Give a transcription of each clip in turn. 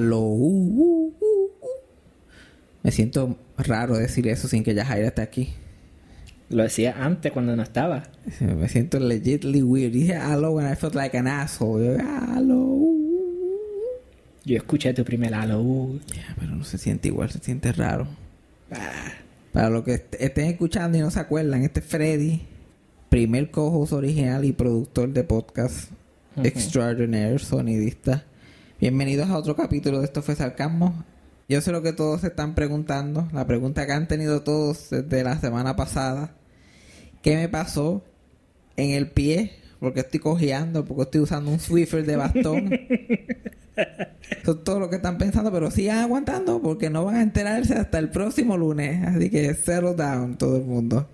Uh, uh, uh, uh. Me siento raro decir eso sin que Yajaira esté aquí. Lo decía antes cuando no estaba. Me siento legitly weird. Dije aló and I felt like an asshole. Yo, uh, uh, uh. Yo escuché tu primer halo. Ya, pero no se siente igual, se siente raro. Ah, Para los que est- estén escuchando y no se acuerdan, este es Freddy, primer co-host original y productor de podcast Ujú. extraordinaire, sonidista. Bienvenidos a otro capítulo de Esto fue Sarcasmo. Yo sé lo que todos se están preguntando, la pregunta que han tenido todos desde la semana pasada. ¿Qué me pasó en el pie? Porque estoy cojeando, porque estoy usando un Swiffer de bastón. Eso es todo lo que están pensando, pero sigan aguantando porque no van a enterarse hasta el próximo lunes. Así que settle down todo el mundo.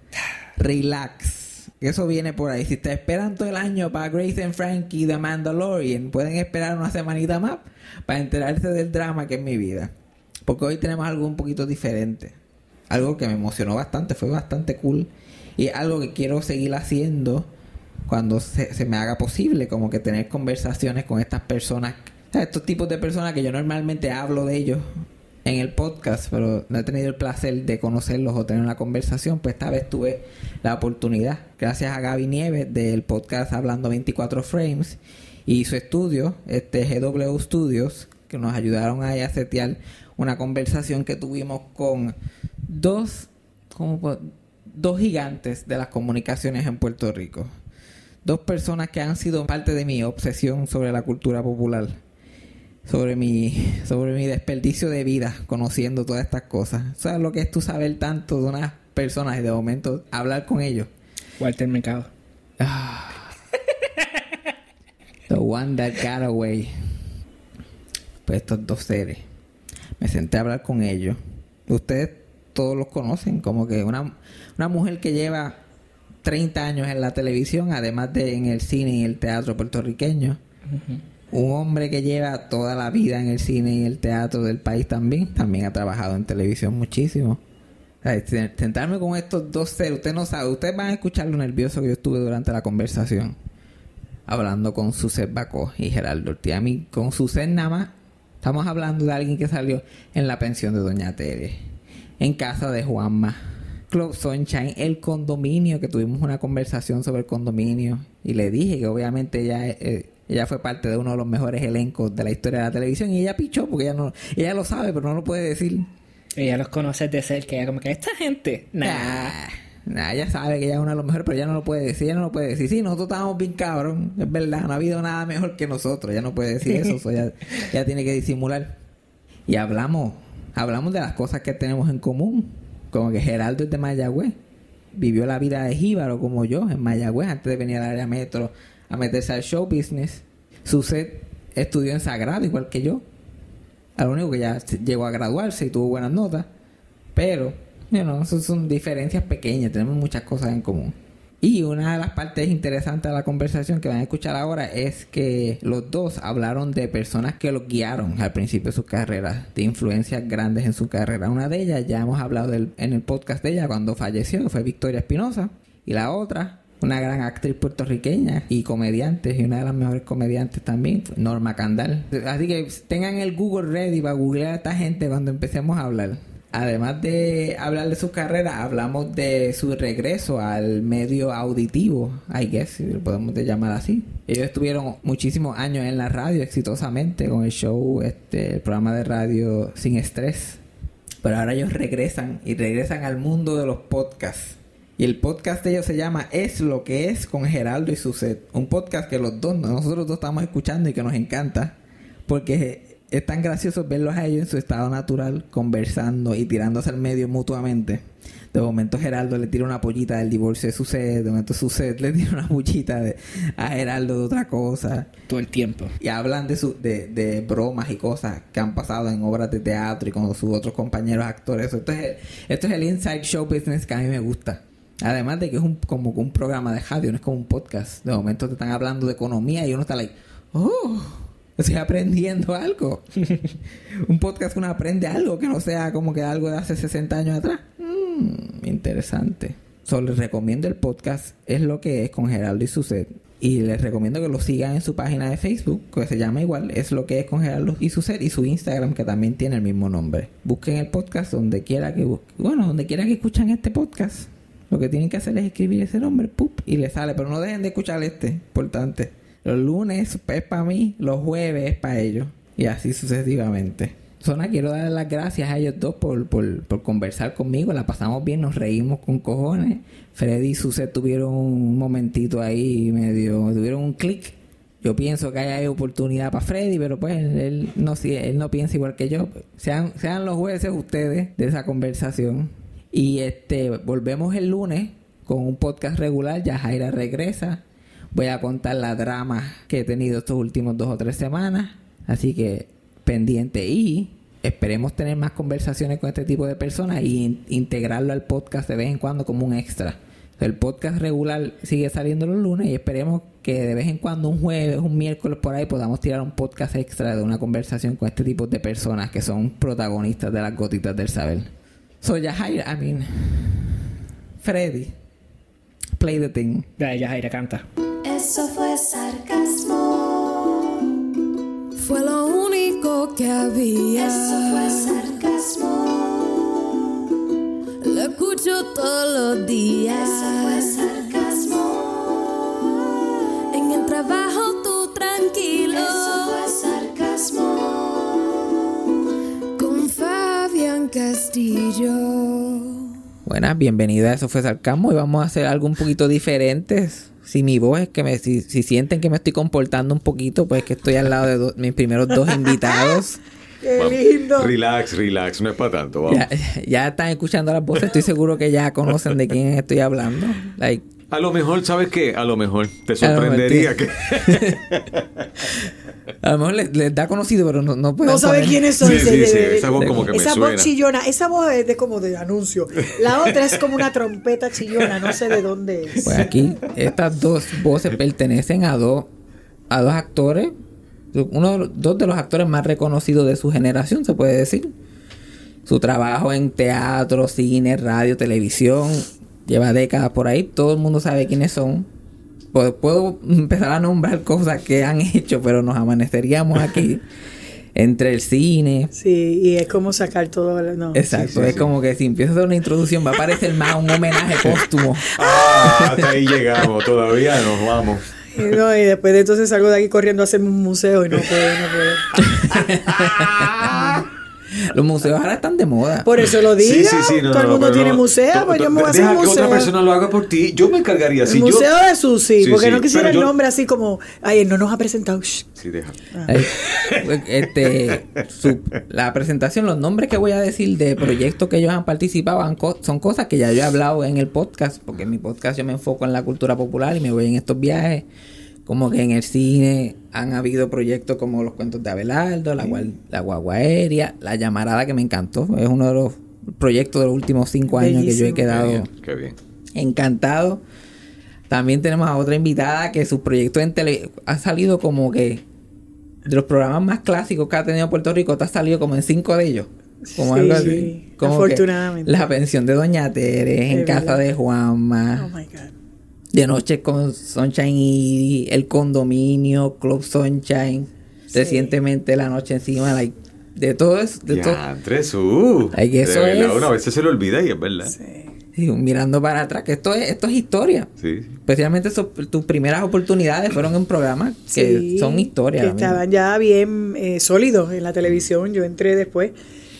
Relax. Eso viene por ahí. Si te esperan todo el año para Grace and Frankie The Mandalorian, pueden esperar una semanita más para enterarse del drama que es mi vida. Porque hoy tenemos algo un poquito diferente. Algo que me emocionó bastante, fue bastante cool. Y algo que quiero seguir haciendo cuando se, se me haga posible, como que tener conversaciones con estas personas, estos tipos de personas que yo normalmente hablo de ellos en el podcast, pero no he tenido el placer de conocerlos o tener una conversación, pues esta vez tuve la oportunidad, gracias a Gaby Nieves del podcast Hablando 24 Frames y su estudio, este GW Studios, que nos ayudaron a setear una conversación que tuvimos con dos, ¿cómo puedo? dos gigantes de las comunicaciones en Puerto Rico. Dos personas que han sido parte de mi obsesión sobre la cultura popular. Sobre mi, sobre mi desperdicio de vida conociendo todas estas cosas. ¿Sabes lo que es tú saber tanto de unas personas y de momento hablar con ellos? Walter Mercado. The one that got away. Pues estos dos seres. Me senté a hablar con ellos. Ustedes todos los conocen. Como que una, una mujer que lleva 30 años en la televisión, además de en el cine y el teatro puertorriqueño. Un hombre que lleva toda la vida en el cine y el teatro del país también. También ha trabajado en televisión muchísimo. Se- Sentarme con estos dos seres, usted no sabe, ustedes van a escuchar lo nervioso que yo estuve durante la conversación hablando con Suset Bacó y Geraldo Ortiz. A mí, con Suset nada más, estamos hablando de alguien que salió en la pensión de Doña Tere, en casa de Juanma, Club Sunshine, el condominio, que tuvimos una conversación sobre el condominio, y le dije que obviamente ella, eh, ella fue parte de uno de los mejores elencos de la historia de la televisión, y ella pichó, porque ella, no, ella lo sabe, pero no lo puede decir. Ella los conoce de cerca. Ella como que esta gente. Nah. Nah, ella sabe que ella es una de los mejores, pero ella no lo puede decir. Ella no lo puede decir. Sí, nosotros estábamos bien cabrón. Es verdad, no ha habido nada mejor que nosotros. Ella no puede decir eso. so ella, ella tiene que disimular. Y hablamos, hablamos de las cosas que tenemos en común. Como que Geraldo es de Mayagüez. Vivió la vida de jíbaro como yo en Mayagüez antes de venir al área metro a meterse al show business. Suset estudió en Sagrado igual que yo. A lo único que ya llegó a graduarse y tuvo buenas notas. Pero, you know, son diferencias pequeñas, tenemos muchas cosas en común. Y una de las partes interesantes de la conversación que van a escuchar ahora es que los dos hablaron de personas que los guiaron al principio de sus carreras, de influencias grandes en su carrera. Una de ellas, ya hemos hablado en el podcast de ella cuando falleció, fue Victoria Espinosa. Y la otra, una gran actriz puertorriqueña y comediante, y una de las mejores comediantes también, Norma Candal. Así que tengan el Google ready para googlear a esta gente cuando empecemos a hablar. Además de hablar de su carrera, hablamos de su regreso al medio auditivo, I guess, si lo podemos de llamar así. Ellos estuvieron muchísimos años en la radio exitosamente con el show, este, el programa de radio Sin Estrés. Pero ahora ellos regresan y regresan al mundo de los podcasts. Y el podcast de ellos se llama Es lo que es con Geraldo y Suset. Un podcast que los dos, nosotros dos estamos escuchando y que nos encanta. Porque es tan gracioso verlos a ellos en su estado natural, conversando y tirándose al medio mutuamente. De momento Geraldo le tira una pollita del divorcio de Suset, de momento Suset le tira una pollita de, a Geraldo de otra cosa. Todo el tiempo. Y hablan de, su, de, de bromas y cosas que han pasado en obras de teatro y con sus otros compañeros actores. Esto es, esto es el inside show business que a mí me gusta. Además de que es un, como un programa de radio, no es como un podcast. De momento te están hablando de economía y uno está like, oh, estoy aprendiendo algo. un podcast uno aprende algo que no sea como que algo de hace 60 años atrás. Mm, interesante. Solo les recomiendo el podcast Es lo que es con Geraldo y Suset. Y les recomiendo que lo sigan en su página de Facebook, que se llama igual, es lo que es con Gerardo y su ser, y su Instagram, que también tiene el mismo nombre. Busquen el podcast donde quiera que busquen. Bueno, donde quiera que escuchan este podcast. Lo que tienen que hacer es escribir ese nombre, ¡pup! y le sale. Pero no dejen de escuchar este, importante. Los lunes es para mí, los jueves es para ellos. Y así sucesivamente. Zona, quiero darle las gracias a ellos dos por, por, por conversar conmigo. La pasamos bien, nos reímos con cojones. Freddy y Suset tuvieron un momentito ahí medio, tuvieron un clic. Yo pienso que hay oportunidad para Freddy, pero pues él no, él no piensa igual que yo. Sean, sean los jueces ustedes de esa conversación. Y este volvemos el lunes con un podcast regular. Ya Jaira regresa. Voy a contar la drama que he tenido estos últimos dos o tres semanas. Así que pendiente. Y esperemos tener más conversaciones con este tipo de personas y in- integrarlo al podcast de vez en cuando como un extra. El podcast regular sigue saliendo los lunes y esperemos que de vez en cuando, un jueves, un miércoles por ahí, podamos tirar un podcast extra de una conversación con este tipo de personas que son protagonistas de las gotitas del saber. Soy Jaira, I mean, Freddy, play the thing. Ya, ya Jaira canta. Eso fue sarcasmo. Fue lo único que había. Eso fue sarcasmo. Lo escucho todos los días. Eso fue sarcasmo. En el trabajo tú tranquilo. Eso fue sarcasmo. Castillo. Buenas, bienvenida a Eso fue Sarcasmo y vamos a hacer algo un poquito diferente. Si mi voz es que me, si, si sienten que me estoy comportando un poquito, pues que estoy al lado de do- mis primeros dos invitados. Qué Vamos. lindo. Relax, relax, no es para tanto, vamos. Ya, ya están escuchando las voces, estoy seguro que ya conocen de quién estoy hablando. Like, A lo mejor, ¿sabes qué? A lo mejor te A lo mejor, sorprendería que... a lo mejor les, les da conocido, pero no, no pueden No sabe poner- quiénes son. Sí, ese- sí, sí, esa voz como que me esa suena. voz chillona. Esa voz es de como de anuncio. La otra es como una trompeta chillona. No sé de dónde es. Pues aquí estas dos voces pertenecen a dos a dos actores, uno dos de los actores más reconocidos de su generación, se puede decir. Su trabajo en teatro, cine, radio, televisión, lleva décadas por ahí, todo el mundo sabe quiénes son. Puedo, puedo empezar a nombrar cosas que han hecho, pero nos amaneceríamos aquí entre el cine, Sí, y es como sacar todo. No. Exacto, sí, es sí. como que si empiezo a hacer una introducción va a parecer más un homenaje póstumo. Ah, hasta ahí llegamos, todavía nos vamos. Y, no, y después de entonces salgo de aquí corriendo a hacerme un museo y no puedo, no puedo. Los museos ahora están de moda. Por eso lo digo. Sí, sí, sí, no, todo el no, mundo tiene no, museo, to- pues yo me voy a hacer deja un que museo. otra persona lo haga por ti. Yo me encargaría. el Si museo yo... de Susi, Sí, porque sí, no quisiera el yo- nombre así como, ay, él no nos ha presentado. Shh. Sí, deja. Eh, pues, este, su- la presentación, los nombres que voy a decir de proyectos que ellos han participado han co- son cosas que ya yo he hablado en el podcast, porque en mi podcast yo me enfoco en la cultura popular y me voy en estos viajes. Como que en el cine han habido proyectos como los cuentos de Abelardo, la, gual- la guagua aérea, la llamarada que me encantó. Es uno de los proyectos de los últimos cinco años que yo he. Qué quedado bien, qué bien. encantado. También tenemos a otra invitada que su proyecto en tele ha salido como que de los programas más clásicos que ha tenido Puerto Rico, te ha salido como en cinco de ellos. Como Sí, algo sí, así. Como afortunadamente. La pensión de Doña Tere, en casa de Juanma, Oh my God. De noche con Sunshine y el condominio, Club Sunshine, recientemente La Noche Encima, like, de todo eso, de todo. Ya, Andrés, uh, de eso verdad, es- Una vez se le olvida y es verdad. Y mirando para atrás, que esto es, esto es historia. Sí. Especialmente eso- tus primeras oportunidades fueron en programas que Sí, son historias. Que estaban ya bien eh, sólidos en la televisión. Yo entré después.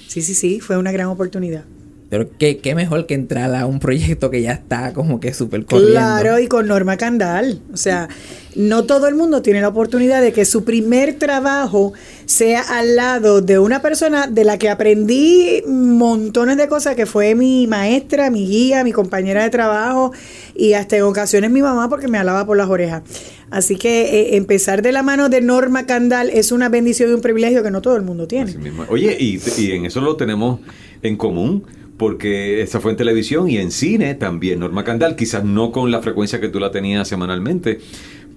Sí, sí, sí, fue una gran oportunidad. Pero qué, qué mejor que entrar a un proyecto que ya está como que súper corriendo. Claro, y con Norma Candal. O sea, no todo el mundo tiene la oportunidad de que su primer trabajo sea al lado de una persona de la que aprendí montones de cosas, que fue mi maestra, mi guía, mi compañera de trabajo y hasta en ocasiones mi mamá porque me alaba por las orejas. Así que eh, empezar de la mano de Norma Candal es una bendición y un privilegio que no todo el mundo tiene. Así mismo. Oye, y, y en eso lo tenemos en común, porque esa fue en televisión y en cine también. Norma Candal, quizás no con la frecuencia que tú la tenías semanalmente,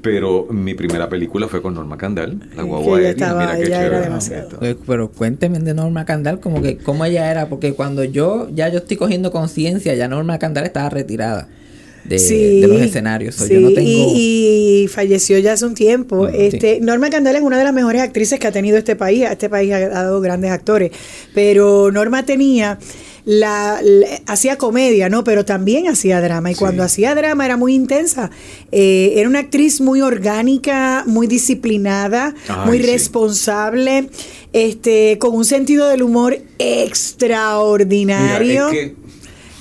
pero mi primera película fue con Norma Candal, La Guagua Aérea. estaba- Mira qué chévere. demasiado. Pues, Pero cuénteme de Norma Candal, como que cómo ella era, porque cuando yo ya yo estoy cogiendo conciencia, ya Norma Candal estaba retirada. de, Sí, de los escenarios. So, sí, yo no tengo... y, y falleció ya hace un tiempo. Este, Norma Candela es una de las mejores actrices que ha tenido este país. Este país ha dado grandes actores. Pero Norma tenía la, la- hacía comedia, ¿no? Pero también hacía drama. Y cuando hacía drama era muy intensa. Eh, era una actriz muy orgánica, muy disciplinada, Ay, muy sí. responsable, este, con un sentido del humor extraordinario. Mira, es que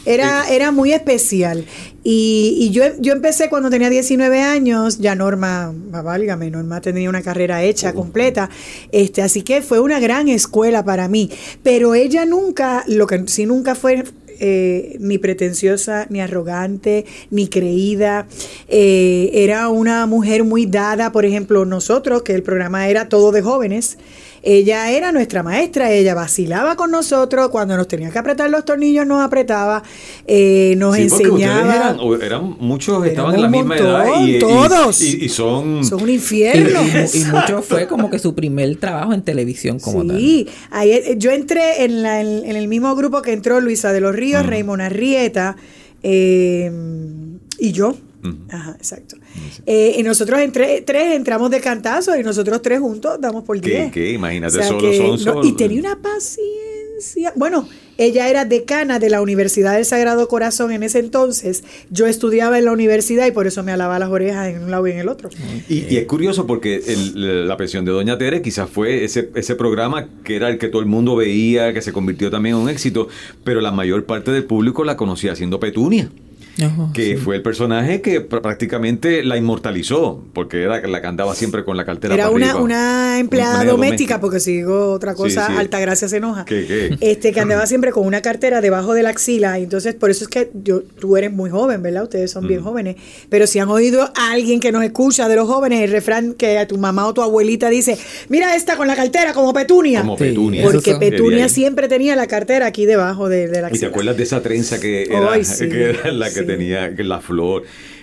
Era, era muy especial. Y, y yo, yo empecé cuando tenía 19 años, ya Norma, válgame, Norma tenía una carrera hecha, completa. Este, así que fue una gran escuela para mí. Pero ella nunca, lo que sí nunca fue eh, ni pretenciosa, ni arrogante, ni creída. Eh, era una mujer muy dada, por ejemplo, nosotros, que el programa era todo de jóvenes. Ella era nuestra maestra, ella vacilaba con nosotros, cuando nos tenía que apretar los tornillos nos apretaba, eh, nos Sí, enseñaba. eran, eran- muchos estaban en la misma edad y, todos. y- y son Son un Y, infierno. y- y mucho fue como que su primer trabajo en televisión como tal. Sí, ahí, eh, yo entré en, la- en- en el mismo grupo que entró Luisa de los Ríos, Raymond Arrieta eh, y yo. Ajá, exacto. Eh, y nosotros entre, tres entramos de cantazo y nosotros tres juntos damos por ¿Qué, 10. qué? Imagínate, O sea solo que son no, solo- Y tenía una paciencia. Bueno, ella era decana de la Universidad del Sagrado Corazón en ese entonces. Yo estudiaba en la universidad y por eso me alaba las orejas en un lado y en el otro. Y, y es curioso porque el- la pensión de Doña Tere quizás fue ese, ese programa que era el que todo el mundo veía, que se convirtió también en un éxito, pero la mayor parte del público la conocía siendo Petunia. Ajá, que sí. fue el personaje que pr- prácticamente la inmortalizó, porque era la que andaba siempre con la cartera Era para una, arriba. una empleada Una doméstica, porque si digo otra cosa, Sí, sí. Altagracia se enoja. ¿Qué, qué? Este, que andaba siempre con una cartera debajo de la axila. Y entonces, por eso es que yo, tú eres muy joven, ¿verdad? Ustedes son Mm. bien jóvenes. Pero si han oído a alguien que nos escucha de los jóvenes, el refrán que a tu mamá o tu abuelita dice: Mira esta con la cartera, como Petunia. Como Petunia. Porque Petunia siempre tenía la cartera aquí debajo de, de la ¿Y te axila. acuerdas de esa trenza que era, sí, que era la que sí. Tenía, que la flor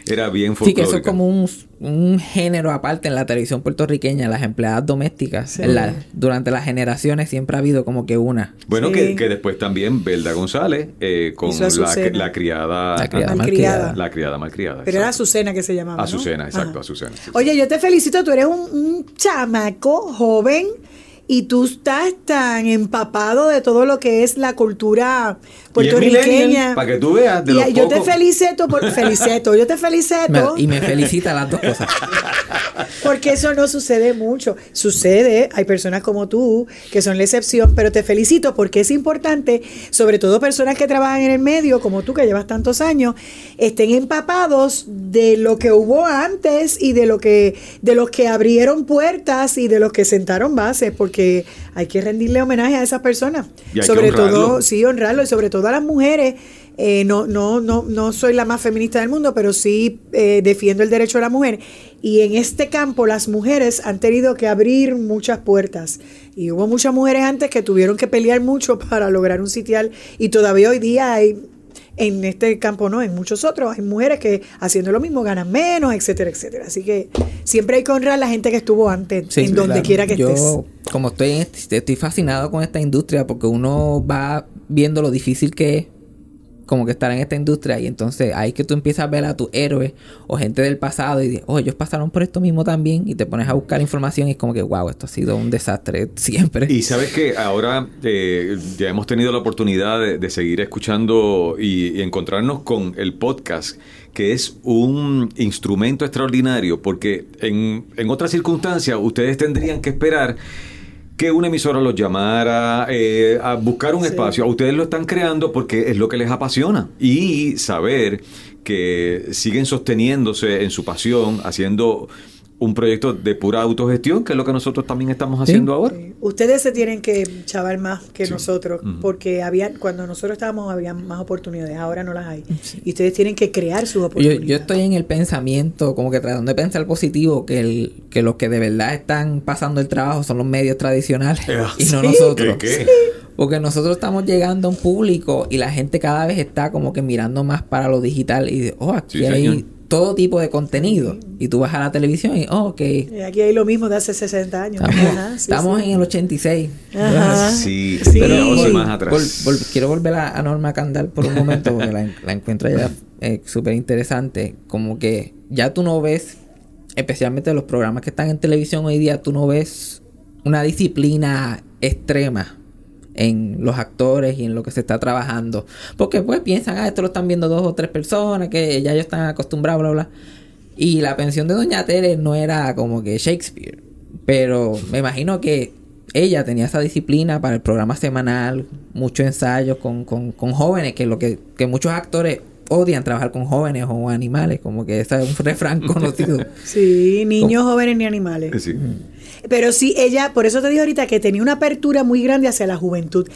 era bien Sí, que folclórica? eso es como un, un género aparte en la televisión puertorriqueña, las empleadas domésticas. En la- durante las generaciones siempre ha habido como que una. Bueno, Sí. que, que después también Belda González eh, con la, criada La criada Malcriada. la criada malcriada. Pero era. Azucena que se llamaba. ¿no? Azucena, exacto, Ajá. Azucena. sí. Oye, yo te felicito, tú eres un, un chamaco joven y tú estás tan empapado de todo lo que es la cultura puertorriqueña. para que tú veas, de Y los yo te felicito por felicito, yo te Me- felicito y me felicita las dos cosas. porque eso no sucede mucho. Sucede, hay personas como tú que son la excepción, pero te felicito porque es importante, sobre todo personas que trabajan en el medio, como tú que llevas tantos años, estén empapados de lo que hubo antes y de lo que de los que abrieron puertas y de los que sentaron bases, porque hay que rendirle homenaje a esas personas. Y hay que sobre todo, sí, honrarlo y sobre todo las mujeres. Eh, no, no, no, no soy la más feminista del mundo, pero sí eh, defiendo el derecho de la mujer. Y en este campo las mujeres han tenido que abrir muchas puertas. Y hubo muchas mujeres antes que tuvieron que pelear mucho para lograr un sitial. Y todavía hoy día hay, en este campo no, en muchos otros, hay mujeres que haciendo lo mismo ganan menos, etcétera, etcétera. Así que siempre hay que honrar a la gente que estuvo antes, Sí, en donde claro. quiera que Yo, estés. como estoy, este- estoy fascinado con esta industria porque uno va viendo lo difícil que es como que estar en esta industria y entonces ahí que tú empiezas a ver a tus héroes o gente del pasado y dices, oh, ellos pasaron por esto mismo también y te pones a buscar información y es como que, wow, esto ha sido un desastre siempre. Y sabes que ahora eh, ya hemos tenido la oportunidad de, seguir escuchando y, y encontrarnos con el podcast, que es un instrumento extraordinario, porque en, en otras circunstancias ustedes tendrían que esperar que una emisora los llamara eh, a buscar un espacio. A ustedes lo están creando porque es lo que les apasiona. Y saber que siguen sosteniéndose en su pasión, haciendo un proyecto de pura autogestión, que es lo que nosotros también estamos haciendo ahora. Sí. Ustedes se tienen que chavar más que Sí. nosotros, porque había, cuando nosotros estábamos había más oportunidades, ahora no las hay. Y ustedes tienen que crear sus oportunidades. yo estoy en el pensamiento, como que tratando de pensar positivo, que, el, que los que de verdad están pasando el trabajo son los medios tradicionales y no nosotros. ¿Qué, qué? Porque nosotros estamos llegando a un público y la gente cada vez está como que mirando más para lo digital y de, oh, aquí Sí, hay señor. Todo tipo de contenido. Y tú vas a la televisión y, oh, ok, Y aquí hay lo mismo de hace 60 años. estamos, Ajá, sí, estamos sí. en el 86. Ajá. Sí, Sí. pero Vol- más atrás. vol- vol- quiero volver a, a Norma Candal por un momento porque la, la encuentro ya eh, súper interesante. Como que ya tú no ves, especialmente los programas que están en televisión hoy día, tú no ves una disciplina extrema en los actores y en lo que se está trabajando. Porque pues piensan, ah, esto lo están viendo dos o tres personas que ya ellos están acostumbrados, bla, bla. Y la pensión de Doña Tere no era como que Shakespeare. Pero me imagino que ella tenía esa disciplina para el programa semanal, muchos ensayos con, con, con jóvenes, que lo que, que muchos actores odian trabajar con jóvenes o animales, como que ese es un refrán conocido. Sí, niños, jóvenes ni animales. Sí. Pero sí, ella, por eso te digo ahorita que tenía una apertura muy grande hacia la juventud.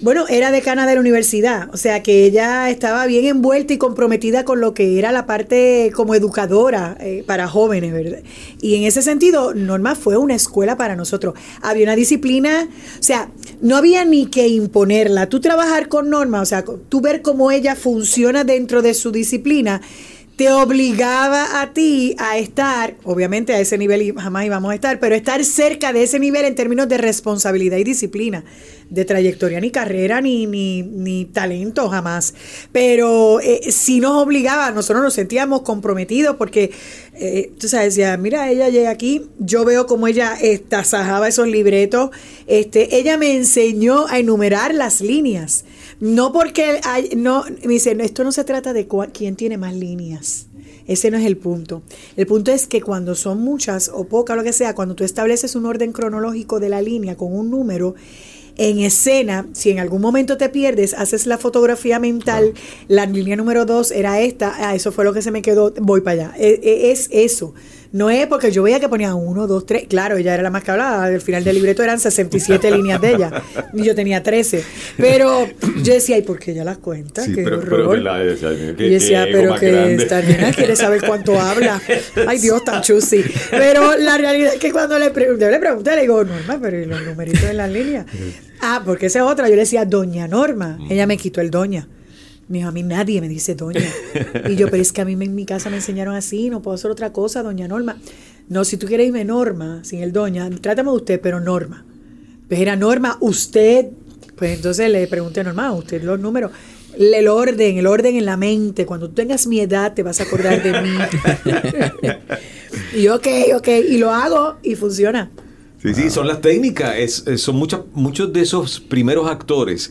Bueno, era decana de la universidad, o sea que ella estaba bien envuelta y comprometida con lo que era la parte como educadora eh, para jóvenes, ¿verdad? Y en ese sentido, Norma fue una escuela para nosotros. Había una disciplina, o sea, no había ni que imponerla. Tú trabajar con Norma, o sea, tú ver cómo ella funciona dentro de su disciplina, te obligaba a ti a estar, obviamente a ese nivel y jamás íbamos a estar, pero estar cerca de ese nivel en términos de responsabilidad y disciplina, de trayectoria ni carrera ni, ni, ni talento jamás. Pero eh, sí nos obligaba, nosotros nos sentíamos comprometidos porque, eh, tú sabes, decía, mira, ella llega aquí, yo veo cómo ella tasajaba esos libretos, este, ella me enseñó a enumerar las líneas. No porque hay, no, me dice, esto no se trata de cua- quién tiene más líneas. Ese no es el punto. El punto es que cuando son muchas o pocas, lo que sea, cuando tú estableces un orden cronológico de la línea con un número, en escena, si en algún momento te pierdes, haces la fotografía mental, la línea número dos era esta, ah, eso fue lo que se me quedó, voy para allá. E- e- Es, eso. No es porque yo veía que ponía uno, dos, tres. Claro, ella era la más que hablaba. Al final del libreto eran 67 líneas de ella. Y yo tenía 13. Pero yo decía, ¿y por qué ella las cuenta? Sí, qué pero, horror. pero Y decía, pero que esta nena quiere saber cuánto habla. Ay, Dios, tan chusi. Pero la realidad es que cuando le pregunté, le pregunté, le digo, Norma, pero ¿y los numeritos en las líneas? Ah, porque esa es otra. Yo le decía, Doña Norma. Ella me quitó el Doña. Me dijo, a mí nadie me dice Doña. Y yo, pero es que a mí en mi casa me enseñaron así, no puedo hacer otra cosa, Doña Norma. No, si tú quieres irme Norma, sin el Doña, trátame de usted, pero Norma. Pues era Norma, usted. Pues entonces le pregunté a Norma, usted los números. El orden, el orden en la mente. Cuando tú tengas mi edad, te vas a acordar de mí. y yo, ok, ok. Y lo hago y funciona. Sí, sí, son las técnicas. Es- son muchas, muchos de esos primeros actores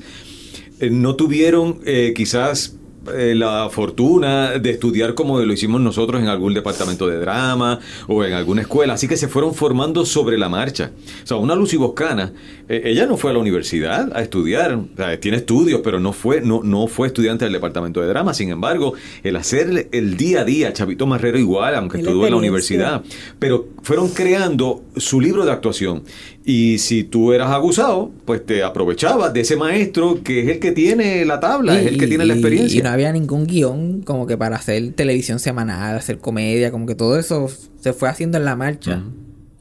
eh, no tuvieron eh, quizás eh, la fortuna de estudiar como lo hicimos nosotros en algún departamento de drama o en alguna escuela, así que se fueron formando sobre la marcha. O sea, una Lucy Boscana, eh, ella no fue a la universidad a estudiar, o sea, tiene estudios, pero no fue, no, no fue estudiante del departamento de drama. Sin embargo, el hacer el día a día, Chavito Marrero igual, aunque estuvo en la universidad, pero fueron creando su libro de actuación. Y si tú eras abusado, pues te aprovechabas de ese maestro que es el que tiene la tabla, es el que Y- tiene la experiencia. Y no había ningún guion como que para hacer televisión semanal, hacer comedia, como que todo eso se fue haciendo en la marcha.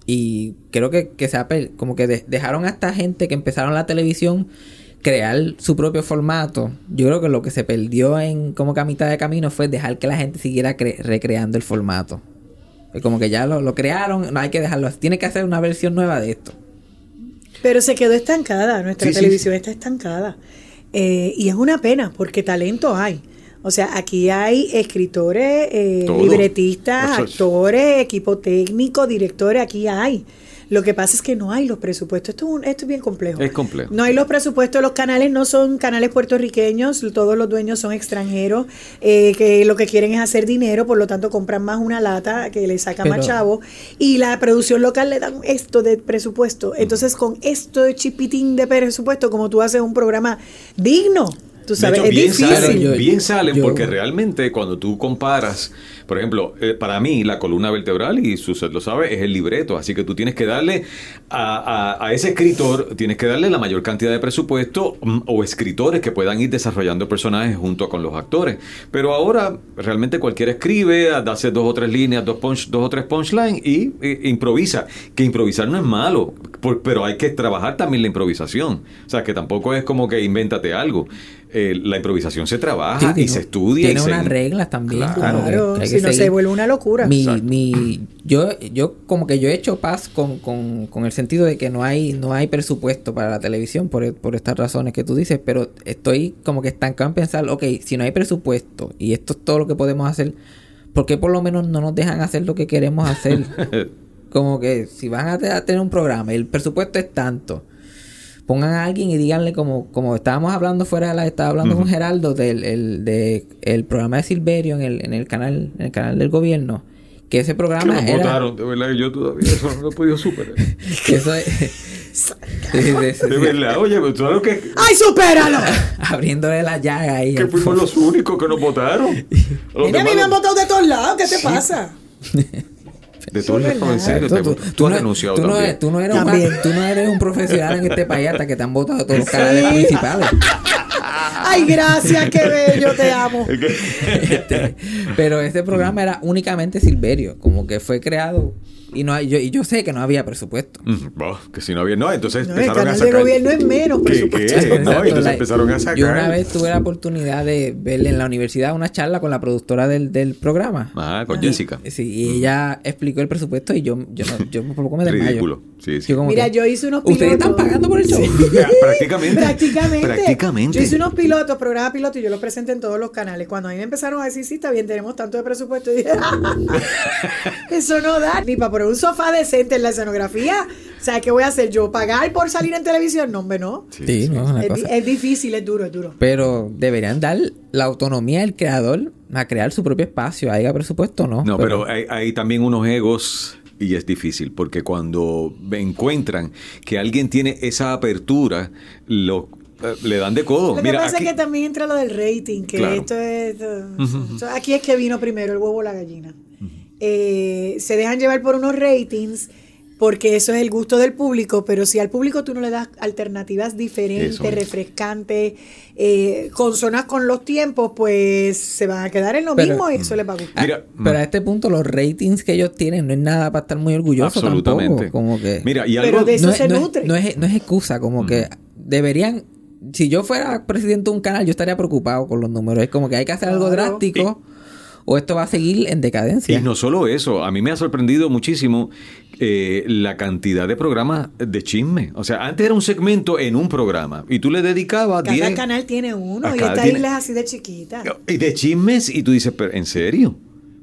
Y creo que, que se como que de- dejaron a esta gente que empezaron la televisión crear su propio formato. Yo creo que lo que se perdió en como que a mitad de camino fue dejar que la gente siguiera cre- recreando el formato. Como que ya lo, lo crearon, no hay que dejarlo. Tiene que hacer una versión nueva de esto. Pero se quedó estancada, nuestra Sí, sí, televisión está estancada. Eh, y es una pena, porque talento hay. O sea, aquí hay escritores, eh, libretistas, actores, equipo técnico, directores, aquí hay. Lo que pasa es que no hay los presupuestos. Esto es, un- esto es bien complejo. Es complejo. No hay los presupuestos, los canales no son canales puertorriqueños, todos los dueños son extranjeros, eh, que lo que quieren es hacer dinero, por lo tanto compran más una lata que le saca más chavo, y la producción local le dan esto de presupuesto. Entonces, con esto de chipitín de presupuesto, como tú haces un programa digno, tú De sabes, hecho, es bien difícil. salen, Yo- bien salen yo- porque realmente cuando tú comparas, por ejemplo, eh, para mí la columna vertebral, y usted lo sabe, es el libreto. Así que tú tienes que darle a, a- a ese escritor, tienes que darle la mayor cantidad de presupuesto mm, o escritores que puedan ir desarrollando personajes junto con los actores. Pero ahora realmente cualquiera escribe, hace dos o tres líneas, dos, punch, dos o tres punchlines y, e improvisa. Que improvisar no es malo, por- pero hay que trabajar también la improvisación. O sea, que tampoco es como que invéntate algo. Eh, la improvisación se trabaja Sí, y tiene- se estudia. Tiene y se- unas reglas también. Claro. Claro, hay que si no se vuelve una locura. Mi, mi, yo, yo como que yo he hecho paz con, con, con el sentido de que no hay, no hay presupuesto para la televisión por, por estas razones que tú dices, pero estoy como que estancado en pensar, ok, si no hay presupuesto y esto es todo lo que podemos hacer, ¿por qué por lo menos no nos dejan hacer lo que queremos hacer? como que si van a, a tener un programa y el presupuesto es tanto, pongan a alguien y díganle como, como estábamos hablando fuera de la, estaba hablando con Geraldo del el, de, el programa de Silverio en el, en el canal, en el canal del gobierno, que ese Que programa nos era votaron, de verdad que yo todavía eso no lo he podido superar. que eso es- Sí, sí, sí, De sí. verdad, oye, pero tú sabes que, ¡Ay, supéralo! abriéndole la llaga ahí. que fuimos los únicos que nos votaron. Mira, a mí me han votado de todos lados. ¿Qué te pasa? De todos en serio. Tú, tú- tú has no- renunciado tú no también. eres, tú, no eres un, También. tú no eres un profesional en este país hasta que te han votado todos los canales principales. Ay, gracias, qué bello, te amo. Este, pero este programa era únicamente Silverio, como que fue creado y no hay, yo, y yo sé que no había presupuesto. Mm, bah, que si no había, no, entonces No, el empezaron a canal de sacar. gobierno es menos ¿Qué, presupuesto. qué? No, y Exacto, entonces la- empezaron a sacar. Yo una vez tuve la oportunidad de ver en la universidad una charla con la productora del, del programa. Ah, con Y- Jessica. Sí, y ella explicó el presupuesto y yo, yo, no- yo por poco me desmayo. Ridículo. Sí, sí. Yo como Mira, que, yo hice unos pilotos. ¿Ustedes están pagando por el show? Prácticamente. Prácticamente. Prácticamente. Yo hice unos pilotos, programas pilotos, y yo los presenté en todos los canales. Cuando a mí me empezaron a decir, sí, está bien, tenemos tanto de presupuesto, y dije, eso no da ni para un sofá decente en la escenografía. O sea, ¿qué voy a hacer yo? ¿Pagar por salir en televisión? No, hombre, no. Sí, no, es una Es, di- cosa. es difícil, es duro, es duro. Pero deberían dar la autonomía al creador a crear su propio espacio, haya presupuesto o no. No, pero hay, hay también unos egos y es difícil porque cuando encuentran que alguien tiene esa apertura, lo, eh, le dan de codo. Lo que Mira, pasa aquí- es que también entra lo del rating, que Claro. esto es... esto- esto- aquí es que vino primero el huevo o la gallina. Eh, se dejan llevar por unos ratings porque eso es el gusto del público, pero si al público tú no le das alternativas diferentes, Eso refrescantes, eh, consonas con los tiempos, pues se van a quedar en lo Pero- mismo y eso les va a gustar. Mira, Pero a este punto los ratings que ellos tienen no es nada para estar muy orgullosos absolutamente. tampoco. Como que Mira, y Pero algo. de eso no, es, se no es- nutre. no es, no es excusa, como que deberían... Si yo fuera presidente de un canal, yo estaría preocupado con los números. Es como que hay que hacer algo Claro. drástico o esto va a seguir en decadencia. Y no solo eso, a mí me ha sorprendido muchísimo eh, la cantidad de programas de chisme. O sea, antes era un segmento en un programa y tú le dedicabas Cada 10 canal tiene uno y esta tiene- isla es así de chiquita. y de chismes y tú dices, pero ¿en serio?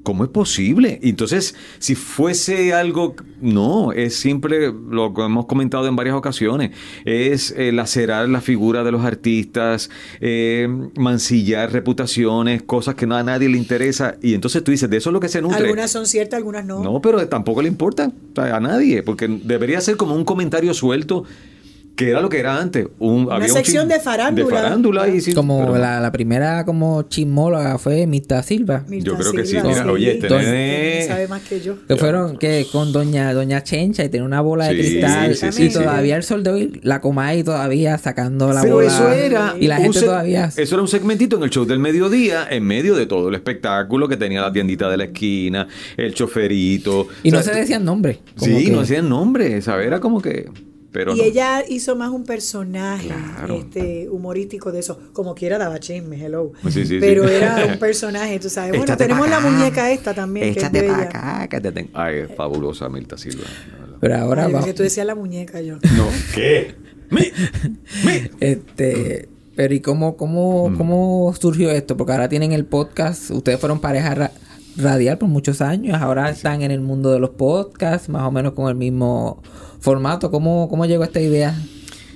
¿Cómo es posible? Entonces, si fuese algo, no, es siempre lo que hemos comentado en varias ocasiones, es eh, lacerar la figura de los artistas, eh, mancillar reputaciones, cosas que no a nadie le interesa. Y entonces tú dices, de eso es lo que se nutre. Algunas son ciertas, algunas no. No, pero tampoco le importa a nadie, porque debería ser como un comentario suelto, que era lo que era antes. Un, Una había sección de farándula. De farándula y sí, como pero- la, la primera como chismóloga fue Mirta Silva. Mirta Yo creo que sí, mira, oye, este nene- sabe más que yo. Que fueron que con doña doña Chencha y tenía una bola de Sí, cristal sí, sí, y sí. todavía el sol de hoy la Comay todavía sacando la Pero bola eso era y la gente todavía Eso era un segmentito en el show del mediodía, en medio de todo el espectáculo que tenía la tiendita de la esquina, el choferito. y no O sea, se decían nombre. como Sí, que- no decían nombre, ¿sabes? Era como que. Pero y no. ella hizo más un personaje Claro. este, humorístico de eso. Como quiera daba chisme, hello. Sí, sí, Pero sí. era un personaje, tú sabes. Bueno, Échate tenemos la muñeca esta también, que es Échate para bella. acá, que te tengo. Ay, es fabulosa Mirta Silva. Pero ahora Ay, vamos. que tú decías la muñeca yo. No, ¿qué? Mi- mi- Este, pero ¿y cómo, Mm. cómo, cómo surgió esto? Porque ahora tienen el podcast, ustedes fueron pareja ra- radial por muchos años, ahora están en el mundo de los podcasts, más o menos con el mismo formato. ¿Cómo, cómo llegó esta idea?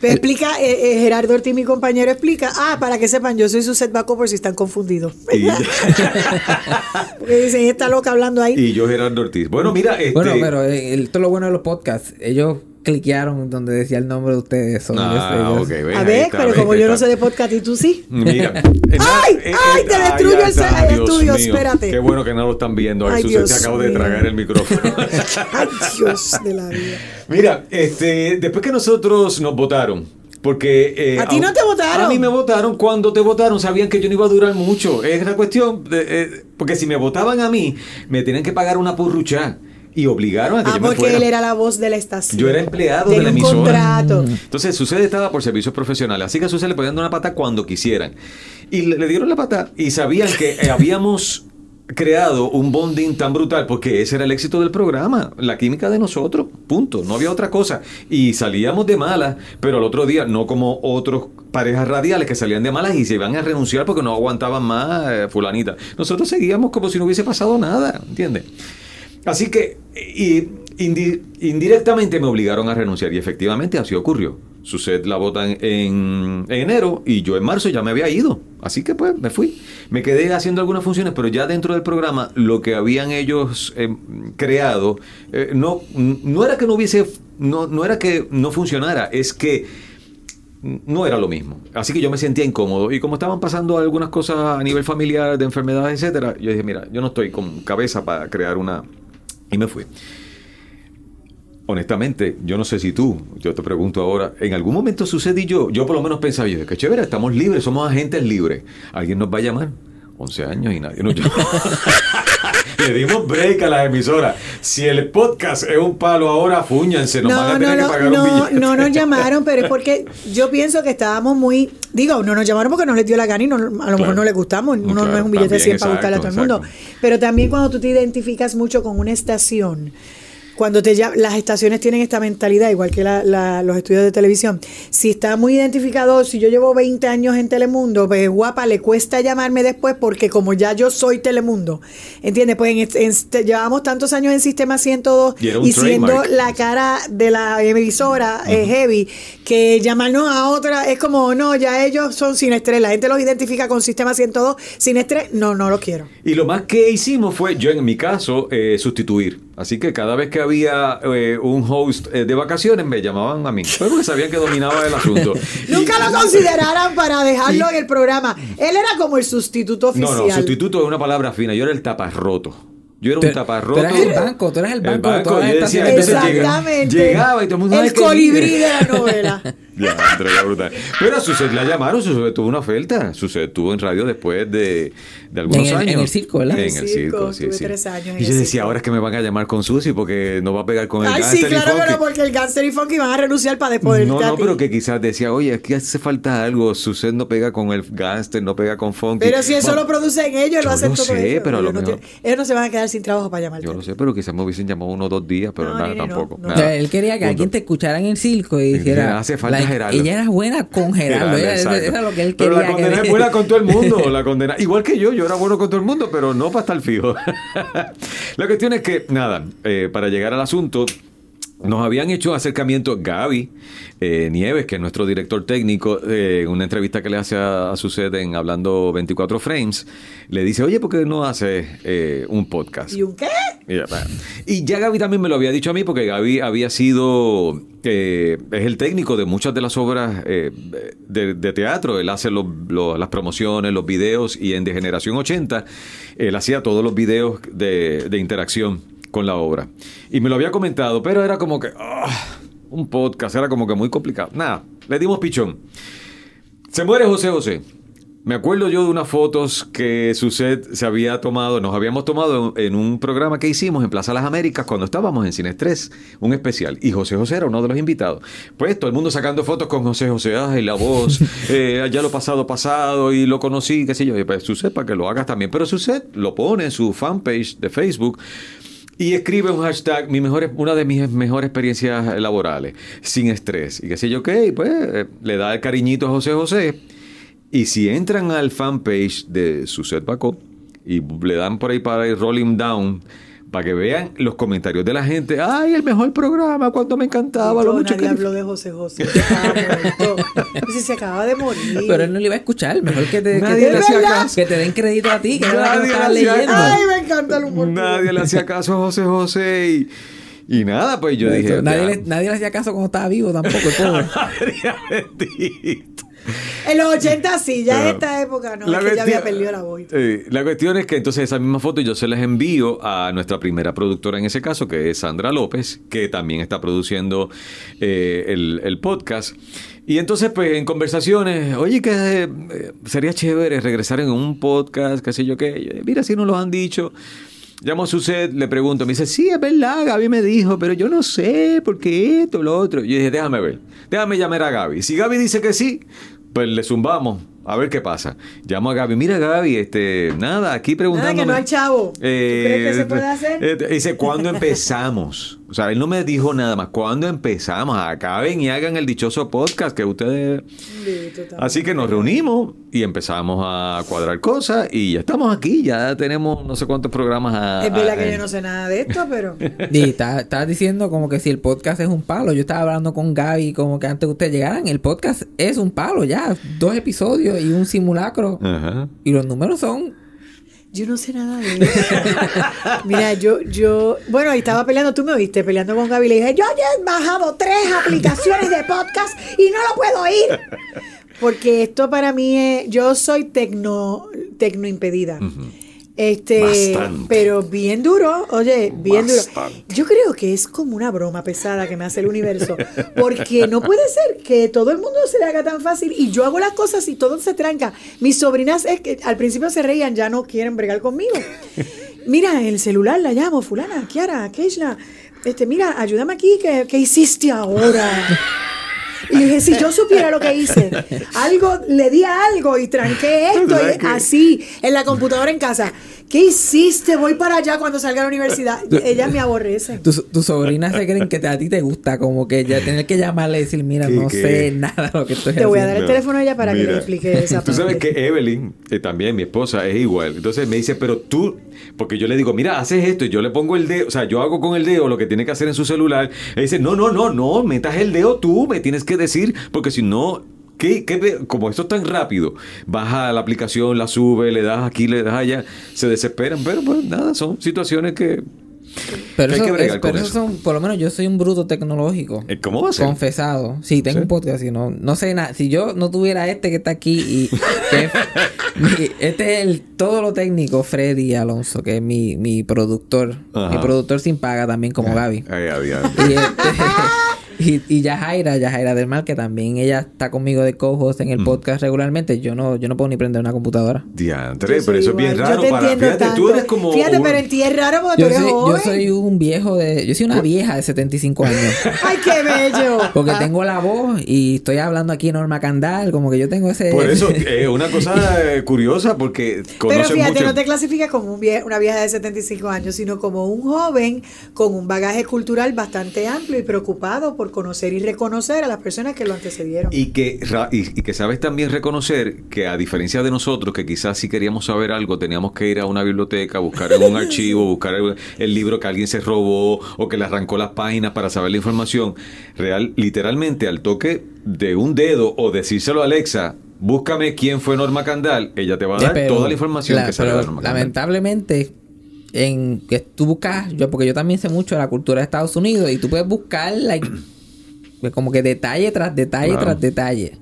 Pero explica, eh, eh, Gerardo Ortiz, mi compañero, explica. Ah, para que sepan, yo soy su setback por si están confundidos. Y, Porque dicen, está loca hablando ahí. y yo, Gerardo Ortiz. Bueno, mira, este. Bueno, pero eh, el- esto es lo bueno de los podcasts. Ellos cliquearon donde decía el nombre de ustedes. Ah, ellos- ok, ven, A ver, está, pero ven, como yo no sé de podcast y tú sí. Mira. ¡Ay! ¡Ay! Te destruyo ya el el Dios estudio, mío. espérate. Qué bueno que no lo están viendo. Ay, Jesús, Dios se acabo de tragar el micrófono. Ay, Dios de la vida. Mira, este, después que nosotros nos votaron, porque... eh, ¿A ti no te votaron? A mí me votaron. Cuando te votaron sabían que yo no iba a durar mucho. Es la cuestión, de, eh, porque si me votaban a mí, me tenían que pagar una purrucha. Y obligaron a que Ah, yo me porque fuera. él era la voz de la estación. Yo era empleado Tenía de la un emisora. contrato. Entonces, Sucede estaba por servicios profesionales. Así que a Sucede le podían dar una pata cuando quisieran. Y le, le dieron la pata y sabían que eh, habíamos creado un bonding tan brutal porque ese era el éxito del programa, la química de nosotros, punto, no había otra cosa. Y salíamos de malas, pero al otro día, no como otros parejas radiales que salían de malas y se iban a renunciar porque no aguantaban más eh, fulanita. Nosotros seguíamos como si no hubiese pasado nada, ¿entiendes? Así que y, indi- indirectamente me obligaron a renunciar y efectivamente así ocurrió. Suced la votan en, en enero y yo en marzo ya me había ido. Así que pues me fui. Me quedé haciendo algunas funciones, pero ya dentro del programa lo que habían ellos eh, creado eh, no, no era que no hubiese, no, no era que no funcionara, es que no era lo mismo. Así que yo me sentía incómodo. Y como estaban pasando algunas cosas a nivel familiar, de enfermedades, etcétera, yo dije, mira, yo no estoy con cabeza para crear una. Y me fui. Honestamente, yo no sé si tú, yo te pregunto ahora, en algún momento sucedí yo, yo por lo menos pensaba, yo, qué chévere, estamos libres, somos agentes libres. ¿Alguien nos va a llamar? 11 años y nadie nos llama. Le dimos break a las emisoras. Si el podcast es un palo ahora, fúñanse, nos van a No, tener no, que pagar no, un no, billete. no nos llamaron, pero es porque yo pienso que estábamos muy, digo, no nos llamaron porque no les dio la gana y no- a lo mejor no les gustamos, uno no es un billete de también, 100 para gustarle a todo el mundo, pero también cuando tú te identificas mucho con una estación, cuando te lla- las estaciones tienen esta mentalidad, igual que la- la- los estudios de televisión, si está muy identificado, si yo llevo 20 años en Telemundo, pues guapa, le cuesta llamarme después porque como ya yo soy Telemundo, ¿entiendes? Pues en, en- este- llevamos tantos años en Sistema 102 Y y siendo trademark. la cara de la emisora eh, heavy, que llamarnos a otra es como, no, ya ellos son sin estrés, la gente los identifica con Sistema 102, sin estrés, no, no lo quiero. Y lo más que hicimos fue, yo en mi caso, eh, sustituir. Así que cada vez que había eh, un host eh, de vacaciones, me llamaban a mí. Porque sabían que dominaba el asunto. Nunca Y- lo consideraran para dejarlo en el programa. Él era como el sustituto No, oficial. no, sustituto es una palabra fina. Yo era el taparroto. Yo era un taparroto. tú eras el banco, tú eras el banco de todas yo decía, Exactamente. llegaba y todo el mundo... El "Ay, qué colibrí libre". de la novela. Ya, Andrea, qué brutal. Pero a Suced la llamaron, Suced tuvo una oferta. Suced tuvo en radio después de, de algunos En el- años. en el circo, ¿verdad? En el circo, circo, sí, tuve sí. tres años en Y yo decía, circo. ahora es que me van a llamar con Susi porque no va a pegar con el Ay, sí, y claro, funky. pero porque el Gangster y Funky van a renunciar para después No, no, pero que quizás decía, oye, aquí hace falta algo. Suced no pega con el gangster, no pega con funky. Pero si eso Bueno, lo producen ellos, lo hacen todo sé, ellos. pero a lo ellos, no mejor- tienen- ellos no se van a quedar sin trabajo para llamarte. Yo lo sé, pero quizás me hubiesen llamado uno o dos días, pero No, nada, nene, tampoco. no. Nada. él quería que alguien te escuchara en el circo y Y dijera. hace falta Gerardo. ella era buena con Gerardo. Gerardo, Era, lo que él Pero quería. la condena que- es buena con todo el mundo. La condena, igual que yo, yo era bueno con todo el mundo, pero no para estar fijo. la cuestión es que, nada, eh, para llegar al asunto, nos habían hecho acercamiento Gaby eh, Nieves, que es nuestro director técnico, eh, en una entrevista que le hace a, a su sede en Hablando 24 Frames, le dice, oye, ¿por qué no hace eh, un podcast? ¿Y un qué? Y ya. Y ya Gaby también me lo había dicho a mí porque Gaby había sido, eh, es el técnico de muchas de las obras eh, de, de teatro. Él hace los- los- las promociones, los videos y en De Generación 80 él hacía todos los videos de, de interacción con la obra. Y me lo había comentado, pero era como que, ah, un podcast, era como que muy complicado. Nada, le dimos pichón. Se muere José José. Me acuerdo yo de unas fotos que Suset se había tomado, nos habíamos tomado en, un programa que hicimos en Plaza Las Américas cuando estábamos en Cine Estrés, un especial. Y José José era uno de los invitados. Pues todo el mundo sacando fotos con José José, ay, la voz, eh, ya lo pasado, pasado, y lo conocí, qué sé yo. Y pues Suset, para que lo hagas también. Pero Suset lo pone en su fanpage de Facebook. Y escribe un hashtag, mi mejor, una de mis mejores experiencias laborales, sin estrés. Y qué sé yo y pues eh, le da el cariñito a José José. Y si entran al fanpage de Suset Bacó y le dan por ahí para ir rolling down, para que vean los comentarios de la gente, ay, el mejor programa, cuánto me encantaba, lo No, mucho nadie que... habló de José José. que. Pues si se acaba de morir. Pero él no le iba a escuchar. Mejor que te, que te- le hacía que caso. te den crédito a ti, que que Nadie lo le leyendo. Ay, me encanta el humor. Nadie le hacía caso a José José y, y nada, pues yo dije... nadie, le, nadie le hacía caso cuando estaba vivo tampoco, el pobre. En los 80 sí, ya en esta época no, La es que ya había cuestión- perdido la voz. Eh, la cuestión es que entonces esa misma foto yo se las envío a nuestra primera productora en ese caso, que es Sandra López, que también está produciendo eh, el, el podcast. Y entonces, pues, en conversaciones, oye, que eh, sería chévere regresar en un podcast, qué sé yo qué. Mira, si nos lo han dicho. llamo a su set, le pregunto, me dice, sí, es verdad, Gaby me dijo, pero yo no sé, por qué esto, lo otro. Yo dije, déjame ver, déjame llamar a Gaby. Si Gaby dice que sí, pues le zumbamos. A ver qué pasa. Llamo a Gaby. Mira, Gaby, este, nada, aquí preguntando. que no hay chavo. ¿Tú crees que se puede hacer? eh, dice, ¿cuándo empezamos? O sea, él no me dijo nada más. ¿Cuándo empezamos? Acaben y hagan el dichoso podcast que ustedes. Así que nos reunimos y empezamos a cuadrar cosas y ya estamos aquí. Ya tenemos no sé cuántos programas a. Es verdad a- que yo no sé nada de esto, pero Y está- estabas diciendo como que si el podcast es un palo. Yo estaba hablando con Gaby como que antes que ustedes llegaran, el podcast es un palo ya. Dos episodios y un simulacro. Ajá. Y los números son... yo no sé nada de eso. Mira, yo, yo, bueno, ahí estaba peleando, tú me oíste, peleando con Gaby. Le dije, yo ya he bajado tres aplicaciones de podcast y no lo puedo oír. Porque esto para mí es, yo soy tecno, tecno impedida. Este, Bastante. pero bien duro, oye, bien Bastante. duro. Yo creo que es como una broma pesada que me hace el universo, porque no puede ser que todo el mundo se le haga tan fácil y yo hago las cosas y todo se tranca. Mis sobrinas es que al principio se reían, ya no quieren bregar conmigo. Mira, el celular la llamo, fulana, Kiara, Keishla, este, mira, ayúdame aquí, ¿qué, qué hiciste ahora? Y dije, si yo supiera lo que hice, algo, le di a algo y tranqué esto, ¿Sabes y así, en la computadora en casa. ¿Qué hiciste? Voy para allá cuando salga a la universidad. Ellas me aborrecen. Tus tus sobrinas se creen que te- a ti te gusta, como que ya tener que llamarle y decir, mira, ¿Qué, no qué? sé nada de lo que estoy Te voy a dar haciendo. el teléfono a ella para que le explique esa Tú sabes parte. que Evelyn, eh, también mi esposa, es igual. Entonces me dice, pero tú, porque yo le digo, mira, haces esto y yo le pongo el dedo, o sea, yo hago con el dedo lo que tiene que hacer en su celular. Ella dice, no, no, no, no, metas el dedo tú, me tienes que decir, porque si no, ¿qué, qué como esto es tan rápido, baja la aplicación, la sube, le das aquí, le das allá, se desesperan, pero pues nada, son situaciones que... Pero, eso, es- pero eso son, por lo menos yo soy un bruto tecnológico. eh, ¿Cómo va a ser? Confesado. Sí, tengo ¿Sí? un podcast y no, no sé nada. Si yo no tuviera este que está aquí y que mi- este es el todo lo técnico, Freddy Alonso, que es mi, mi productor. Ajá. Mi productor sin paga también como Gaby. Ay, adiós. Y, este, y, y Yajaira, Yajaira del Mal, que también ella está conmigo de cojos en el Mm. podcast regularmente. Yo no, yo no puedo ni prender una computadora. Diantre, Yo pero eso es bien raro. Yo te para, tú eres como... Fíjate, un- pero en ti es raro porque Yo tú eres soy, yo joven. soy un viejo de... Yo soy una vieja de 75 años. Ay, qué bello. Porque Ah, tengo la voz y estoy hablando aquí Norma Candal, como que yo tengo ese... Por eso es una cosa eh, curiosa porque Pero fíjate, mucho. no te clasificas como un vie- una vieja de 75 años, sino como un joven con un bagaje cultural bastante amplio y preocupado por conocer y reconocer a las personas que lo antecedieron. Y que, y, y que sabes también reconocer que a diferencia de nosotros, que quizás si queríamos saber algo teníamos que ir a una biblioteca, buscar en un archivo, buscar el, el libro que alguien se robó o que le arrancó las páginas para saber la información, real, literalmente al toque de un dedo o decírselo a Alexa, búscame quién fue Norma Candal, ella te va a dar Pero toda la información la- que sale pero de Norma Candal. lamentablemente en que tú buscas yo porque yo también sé mucho de la cultura de Estados Unidos y tú puedes buscar like, como que detalle tras detalle Claro. tras detalle.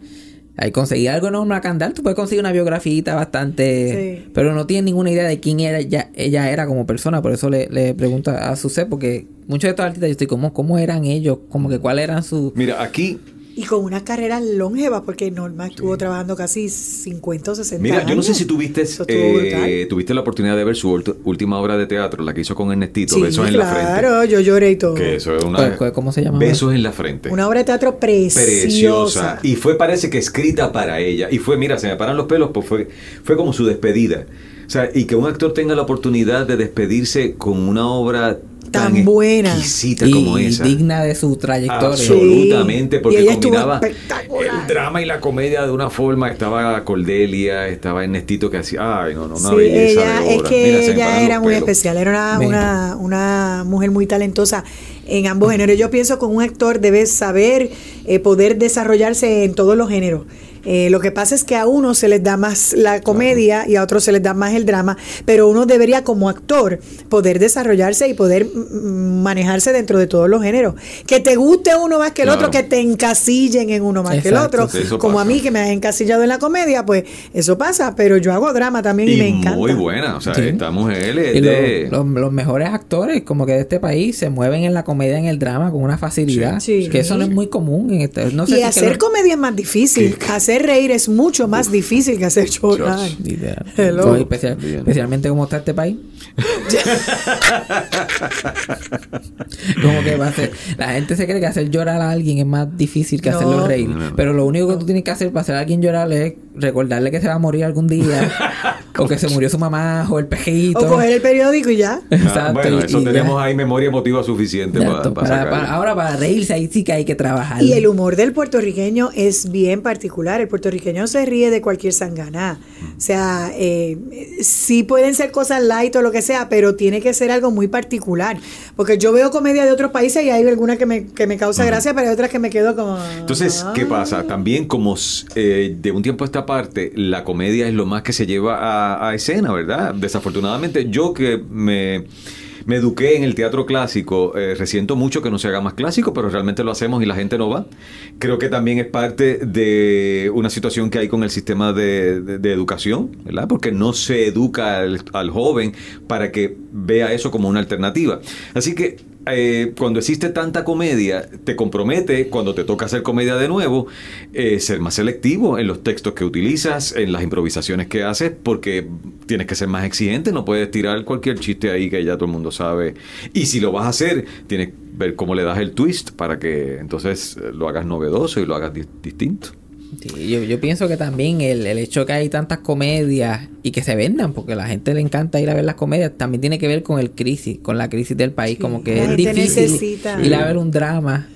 Hay conseguir algo en Norma Candal. Tú puedes conseguir una biografía bastante Sí. pero no tienes ninguna idea de quién era ella, ella era como persona. Por eso le, le pregunto a Sucé porque muchos de estos artistas yo estoy como cómo eran ellos como que cuáles eran sus Mira, aquí Y con unas carreras longevas, porque Norma estuvo trabajando casi 50 o 60 Mira, años. yo no sé si tuviste, eh, tuviste la oportunidad de ver su última obra de teatro, la que hizo con Ernestito, Sí, Besos en la Frente. claro, yo lloré y todo. Que eso es una... ¿Cuál- cuál- cómo se llama? Besos en la Frente. Una obra de teatro preciosa. Preciosa. Y fue, parece que escrita para ella. Y fue, mira, se me paran los pelos, pues fue, fue como su despedida. O sea, y que un actor tenga la oportunidad de despedirse con una obra tan, Tan buena. exquisita y como esa. digna de su trayectoria Absolutamente, Sí. porque combinaba el drama y la comedia de una forma. Estaba Cordelia, estaba Ernestito que hacía, ay, no, no, una Sí, belleza ella, de es obra. que Mira, ella era muy especial, era una, una, una mujer muy talentosa en ambos géneros. Yo pienso que un actor debe saber eh, poder desarrollarse en todos los géneros. Eh, lo que pasa es que a uno se les da más la comedia y a otros se les da más el drama, pero uno debería como actor poder desarrollarse y poder manejarse dentro de todos los géneros. Que te guste uno más que el Claro. otro, que te encasillen en uno más que el otro, sí, como a mí que me han encasillado en la comedia, pues eso pasa, pero yo hago drama también y, Y me encanta. muy buena, o sea, Sí. esta mujer es Y de... los, los- los mejores actores como que de este país se mueven en la comedia comedia en el drama con una facilidad. Sí. Que eso no es muy común en este. No sé y si hacer que lo- comedia es más difícil. Hacer reír es mucho más difícil que hacer llorar. Literal. Hello. Especial- especialmente como está este país. como que va a ser. La gente se cree que hacer llorar a alguien es más difícil que No. hacerlo reír. No. Pero lo único que tú tienes que hacer para hacer a alguien llorar es recordarle que se va a morir algún día. o que se murió su mamá o el pejito. O coger el periódico y ya. Ah, Exacto, bueno, eso y ya. tenemos ahí memoria emotiva suficiente Exacto, para, para- ahora para reírse ahí sí que hay que trabajar. Y el humor del puertorriqueño es bien particular. El puertorriqueño se ríe de cualquier sanganá. O sea, eh, sí pueden ser cosas light o lo que sea, pero tiene que ser algo muy particular. Porque yo veo comedia de otros países y hay alguna que me, que me causa gracia, pero hay otras que me quedo como... Entonces, ¿qué "Ah". pasa? También como eh, de un tiempo a esta parte, la comedia es lo más que se lleva a, a escena, ¿verdad? Desafortunadamente, yo que me, me eduqué en el teatro clásico, eh, resiento mucho que no se haga más clásico, pero realmente lo hacemos y la gente no va. Creo que también es parte de una situación que hay con el sistema de, educación, ¿verdad? Porque no se educa al joven para que vea eso como una alternativa. Así que eh, cuando existe tanta comedia, te compromete, cuando te toca hacer comedia de nuevo, eh, ser más selectivo en los textos que utilizas, en las improvisaciones que haces, porque tienes que ser más exigente, no puedes tirar cualquier chiste ahí que ya todo el mundo sabe. Y si lo vas a hacer, tienes que ver cómo le das el twist para que entonces eh, lo hagas novedoso y lo hagas di- distinto. Sí, yo, yo pienso que también el, el hecho que hay tantas comedias y que se vendan, porque a la gente le encanta ir a ver las comedias, también tiene que ver con el crisis, con la crisis del país, como que es difícil necesita. ir a ver un drama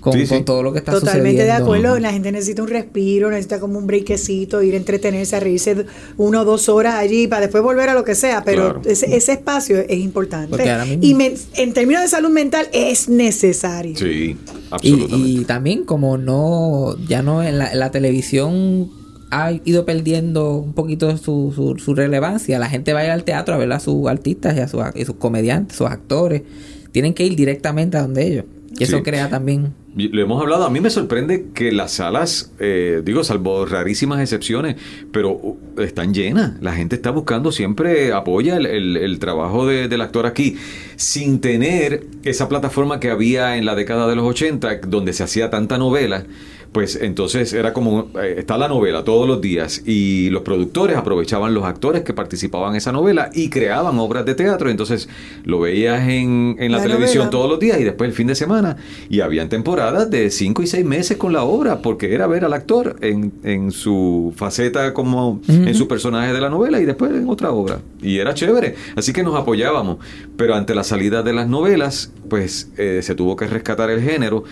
con, Sí, sí. con todo lo que está Totalmente de sucediendo. acuerdo, la gente necesita un respiro, necesita como un breakcito, ir a entretenerse, a reírse una o dos horas allí para después volver a lo que sea, pero Claro. ese, ese espacio es importante. Porque ahora mismo- Y en términos de salud mental es necesario. Sí, Y, absolutamente. y también como no, ya no en la, en la televisión ha ido perdiendo un poquito su, su, su relevancia. La gente va a ir al teatro a ver a sus artistas y a sus, y sus comediantes, sus actores. Tienen que ir directamente a donde ellos. Y eso crea también... Lo hemos hablado, a mí me sorprende que las salas, eh, digo, salvo rarísimas excepciones, pero uh, están llenas. La gente está buscando, siempre apoya el, el- el trabajo de- del actor aquí, sin tener esa plataforma que había en la década de los 80, donde se hacía tanta novela. Pues entonces era como, eh, está la novela todos los días y los productores aprovechaban los actores que participaban en esa novela y creaban obras de teatro. Entonces lo veías en, en la, La televisión novela. todos los días y después el fin de semana. Y habían temporadas de cinco y seis meses con la obra, porque era ver al actor en, en su faceta como en su personaje de la novela y después en otra obra. Y era chévere. Así que nos apoyábamos. Pero ante la salida de las novelas, pues eh, se tuvo que rescatar el género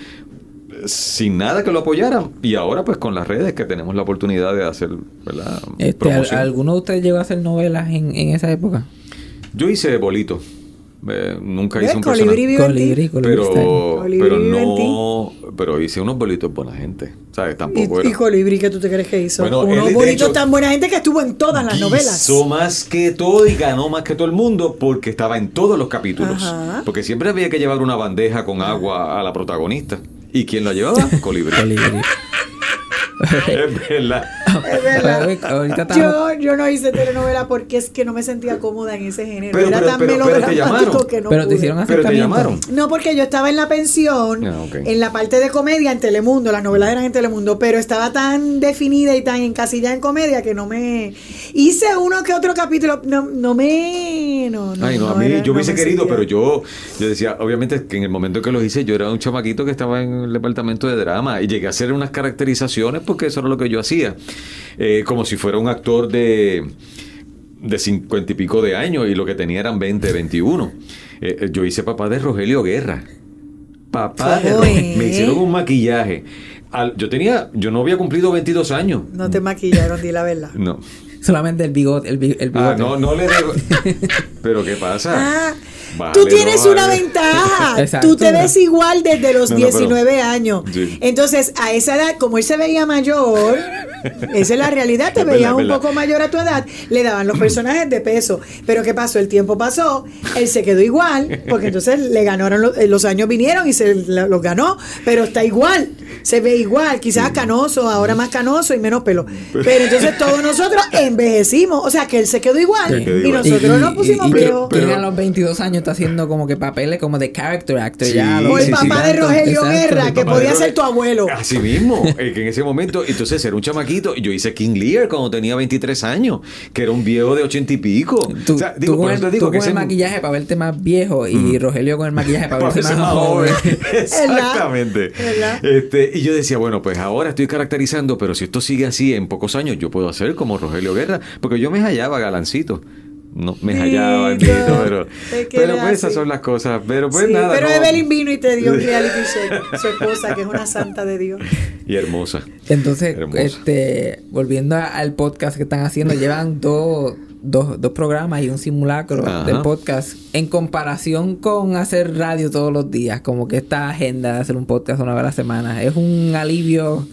sin nada que lo apoyaran y ahora pues con las redes que tenemos la oportunidad de hacer ¿verdad? Este, ¿al- promoción. ¿Alguno de ustedes llegó a hacer novelas en, en esa época? yo hice bolito Eh, nunca hice un Colibrí. Colibrí, colibrí pero pero no pero hice unos bolitos buena gente sabes tampoco Y, y Colibrí, ¿qué tú te crees que hizo? Bueno, Unos hecho, tan buena gente que estuvo en todas las novelas. Hizo más que todo y ganó más que todo el mundo porque estaba en todos los capítulos. Ajá. Porque siempre había que llevar una bandeja con agua a la protagonista. ¿Y quién la llevaba? Colibrí. Colibrí. es verdad. Es verdad. Ahorita estamos- Yo, yo no hice telenovela porque es que no me sentía cómoda en ese género. Pero- Era pero- tan pero- pero te melodramático que no pero te pude. hicieron Pero te acercamiento. llamaron. No, porque yo estaba en la pensión, Ah, ok. en la parte de comedia en Telemundo, las novelas eran en Telemundo, pero estaba tan definida y tan encasillada en comedia que no me... Hice uno que otro capítulo, no, no me... No, no, Ay, no, a mí era- yo no hubiese me querido, sentía. pero yo, yo decía, obviamente que en el momento que los hice, yo era un chamaquito que estaba en el departamento de drama y llegué a hacer unas caracterizaciones porque eso era lo que yo hacía. Eh, como si fuera un actor de de cincuenta y pico de años y lo que tenía eran 20, 21. Eh, eh, yo hice papá de Rogelio Guerra. Papá de. Me hicieron un maquillaje. Al- yo tenía, yo no había cumplido 22 años. No te maquillaron, di la verdad. No. Solamente el bigote. El, el bigote. Ah, no, no le debo. Pero ¿qué pasa? Ah, Vale, tú tienes no, una vale. ventaja. Exacto. Tú te ves igual desde los No, no, pero- 19 años. Sí. Entonces, a esa edad, como él se veía mayor, Esa es la realidad, te veías un poco mayor a tu edad, le daban los personajes de peso. Pero ¿qué pasó? El tiempo pasó, él se quedó igual, porque entonces le ganaron, los, eh, los años vinieron y se los ganó, pero está igual, se ve igual, quizás canoso, ahora más canoso y menos pelo. Pero entonces todos nosotros envejecimos, o sea que él se quedó igual Se quedó y igual. nosotros nos pusimos y- y- viejos. ¿quién Pero- a los 22 años está haciendo como que papeles como de character actor Sí, ya. O el sí, sí. papá de Rogelio exacto. Guerra, que podía ser tu abuelo. Así mismo, eh, que en ese momento, entonces era un chamaquito. Yo hice King Lear cuando tenía 23 años, que era un viejo de 80 y pico. Tú, O sea, tú digo, con por el, eso te digo tú que con el ese- maquillaje para verte más viejo y Rogelio con el maquillaje para verse verse más joven. Exactamente. ¿Verdad? Este, y yo decía, bueno, pues ahora estoy caracterizando, pero si esto sigue así en pocos años, yo puedo hacer como Rogelio Guerra, porque yo me hallaba galancito. No, me hallaba, bendito, pero, pero pues esas así. son las cosas. Pero pues Sí, nada. pero no. Evelyn vino y te dio un reality check, su esposa, que es una santa de Dios. Y hermosa. Entonces, Hermosa. este, volviendo a- al podcast que están haciendo, llevan dos, dos, dos programas y un simulacro Ajá. del podcast en comparación con hacer radio todos los días, como que esta agenda de hacer un podcast una vez a la semana, ¿es un alivio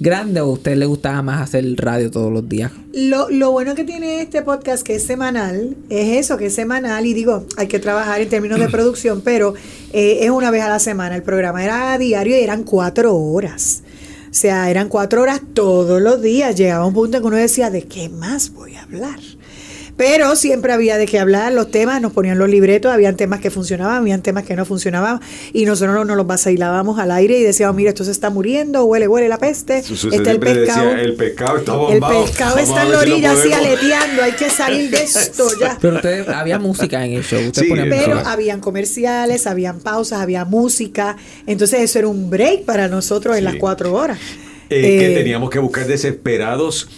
grande o a usted le gustaba más hacer radio todos los días? Lo, lo bueno que tiene este podcast, que es semanal, es eso, que es semanal. Y digo, hay que trabajar en términos de producción, pero eh, es una vez a la semana. El programa era diario y eran cuatro horas. O sea, eran cuatro horas todos los días. Llegaba un punto en que uno decía, ¿de qué más voy a hablar? Pero siempre había de qué hablar, los temas, nos ponían los libretos, habían temas que funcionaban, habían temas que no funcionaban, y nosotros nos los vacilábamos al aire y decíamos, mira, esto se está muriendo, huele, huele la peste, Su- su- está el decía, pescado. el pescado está El bombado. pescado Vamos está en la si orilla así podemos". aleteando, hay que salir de esto ya. Pero ustedes, había música en el show, ustedes Sí, ponían Pero música. habían comerciales, habían pausas, había música. Entonces eso era un break para nosotros en las cuatro horas. Eh, que Eh, teníamos que buscar desesperados.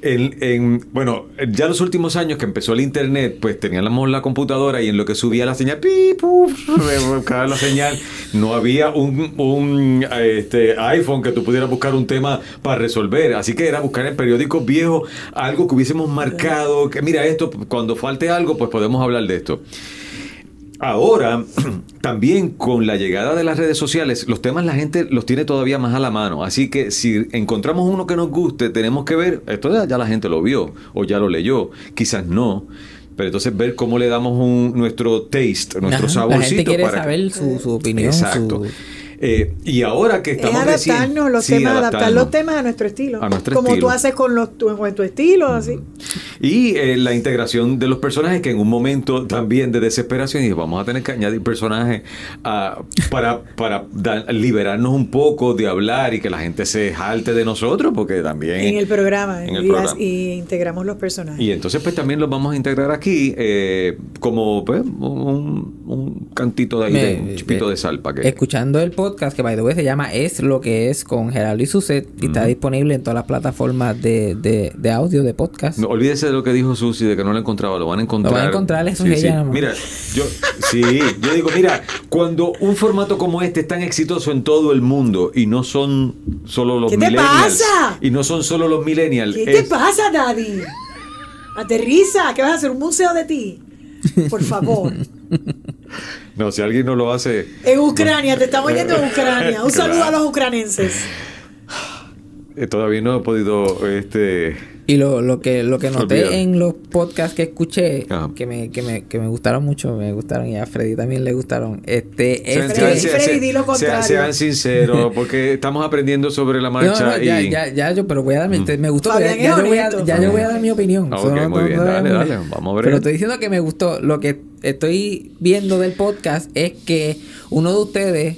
En, en- bueno, ya los últimos años que empezó el internet, pues teníamos la computadora y en lo que subía la señal, pi, la señal, no había un, un, este, iPhone que tú pudieras buscar un tema para resolver. Así que era buscar en periódicos viejos algo que hubiésemos marcado, que mira esto, cuando falte algo, pues podemos hablar de esto. Ahora, también con la llegada de las redes sociales, los temas la gente los tiene todavía más a la mano. Así que si encontramos uno que nos guste, tenemos que ver, esto ya, la gente lo vio o ya lo leyó, quizás no. Pero entonces ver cómo le damos un, nuestro taste, nuestro Ajá, saborcito. La gente quiere para saber su, su opinión. Exacto. su- Eh, y ahora que es estamos recién- adaptarnos los sí, temas, adaptar adaptarnos. los temas a nuestro estilo. A nuestro Como estilo. tú haces con los tu, con tu estilo, así. Y eh, la integración de los personajes que en un momento también de desesperación y vamos a tener que añadir personajes ah, para, para dar- liberarnos un poco de hablar y que la gente se jalte de nosotros porque también... En el programa. En el y, programa. y integramos los personajes. Y entonces pues también los vamos a integrar aquí eh, como pues, un, un cantito de ahí, de, un chipito me- de sal para que... Escuchando el podcast que by the way se llama Es lo que es con Gerardo y Suset y está disponible en todas las plataformas de, de, de audio de podcast. No, olvídese de lo que dijo Susi, de que no lo encontraba, lo van a encontrar. Lo van a encontrar, eso es ella nomás. Mira, yo, sí, yo digo, mira, cuando un formato como este es tan exitoso en todo el mundo y no son solo los ¿Qué te millennials. pasa? Y no son solo los millennials. ¿Qué te pasa, Daddy? Aterriza, ¿qué vas a hacer? ¿Un museo de ti? Por favor. No, si alguien no lo hace. En Ucrania, te estamos yendo en Ucrania. Un saludo a los ucranenses. eh, todavía no he podido. este Y lo, lo que lo que noté en los podcasts que escuché, Ajá. que me, que, me, que me gustaron mucho, me gustaron y a Freddy también le gustaron, este sean- es Freddy, que... sean- Freddy, di lo contrario. sean sinceros, porque estamos aprendiendo sobre la marcha no, ya, y. ya, ya, yo, pero voy a dar, mi- me gustó, ya, yo voy a, honesto, ya yo Fabián. voy a dar mi opinión. Ah, muy no- bien, no- dale, dale, vamos a ver. Pero estoy diciendo que me gustó. Lo que estoy viendo del podcast es que uno de ustedes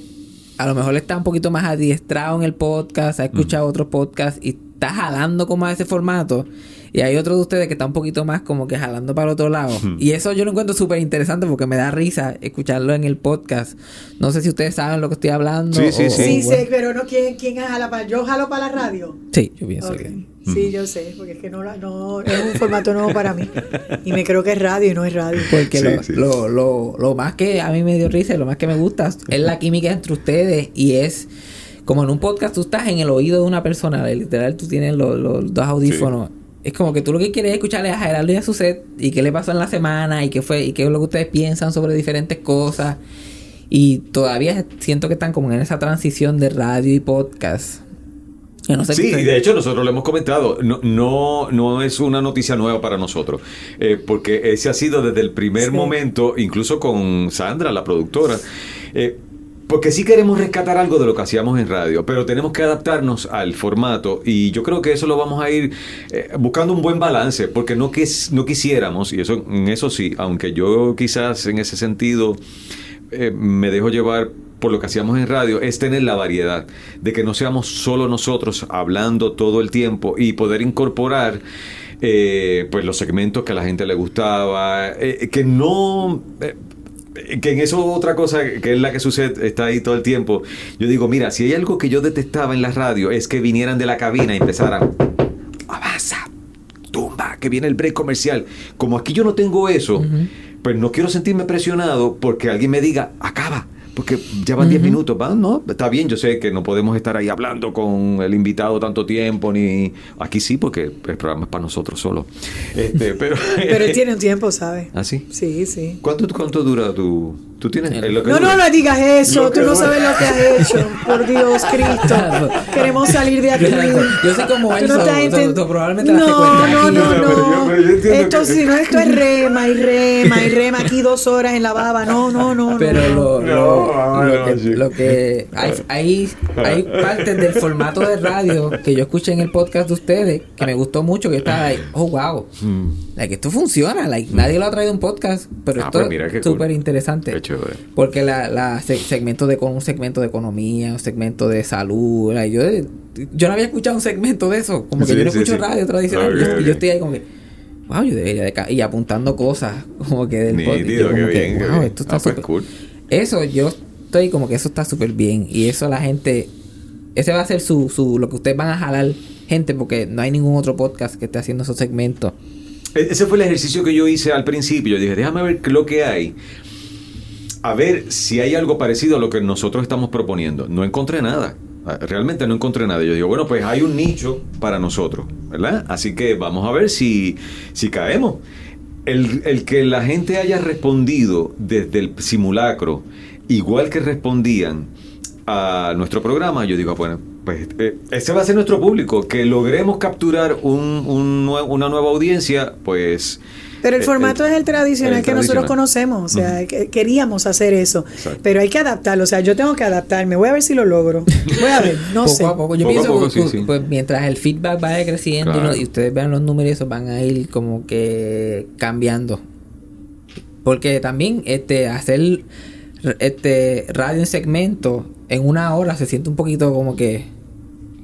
a lo mejor está un poquito más adiestrado en el podcast, ha escuchado otros podcasts y está jalando como a ese formato. Y hay otro de ustedes que está un poquito más como que jalando para el otro lado. Y eso yo lo encuentro súper interesante porque me da risa escucharlo en el podcast. No sé si ustedes saben lo que estoy hablando. Sí, sí, o- sí. o Sí, bueno. sé, pero no, ¿quién, quién jala para? ¿Yo jalo para la radio? Sí, yo pienso que... Sí, yo sé, porque es que no, la- no es un formato nuevo para mí. Y me creo que es radio y no es radio. Porque Sí, lo, sí. Lo, lo, lo más que a mí me dio risa y lo más que me gusta es la química entre ustedes y es como en un podcast tú estás en el oído de una persona, literal tú tienes los, los dos audífonos. Es como que tú lo que quieres es escucharle a Gerardo y a su set y qué le pasó en la semana y qué fue y qué es lo que ustedes piensan sobre diferentes cosas. Y todavía siento que están como en esa transición de radio y podcast. Yo no sé Sí, y de hecho nosotros lo hemos comentado, no, no, no es una noticia nueva para nosotros, eh, porque ese ha sido desde el primer Sí. momento, incluso con Sandra, la productora, eh, porque sí queremos rescatar algo de lo que hacíamos en radio, pero tenemos que adaptarnos al formato y yo creo que eso lo vamos a ir eh, buscando un buen balance, porque no, quis- no quisiéramos, y eso, en eso sí, aunque yo quizás en ese sentido eh, me dejo llevar por lo que hacíamos en radio, es tener la variedad, de que no seamos solo nosotros hablando todo el tiempo y poder incorporar eh, pues los segmentos que a la gente le gustaba, eh, que no... que en eso otra cosa que es la que sucede, está ahí todo el tiempo. Yo digo, mira, si hay algo que yo detestaba en la radio es que vinieran de la cabina y empezaran, avanza, tumba, que viene el break comercial. Como aquí yo no tengo eso, pues no quiero sentirme presionado porque alguien me diga, acaba. Porque ya van 10 minutos, ¿va? No, está bien, yo sé que no podemos estar ahí hablando con el invitado tanto tiempo, ni aquí sí, porque el programa es para nosotros solo. Este, pero, Pero él tiene un tiempo, ¿sabes? ¿Ah, sí? Sí, sí. ¿Cuánto, cuánto dura tu...? ¿Tú tienes? lo que No, no, no digas eso. Lo Tú no sabes lo que has hecho. Por Dios, Cristo. Queremos salir de aquí. Yo soy como él, no so- estás so- enten- so probablemente la no, no, no, Pero yo- no. pero yo entiendo Esto, que- si no, esto es rema y rema y rema. Aquí dos horas en la baba. No, no, no. Pero no, lo, No, lo, que, lo que hay, hay, hay partes del formato de radio que yo escuché en el podcast de ustedes que me gustó mucho que estaba like, oh wow, like, esto funciona, like, nadie lo ha traído un podcast, pero Ah, esto pues es cool. súper interesante. Chévere. Porque la, la se- segmento de con un segmento de economía, un segmento de salud, yo yo no había escuchado un segmento de eso, como que Sí, yo no sí, escucho sí. radio tradicional, Ok, y yo, estoy ahí como que wow, yo debería de y apuntando cosas como que del podcast, Nítido, yo como que, bien, wow, esto está Ah, pues súper- cool. eso yo estoy como que eso está súper bien y eso la gente ese va a ser su, su lo que ustedes van a jalar gente porque no hay ningún otro podcast que esté haciendo esos segmentos E- Ese fue el ejercicio que yo hice al principio. Yo dije, déjame ver lo que hay. A ver si hay algo parecido a lo que nosotros estamos proponiendo. No encontré nada. Ah, Realmente no encontré nada. Yo digo, bueno, pues hay un nicho para nosotros, ¿verdad? Así que vamos a ver si, si caemos. El, el que la gente haya respondido desde el simulacro, igual que respondían a nuestro programa, yo digo, bueno, pues eh, ese va a ser nuestro público. Que logremos capturar un, un una nueva audiencia, pues... Pero el eh, formato eh, es el tradicional el que nosotros conocemos, o sea, que- queríamos hacer eso, Exacto. pero hay que adaptarlo, o sea, yo tengo que adaptarme, voy a ver si lo logro, voy a ver, no poco sé. a poco yo Poco a pienso poco, que, sí, sí. pues mientras el feedback vaya creciendo y Claro. no- y, ustedes vean los números y eso van a ir como que cambiando porque también este hacer este radio en segmento en una hora se siente un poquito como que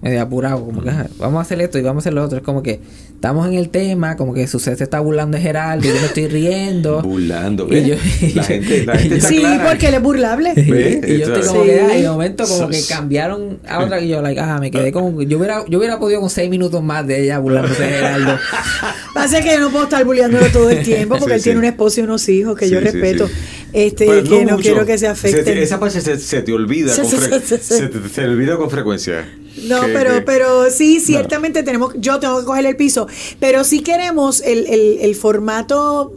medio apurado, como que "Ah, vamos a hacer esto y vamos a hacer lo otro. Es como que estamos en el tema, como que su se está burlando de Geraldo, y yo me estoy riendo. Burlando, Y ¿ves? La gente, la gente está Sí, clara. porque él es burlable. ¿Ve? y yo estoy como que, Sí. ah, y de momento como que cambiaron a otra y yo, like, ah, me quedé como, yo hubiera, yo hubiera podido con seis minutos más de ella burlándose de Geraldo. Pasa que yo no puedo estar bulleándolo todo el tiempo porque Sí, él tiene una esposa y unos hijos que yo respeto. sí. Este, que no quiero que se afecten. te- esa parte se, se te olvida con se- se- se te olvida con frecuencia. No, pero, pero sí, ciertamente tenemos, yo tengo que coger el piso, pero sí queremos el, el, el formato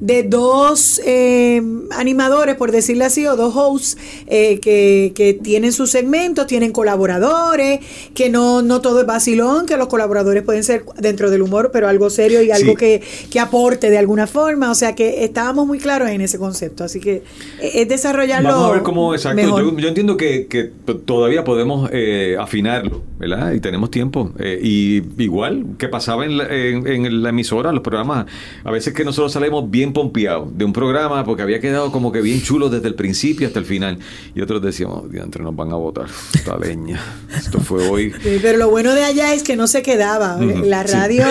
de dos eh, animadores, por decirlo así, o dos hosts eh, que, que tienen sus segmentos, tienen colaboradores, que no, no todo es vacilón, que los colaboradores pueden ser dentro del humor, pero algo serio y algo Sí. que, que aporte de alguna forma. O sea que estábamos muy claros en ese concepto. Así que eh, es desarrollarlo. Vamos a ver cómo, exacto. Yo, yo entiendo que, que todavía podemos eh, afinarlo, ¿verdad? Y tenemos tiempo. Eh, y igual que pasaba en la, en, en la emisora, los programas, a veces que nosotros salimos bien pompeados de un programa porque había quedado como que bien chulo desde el principio hasta el final. Y otros decíamos, entre nos van a votar esta leña. Esto fue hoy. Sí, pero lo bueno de allá es que no se quedaba. La sí. radio,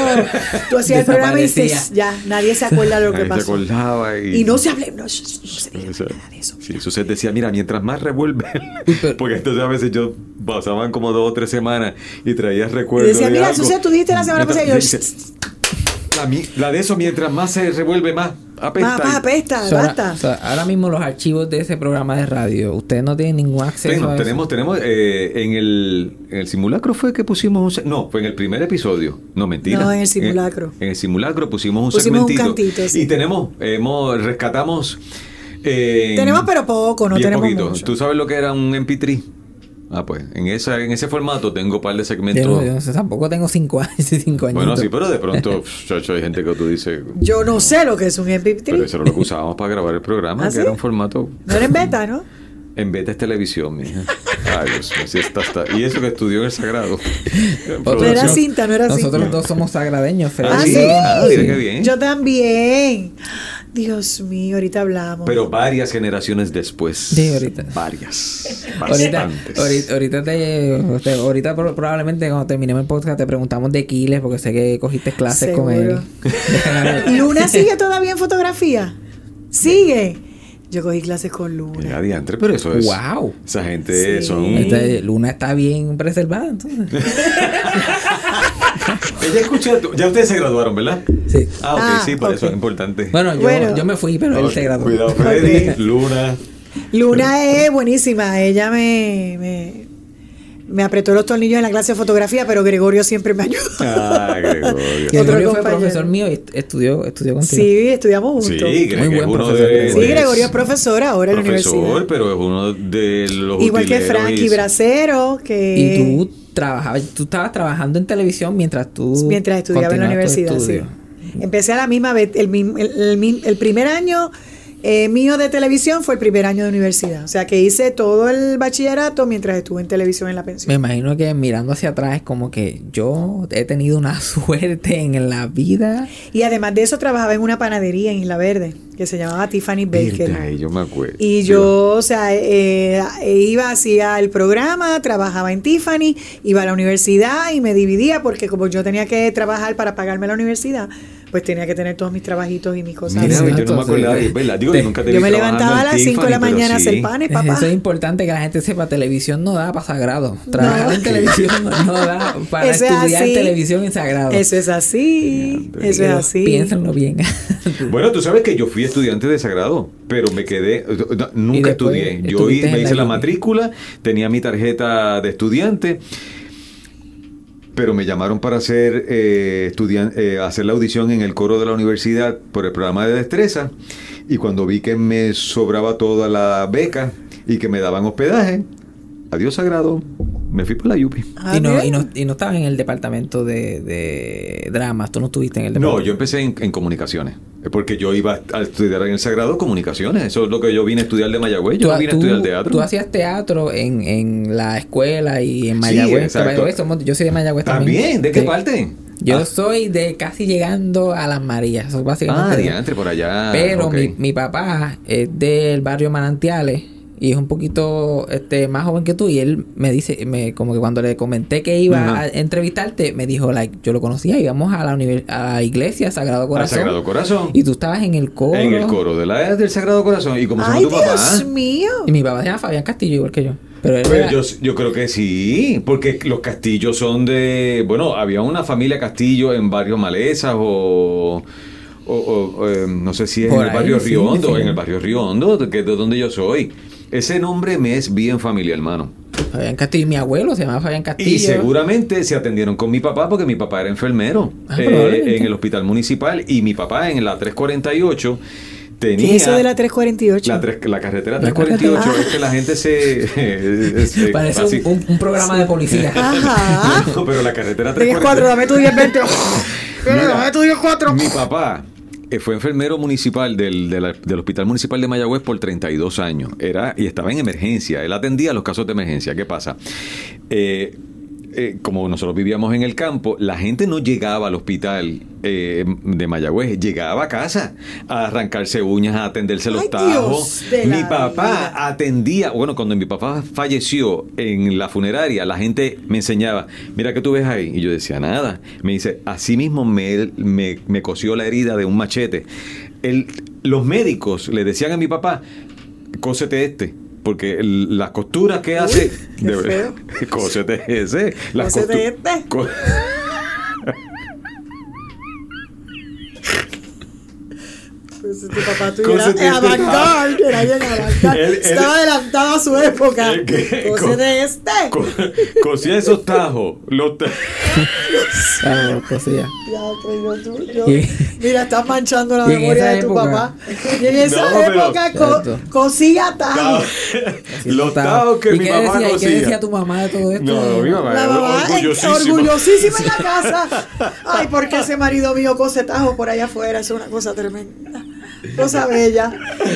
tú hacías el programa y dices, ya, nadie se acuerda de lo que se pasó. acordaba y, Y no se hable, no, no se diga nada de eso. Sí, decía, mira, mientras más revuelve, porque entonces a veces yo pasaban como dos o tres semanas y traías Y recuerdos. decía, de mira, algo. Suset, tú dijiste la semana pasada y yo, la, de eso, mientras más se revuelve, más apesta. más, más apesta, So, ahora, basta. so, ahora mismo los archivos de ese programa de radio, ustedes no tienen ningún acceso Bueno, a eso? tenemos, tenemos eh, en, el, en el simulacro fue que pusimos un... No, fue en el primer episodio. No, mentira. No, en el simulacro. En, en el simulacro pusimos un Pusimos un cantito, sí. Y tenemos, hemos, rescatamos... eh, Tenemos, pero poco, no bien tenemos poquito. mucho. ¿Tú sabes lo que era un MP3? Ah, pues, en, esa, en ese formato tengo un par de segmentos. no- yo no sé, tampoco tengo cinco años, cinco años. bueno, sí, pero de pronto, chacho, hay gente que tú dices. Yo no sé lo que es un Pero MP3. eso era lo que usábamos para grabar el programa, ¿Ah, que sí? era un formato. No era en beta, ¿no? En beta es televisión, mija. Ay, Dios mío, sí está, está- Y eso que estudió en el Sagrado. No era cinta, no era Nosotros cinta. dos somos sagradeños. Ah, Ah, sí. sí. Ah, mira qué bien. Yo también. Dios mío, ahorita hablamos. Pero varias generaciones después. Sí, ahorita. Varias. Bastantes. ahorita, ahorita te, te- ahorita pro- probablemente cuando terminemos el podcast te preguntamos de Kiles porque sé que cogiste clases con él. ¿Luna sigue todavía en fotografía? ¿Sigue? Yo cogí clases con Luna. Mira, diantre, pero eso es. Wow. Esa gente Sí. son. Este, Luna está bien preservada, entonces. Ella escucha. Ya ustedes se graduaron, ¿verdad? Sí. Ah, ok, Ah, sí, por eso es importante. Bueno, yo, Bueno. yo me fui, pero él se graduó. Cuidado, Freddy. Luna. Luna es buenísima. Ella me, me, me apretó los tornillos en la clase de fotografía, pero Gregorio siempre me ayuda. Ah, Gregorio. Gregorio fue profesor mío y est- estudió, estudió contigo. Sí, estudiamos Sí, juntos. Greg Muy buen profesor, de. Gregorio. Sí, Gregorio es profesor ahora en la profesor, universidad. pero es uno de los. Igual que Frankie y- Bracero, que Y tú trabajabas, tú estabas trabajando en televisión mientras tú mientras estudiaba en la universidad, sí. Empecé a la misma vez, el, el, el el primer año eh, mío de televisión fue el primer año de universidad. O sea que hice todo el bachillerato mientras estuve en televisión en la Me pensión. imagino que mirando hacia atrás es como que yo he tenido una suerte en la vida. Y además de eso trabajaba en una panadería en Isla Verde que se llamaba Tiffany Baker. Verdad, yo me acuerdo. Y yo, o sea, eh, eh, iba, hacía el programa, trabajaba en Tiffany, iba a la universidad y me dividía porque como yo tenía que trabajar para pagarme la universidad, pues tenía que tener todos mis trabajitos y mis cosas. Mira, así. yo no me Entonces, acordaba, es verdad. Digo, te- yo nunca te yo vi me levantaba a las 5 de la mañana a pero hacer sí. panes, papá. Eso es importante que la gente sepa, televisión no da para sagrado. Trabajar No. en televisión no da para Eso estudiar televisión en sagrado. Eso es así, eso es así. Piénsenlo bien. Bueno, tú sabes que yo fui estudiante de Sagrado, pero me quedé, no, nunca estudié. Yo me hice la matrícula, tenía mi tarjeta de estudiante, pero me llamaron para hacer, eh, estudian- eh, hacer la audición en el coro de la universidad por el programa de destreza, y cuando vi que me sobraba toda la beca y que me daban hospedaje, adiós Sagrado, me fui por la Yupi. Ah, y, no, y, no, y no estabas en el departamento de, de dramas. Tú no estuviste en el No, departamento. yo empecé en, en comunicaciones. Porque yo iba a estudiar en el Sagrado comunicaciones. Eso es lo que yo vine a estudiar de Mayagüez. Yo Tú, no vine a estudiar teatro. tú hacías teatro en, en la escuela y en Sí, Mayagüez. exacto. Mayagüez somos- yo soy de Mayagüez también. ¿También? ¿De qué Sí. parte? Yo Ah. soy de casi llegando a las Marías. Eso es básicamente. Ah, diantre, por allá. Pero mi, mi papá es del barrio Manantiales y es un poquito este más joven que tú y él me dice me como que cuando le comenté que iba a entrevistarte me dijo like yo lo conocía íbamos a la a la iglesia Sagrado Corazón Sagrado Corazón. y tú estabas en el coro En el coro de la, del Sagrado Corazón. ¿Y cómo se Ay, tu papá? Dios mío. y mi papá se llama Fabián Castillo igual que yo pero él Pues era- yo, yo creo que sí, porque los castillos son de... Bueno, había una familia Castillo en barrio Malezas o... o- o, eh, no sé si es Por en el ahí, barrio sí, Riondo, sí. en el barrio Riondo, que es de donde yo soy. Ese nombre me es bien familiar, hermano. Fabián Castillo y mi abuelo se llama Fabián Castillo Y seguramente se atendieron con mi papá porque mi papá era enfermero Ah, eh, en el hospital municipal y mi papá en la 348 tenía ¿Qué es eso de la 348? la, tres- la carretera La 348 carretera- es que la gente se, se- parece así- un, un- un programa de policía Ajá. No, pero la carretera 10 348 4, dame tu 10 20. Mira, dame tu 10 4. mi papá fue enfermero municipal del, del Hospital Municipal de Mayagüez por 32 años. Era, y estaba en emergencia. Él atendía los casos de emergencia. ¿Qué pasa? Eh, eh, como nosotros vivíamos en el campo, la gente no llegaba al hospital eh, de Mayagüez, llegaba a casa a arrancarse uñas, a atenderse los tajos. Mi papá vida. atendía, bueno, cuando mi papá falleció en la funeraria, la gente me enseñaba, mira que tú ves ahí. Y yo decía, nada. Me dice, así mismo me, me, me cosió la herida de un machete. El- los médicos le decían a mi papá, cósete este. Porque el- las costuras que hace. qué feo. Cósete ese. Cósete este. Pues tu papá tuyo era Cósete eh, este avant-garde, era bien él- Estaba adelantado a su época. Que- Cósete este. Co- Cosía esos tajos. Los ta- Claro, cosilla. Ya, que yo, tú, yo- Mira, estás manchando la en memoria de tu época- papá. Y en esa No, pero- época co- cosía tajos. los tajos que ¿Y mi qué mamá decía, ¿Y qué cosía. decía tu mamá de todo esto? No, mi mamá La mamá orgullosísima. orgullosísima en la casa. Ay, porque ese marido mío cose tajos por allá afuera. Es una cosa tremenda. Cosa bella.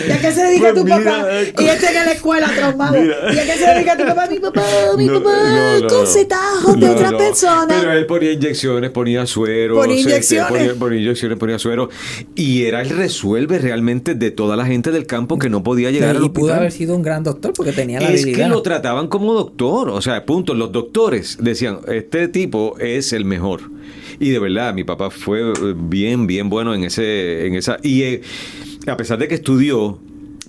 ¿Y a qué se dedica Pues tu mira, papá? eh, Y este en la escuela traumado. Mira. ¿Y a qué se dedica tu papá? Mi papá, mi No, papá, no, no, de No, otra no. persona. Pero él ponía inyecciones, ponía suero. Ponía este, inyecciones. ponía, ponía inyecciones, ponía suero. Y era el resuelve realmente de toda la gente del campo que no podía llegar al y pudo haber sido un gran doctor porque tenía la Es habilidad. que lo trataban como doctor, o sea, punto. Los doctores decían, este tipo es el mejor. Y de verdad, mi papá fue eh, bien, bien bueno en ese, en esa. Y eh, a pesar de que estudió,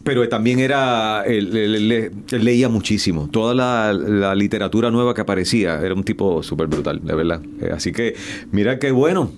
pero también era, él, él- él leía muchísimo. Toda la, la literatura nueva que aparecía, era un tipo súper brutal, de verdad. Eh, así que, mira qué bueno.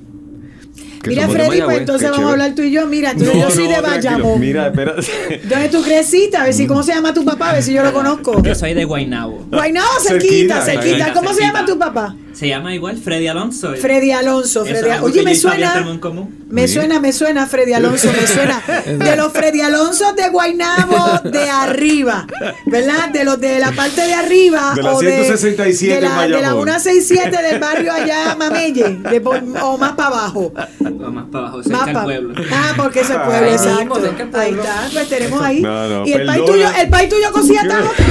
Que Mira, somos de Freddy, pues entonces vamos a hablar tú y yo. Mira, entonces No, yo soy no, de. Bayamón. Mira, espera. ¿Dónde tú creciste? A ver si, ¿cómo se llama tu papá? A ver si yo lo conozco. Yo soy de Guaynabo. Guaynabo, Cerquita, cerquita, cerquita. cerquita, ¿Cómo se llama tu papá? Se llama igual Freddy Alonso. Freddy Alonso. Freddy algo Oye, me suena. en común. Me Sí. suena, me suena Freddy Alonso, me suena. De los Freddy Alonso de Guaynabo de arriba, ¿verdad? De los de la parte de arriba. De la o 167 de, la, en de la Bayamón. 167 del barrio allá Mamelle, de por- o más para abajo. O más para abajo, cerca del pueblo. Ah, porque es el pueblo, exacto. mismo, Ahí está, pues tenemos ahí. No, no, y el país perdona. tuyo, el país tuyo cosía tajo.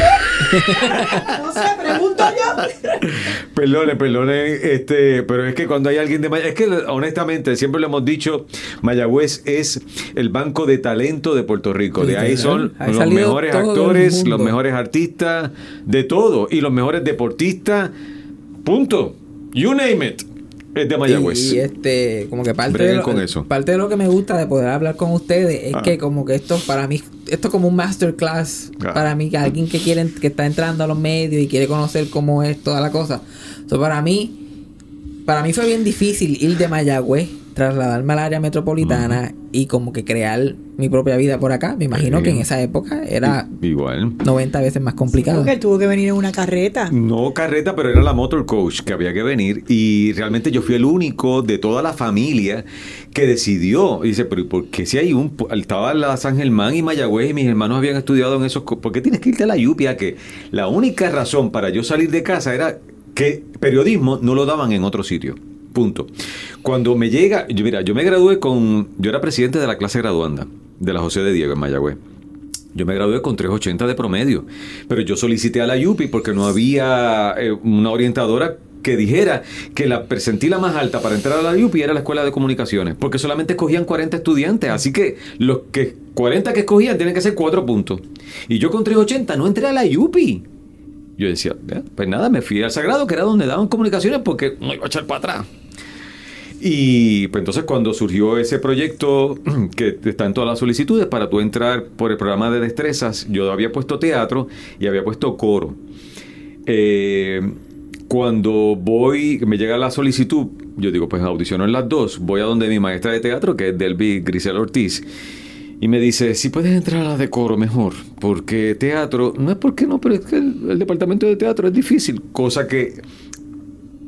No sé, pregunto yo. Perdone, perdone, este, pero es que cuando hay alguien de Mayagüez, es que honestamente siempre lo hemos dicho, Mayagüez es el banco de talento de Puerto Rico. De ahí son Ahí los mejores actores, los mejores artistas, de todo, y los mejores deportistas. Punto. You name it. Es de Mayagüez. Y, este, como que parte de, lo, con eso. parte de lo que me gusta de poder hablar con ustedes es Ah. que como que esto para mí, esto es como un masterclass Ah. para mí, que alguien que quiere, que está entrando a los medios y quiere conocer cómo es toda la cosa. So, para mí, para mí fue bien difícil ir de Mayagüez, trasladarme al área metropolitana y como que crear mi propia vida por acá. Me imagino que en esa época era Igual. 90 veces más complicado. Porque él tuvo que venir en una carreta. No carreta, pero era la motor coach que había que venir y realmente yo fui el único de toda la familia que decidió. Y dice, pero ¿y ¿por qué si hay un... Estaba la San Germán y Mayagüez y mis hermanos habían estudiado en esos... ¿Por qué tienes que irte a la Yupia? Que la única razón para yo salir de casa era que periodismo no lo daban en otro sitio. Punto. Cuando me llega, mira, yo me gradué con, yo era presidente de la clase graduanda de la José de Diego en Mayagüez. Yo me gradué con 380 de promedio, pero yo solicité a la YUPI porque no había eh, una orientadora que dijera que la percentila más alta para entrar a la YUPI era la Escuela de Comunicaciones, porque solamente escogían 40 estudiantes, así que los que 40 que escogían tienen que ser 4 puntos. Y yo con 380 no entré a la YUPI. Yo decía, "Ya, pues nada, me fui al Sagrado, que era donde daban comunicaciones, porque no iba a echar para atrás. Y pues entonces cuando surgió ese proyecto que está en todas las solicitudes para tú entrar por el programa de destrezas, yo había puesto teatro y había puesto coro. Eh, cuando voy, me llega la solicitud, yo digo, pues audiciono en las dos, voy a donde mi maestra de teatro, que es Delby Grisel Ortiz, y me dice, si puedes entrar a la de coro mejor, porque teatro, no es porque no, pero es que el, el departamento de teatro es difícil, cosa que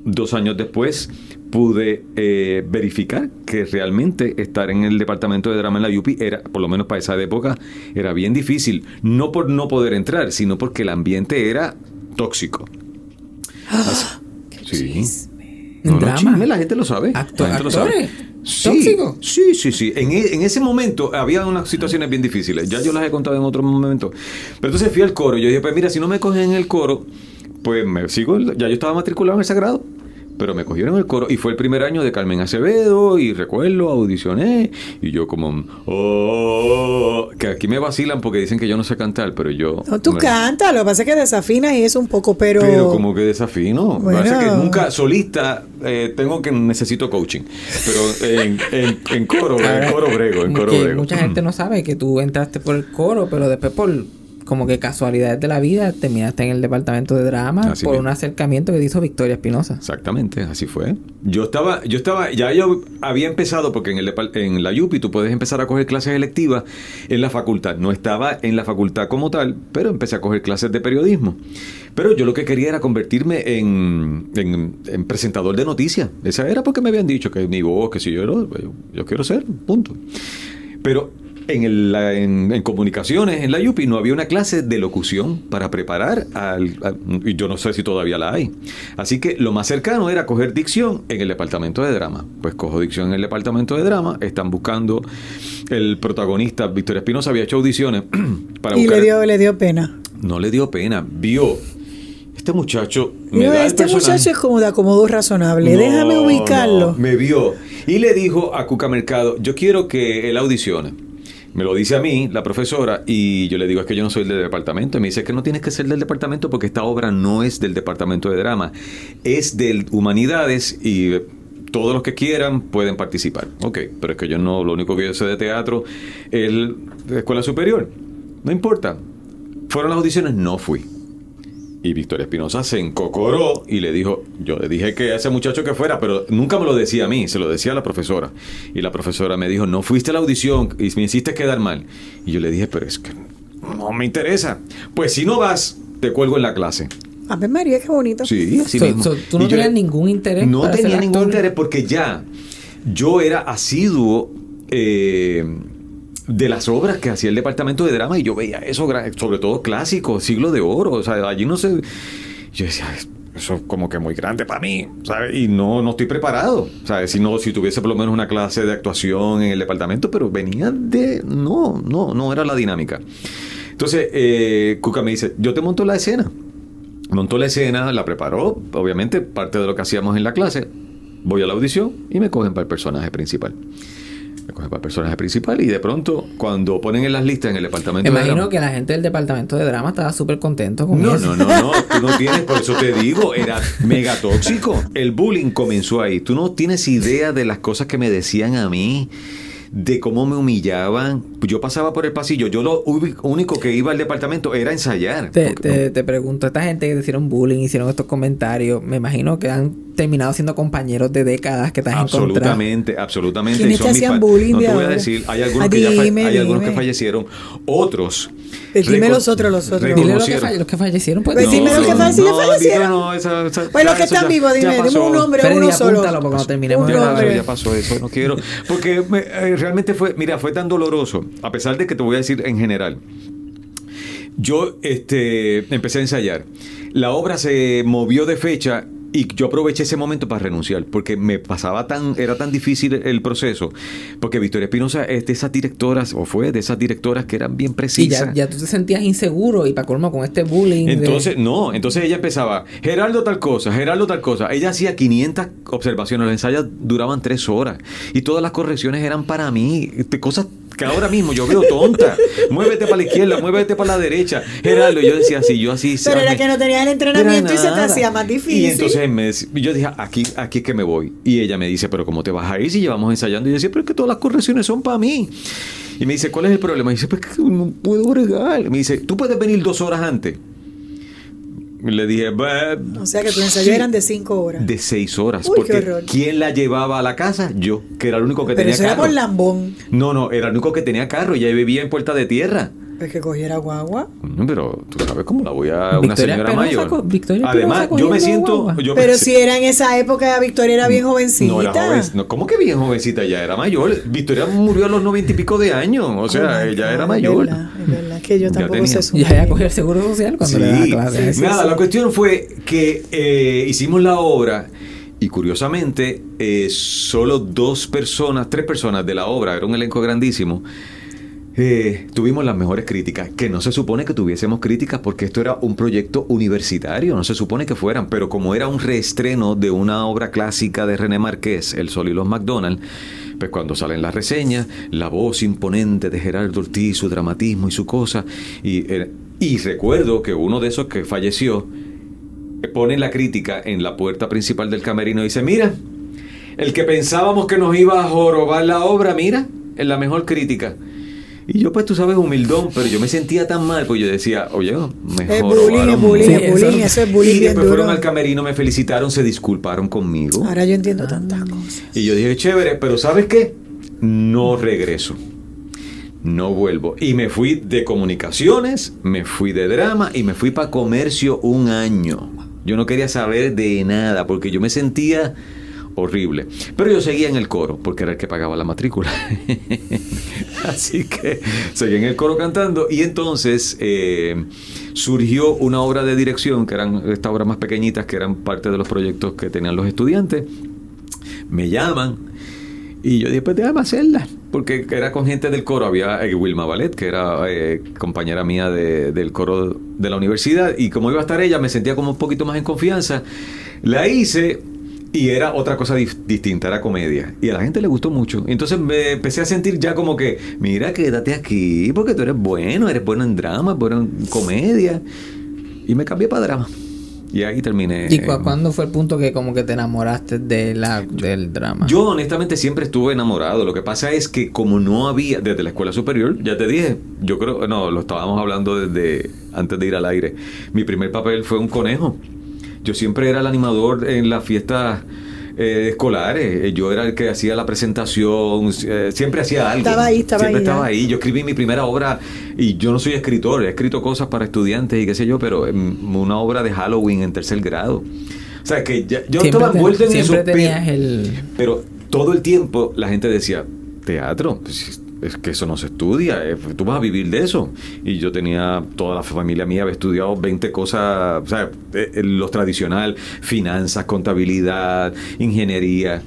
dos años después pude eh, verificar que realmente estar en el departamento de drama en la UPI era, por lo menos para esa época, era bien difícil. No por no poder entrar, sino porque el ambiente era tóxico. Así- sí. ¿En No, no, drama? chisme, la gente lo sabe. Acto- La gente lo sabe. ¿Actores? Sí, sí, sí, sí. En, e- en ese momento había unas situaciones bien difíciles. Ya yo las he contado en otro momento. Pero entonces fui al coro. Yo dije, pues mira, si no me cogen en el coro, pues me sigo. el- Ya yo estaba matriculado en el Sagrado. Pero me cogieron el coro y fue el primer año de Carmen Acevedo y recuerdo, audicioné y yo como, oh, que aquí me vacilan porque dicen que yo no sé cantar, pero yo... No, tú me- cantas, lo que pasa es que desafinas y eso un poco, pero. pero como que desafino. Bueno. Parece que nunca solista eh, tengo que necesito coaching. Pero en, en, en coro, en coro brego, en coro que brego. mucha gente no sabe que tú entraste por el coro, pero después por como que casualidades de la vida, terminaste en el departamento de drama Así por un acercamiento que te hizo Victoria Espinosa. Exactamente, así fue. Yo estaba, yo estaba, ya yo había empezado, porque en, el, en la UPI tú puedes empezar a coger clases electivas en la facultad. No estaba en la facultad como tal, pero empecé a coger clases de periodismo. Pero yo lo que quería era convertirme en, en- en presentador de noticias. Esa era porque me habían dicho que mi voz, que si yo, era- yo, yo quiero ser, punto. Pero en, el- en, en comunicaciones, en la UPI, no había una clase de locución para preparar al, al- y yo no sé si todavía la hay. Así que lo más cercano era coger dicción en el departamento de drama. Pues cojo dicción en el departamento de drama, están buscando el protagonista, Victoria Espinosa, había hecho audiciones para Y buscar... le dio, le dio pena. No le dio pena, vio. Este muchacho me da el este muchacho es como de acomodo razonable. No, Déjame ubicarlo. no, me vio y le dijo a Cuca Mercado, yo quiero que él audicione. Me lo dice a mí, la profesora, y yo le digo, es que yo no soy del departamento. Y me dice que no tienes que ser del departamento porque esta obra no es del departamento de drama, es del humanidades y eh, todos los que quieran pueden participar. Ok, pero es que yo no, lo único que yo sé de teatro es la escuela superior. No importa. Fueron las audiciones, no fui. Y Victoria Espinosa se encocoró y le dijo, yo le dije que a ese muchacho que fuera, pero nunca me lo decía a mí, se lo decía a la profesora. Y la profesora me dijo, no fuiste a la audición y me hiciste quedar mal. Y yo le dije, pero es que no me interesa. Pues si no vas, te cuelgo en la clase. A ver, María, qué bonito. Sí, así So- mismo. so, ¿tú no tenías ningún interés No tenía ningún actor? interés porque ya yo era asiduo eh, de las obras que hacía el departamento de drama y yo veía eso, sobre todo clásico, siglo de oro. O sea, allí no sé. Yo decía, "Es- eso es como que muy grande para mí, ¿sabes? Y no, no estoy preparado, ¿sabes? Si, no, si tuviese por lo menos una clase de actuación en el departamento, pero venía de... No, no, no era la dinámica. Entonces, eh, Cuca me dice, yo te monto la escena. Montó la escena, la preparó, obviamente, parte de lo que hacíamos en la clase. Voy a la audición y me cogen para el personaje principal. Me cogen para el personaje principal y de pronto, cuando ponen en las listas en el Me departamento de imagino drama- que la gente del departamento de drama estaba súper contento con no, eso. no, no, no, tú no tienes, por eso te digo, era mega tóxico. El bullying comenzó ahí. Tú no tienes idea de las cosas que me decían a mí, de cómo me humillaban. Yo pasaba por el pasillo, yo lo único que iba al departamento era ensayar. Te, Porque- te, te pregunto, esta gente que te hicieron bullying, hicieron estos comentarios, me imagino que han terminado siendo compañeros de décadas que te has encontrado. Absolutamente, absolutamente. ¿Quiénes Y son te hacían bullying No de te voy a decir, hay algunos, Ah, que, ya fa- dime, hay algunos que dime. fallecieron, otros. Pues dime los otros, los otros. Dile los que, falle- los que fallecieron, pues. Pues dime los que fallecieron. digo, no, esa- esa- Pues los que están vivos, dime, dime un nombre, Freddy, uno solo. apúntalo, porque cuando terminemos Un Ya, nombre. ya pasó eso, no quiero. Porque me- eh, realmente fue, mira, fue tan doloroso, a pesar de que te voy a decir en general. Yo este, empecé a ensayar. La obra se movió de fecha y yo aproveché ese momento para renunciar, porque me pasaba tan, era tan difícil el proceso. Porque Victoria Espinosa es de esas directoras, o fue de esas directoras que eran bien precisas. ya, ya tú te sentías inseguro y para colmo con este bullying. de- Entonces, no, entonces ella empezaba, Geraldo tal cosa, Geraldo tal cosa. Ella hacía 500 observaciones, los ensayos duraban tres horas y todas las correcciones eran para mí, de cosas que ahora mismo yo veo tonta. muévete para la izquierda, muévete para la derecha. Geraldo, yo decía así, yo así. Pero era me- que no tenías el entrenamiento y se te hacía más difícil. Y entonces me yo dije, aquí, aquí es que me voy. Y ella me dice, pero ¿cómo te vas a ir si llevamos ensayando? Y yo decía, pero es que todas las correcciones son para mí. Y me dice, ¿cuál es el problema? Y dice, pues que no puedo bregar. Me dice, ¿tú puedes venir dos horas antes? Y le dije, "Bah, O sea que tus ensayos sí". eran de cinco horas. De seis horas. Uy, qué porque horror. ¿quién la llevaba a la casa? Yo, que era el único que Pero tenía eso era carro. por lambón. No, no, era el único que tenía carro. Ella vivía en Puerta de Tierra. Pues que cogiera guagua. No, pero tú sabes cómo la voy a una Victoria señora mayor. Victoria Además, yo me siento. yo Pero si- si era en esa época, Victoria era bien jovencita. No era joven. No, ¿Cómo que bien jovencita? Ya era mayor. Victoria murió a los noventa y pico de años. O sea, Oh ella era es mayor. verdad, Es verdad, que yo Ya tampoco tenía. sé Ya ya cogió el seguro social cuando le daba Sí, clase. sí, nada, sí. la cuestión fue que eh, hicimos la obra y curiosamente eh, solo dos personas, tres personas de la obra, era un elenco grandísimo, eh, tuvimos las mejores críticas, que no se supone que tuviésemos críticas porque esto era un proyecto universitario, no se supone que fueran, pero como era un reestreno de una obra clásica de René Márquez, El Sol y los McDonald, pues cuando salen las reseñas, la voz imponente de Gerardo Ortiz, su dramatismo y su cosa, y, eh, y recuerdo que uno de esos que falleció, eh, pone la crítica en la puerta principal del camerino y dice, mira, el que pensábamos que nos iba a jorobar la obra, mira, es la mejor crítica. Y yo, pues tú sabes, humildón, pero yo me sentía tan mal, pues yo decía, oye, mejor. Es bullying, es bullying, es bullying, eso- es bullying Y después fueron al camerino, me felicitaron, se disculparon conmigo. Ahora yo entiendo tantas cosas. Y yo dije, chévere, pero ¿sabes qué? No regreso. No vuelvo. Y me fui de comunicaciones, me fui de drama y me fui para comercio un año. Yo no quería saber de nada porque yo me sentía horrible. Pero yo seguía en el coro porque era el que pagaba la matrícula. Así que seguía en el coro cantando y entonces eh, surgió una obra de dirección que eran estas obras más pequeñitas que eran parte de los proyectos que tenían los estudiantes me llaman y yo dije, pues déjame hacerla. Porque era con gente del coro. Había eh, Wilma Ballet, que era eh, compañera mía de- del coro de la universidad. Y como iba a estar ella, me sentía como un poquito más en confianza. La hice y era otra cosa distinta, era comedia. Y a la gente le gustó mucho. Entonces me empecé a sentir ya como que, mira, quédate aquí, porque tú eres bueno, eres bueno en drama, bueno en comedia. Y me cambié para drama. Y ahí terminé. ¿Y cu- cuándo fue el punto que como que te enamoraste de la, del drama? yo honestamente siempre estuve enamorado. Lo que pasa es que como no había desde la escuela superior, ya te dije, yo creo, no, lo estábamos hablando desde antes de ir al aire. Mi primer papel fue un conejo. Yo siempre era el animador en las fiestas eh, escolares. Eh, Yo era el que hacía la presentación, eh, siempre hacía algo. Estaba ahí, estaba siempre ahí, estaba ahí. Yo escribí mi primera obra y yo no soy escritor, he escrito cosas para estudiantes y qué sé yo, pero em, una obra de Halloween en tercer grado. O sea que ya- yo Siempre estaba envuelto en eso. el... pero todo el tiempo la gente decía, teatro, pues, es que eso no se estudia, eh, tú vas a vivir de eso. Y yo tenía, toda la familia mía había estudiado 20 cosas, o sea, eh, eh, lo tradicional, finanzas, contabilidad, ingeniería.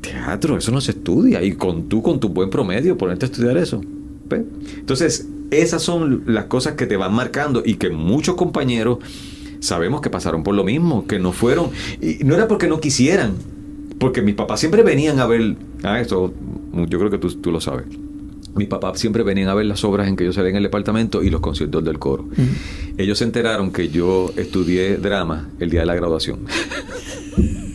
Teatro, eso no se estudia. Y con tú, con tu buen promedio, ponerte a estudiar eso. Entonces, esas son las cosas que te van marcando y que muchos compañeros sabemos que pasaron por lo mismo, que no fueron, y no era porque no quisieran, porque mis papás siempre venían a ver, ah, esto yo creo que tú, tú lo sabes. Mis papás siempre venían a ver las obras en que yo salía en el departamento y los conciertos del coro. Ellos se enteraron que yo estudié drama el día de la graduación.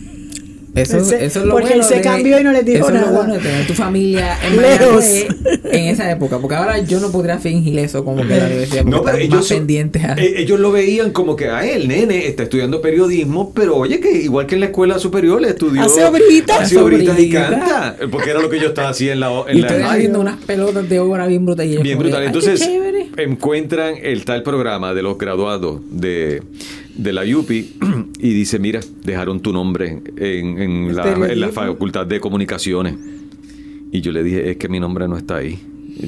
Eso, Él se- eso es lo porque él bueno se de- cambió y no les dijo eso es nada. lo bueno de tener tu familia en. Mayagüez en esa época. Porque ahora yo no podría fingir eso como que la universidad. No, pero ellos, más son- pendientes a... eh, ellos lo veían como que a él, nene, está estudiando periodismo, pero oye que igual que en la escuela superior estudió Hace obritas. hace obritas y canta, porque era lo que yo estaba haciendo en la, en y la estoy haciendo unas pelotas de obra bien brutales. Bien como que, brutal. "Ay, qué Entonces, chévere". encuentran el tal programa de los graduados de, de la UPI y dice, mira, dejaron tu nombre en, en la, en la Periodismo. Facultad de Comunicaciones. Y yo le dije, es que mi nombre no está ahí.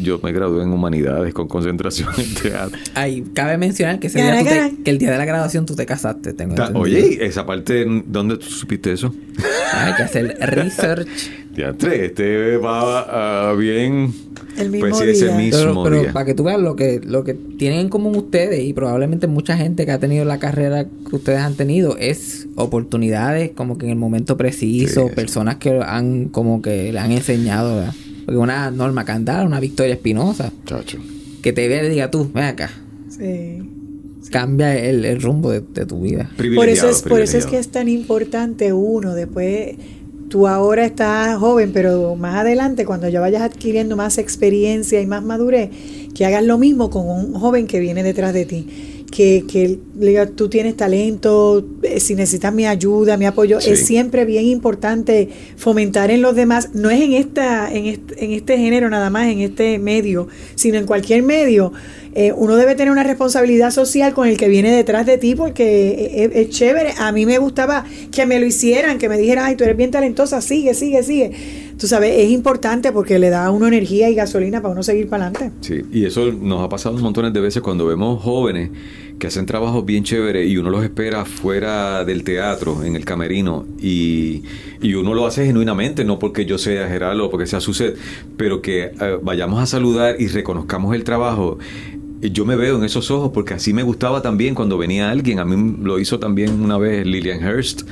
Yo me gradué en Humanidades con concentración en teatro. Ay, cabe mencionar que, ese día tú te- gara. que el día de la graduación tú te casaste. Tengo Ta- entendido. Oye, esa parte, ¿dónde tú supiste eso? Hay que hacer research. Teatre, este va ah, bien. El mismo pues sí, ese día. mismo Pero, pero día. para que tú veas lo que, lo que tienen en común ustedes y probablemente mucha gente que ha tenido la carrera que ustedes han tenido es oportunidades como que en el momento preciso, Sí, personas que han como que le han enseñado, ¿verdad? Porque una Norma Candal, una Victoria Espinosa, Chacho. que te vea y diga tú, ven acá, Sí. cambia el, el rumbo de, de tu vida. Por eso, Privilegiado, es, por eso es que es tan importante uno, después tú ahora estás joven, pero más adelante, cuando ya vayas adquiriendo más experiencia y más madurez, que hagas lo mismo con un joven que viene detrás de ti. Que, que le diga, tú tienes talento, eh, si necesitas mi ayuda, mi apoyo, Sí. es siempre bien importante fomentar en los demás, no es en esta, en este, en este género nada más, en este medio, sino en cualquier medio. Eh, uno debe tener una responsabilidad social con el que viene detrás de ti porque es, es chévere. A mí me gustaba que me lo hicieran, que me dijeran, ay, tú eres bien talentosa, sigue, sigue, sigue. Tú sabes, es importante porque le da a uno energía y gasolina para uno seguir para adelante. Sí, y eso nos ha pasado un montones de veces cuando vemos jóvenes que hacen trabajos bien chéveres y uno los espera fuera del teatro, en el camerino, y, y uno lo hace genuinamente, no porque yo sea Gerardo o porque sea Suset, pero que eh, vayamos a saludar y reconozcamos el trabajo. Yo me veo en esos ojos porque así me gustaba también cuando venía alguien. A mí lo hizo también una vez Lillian Hurst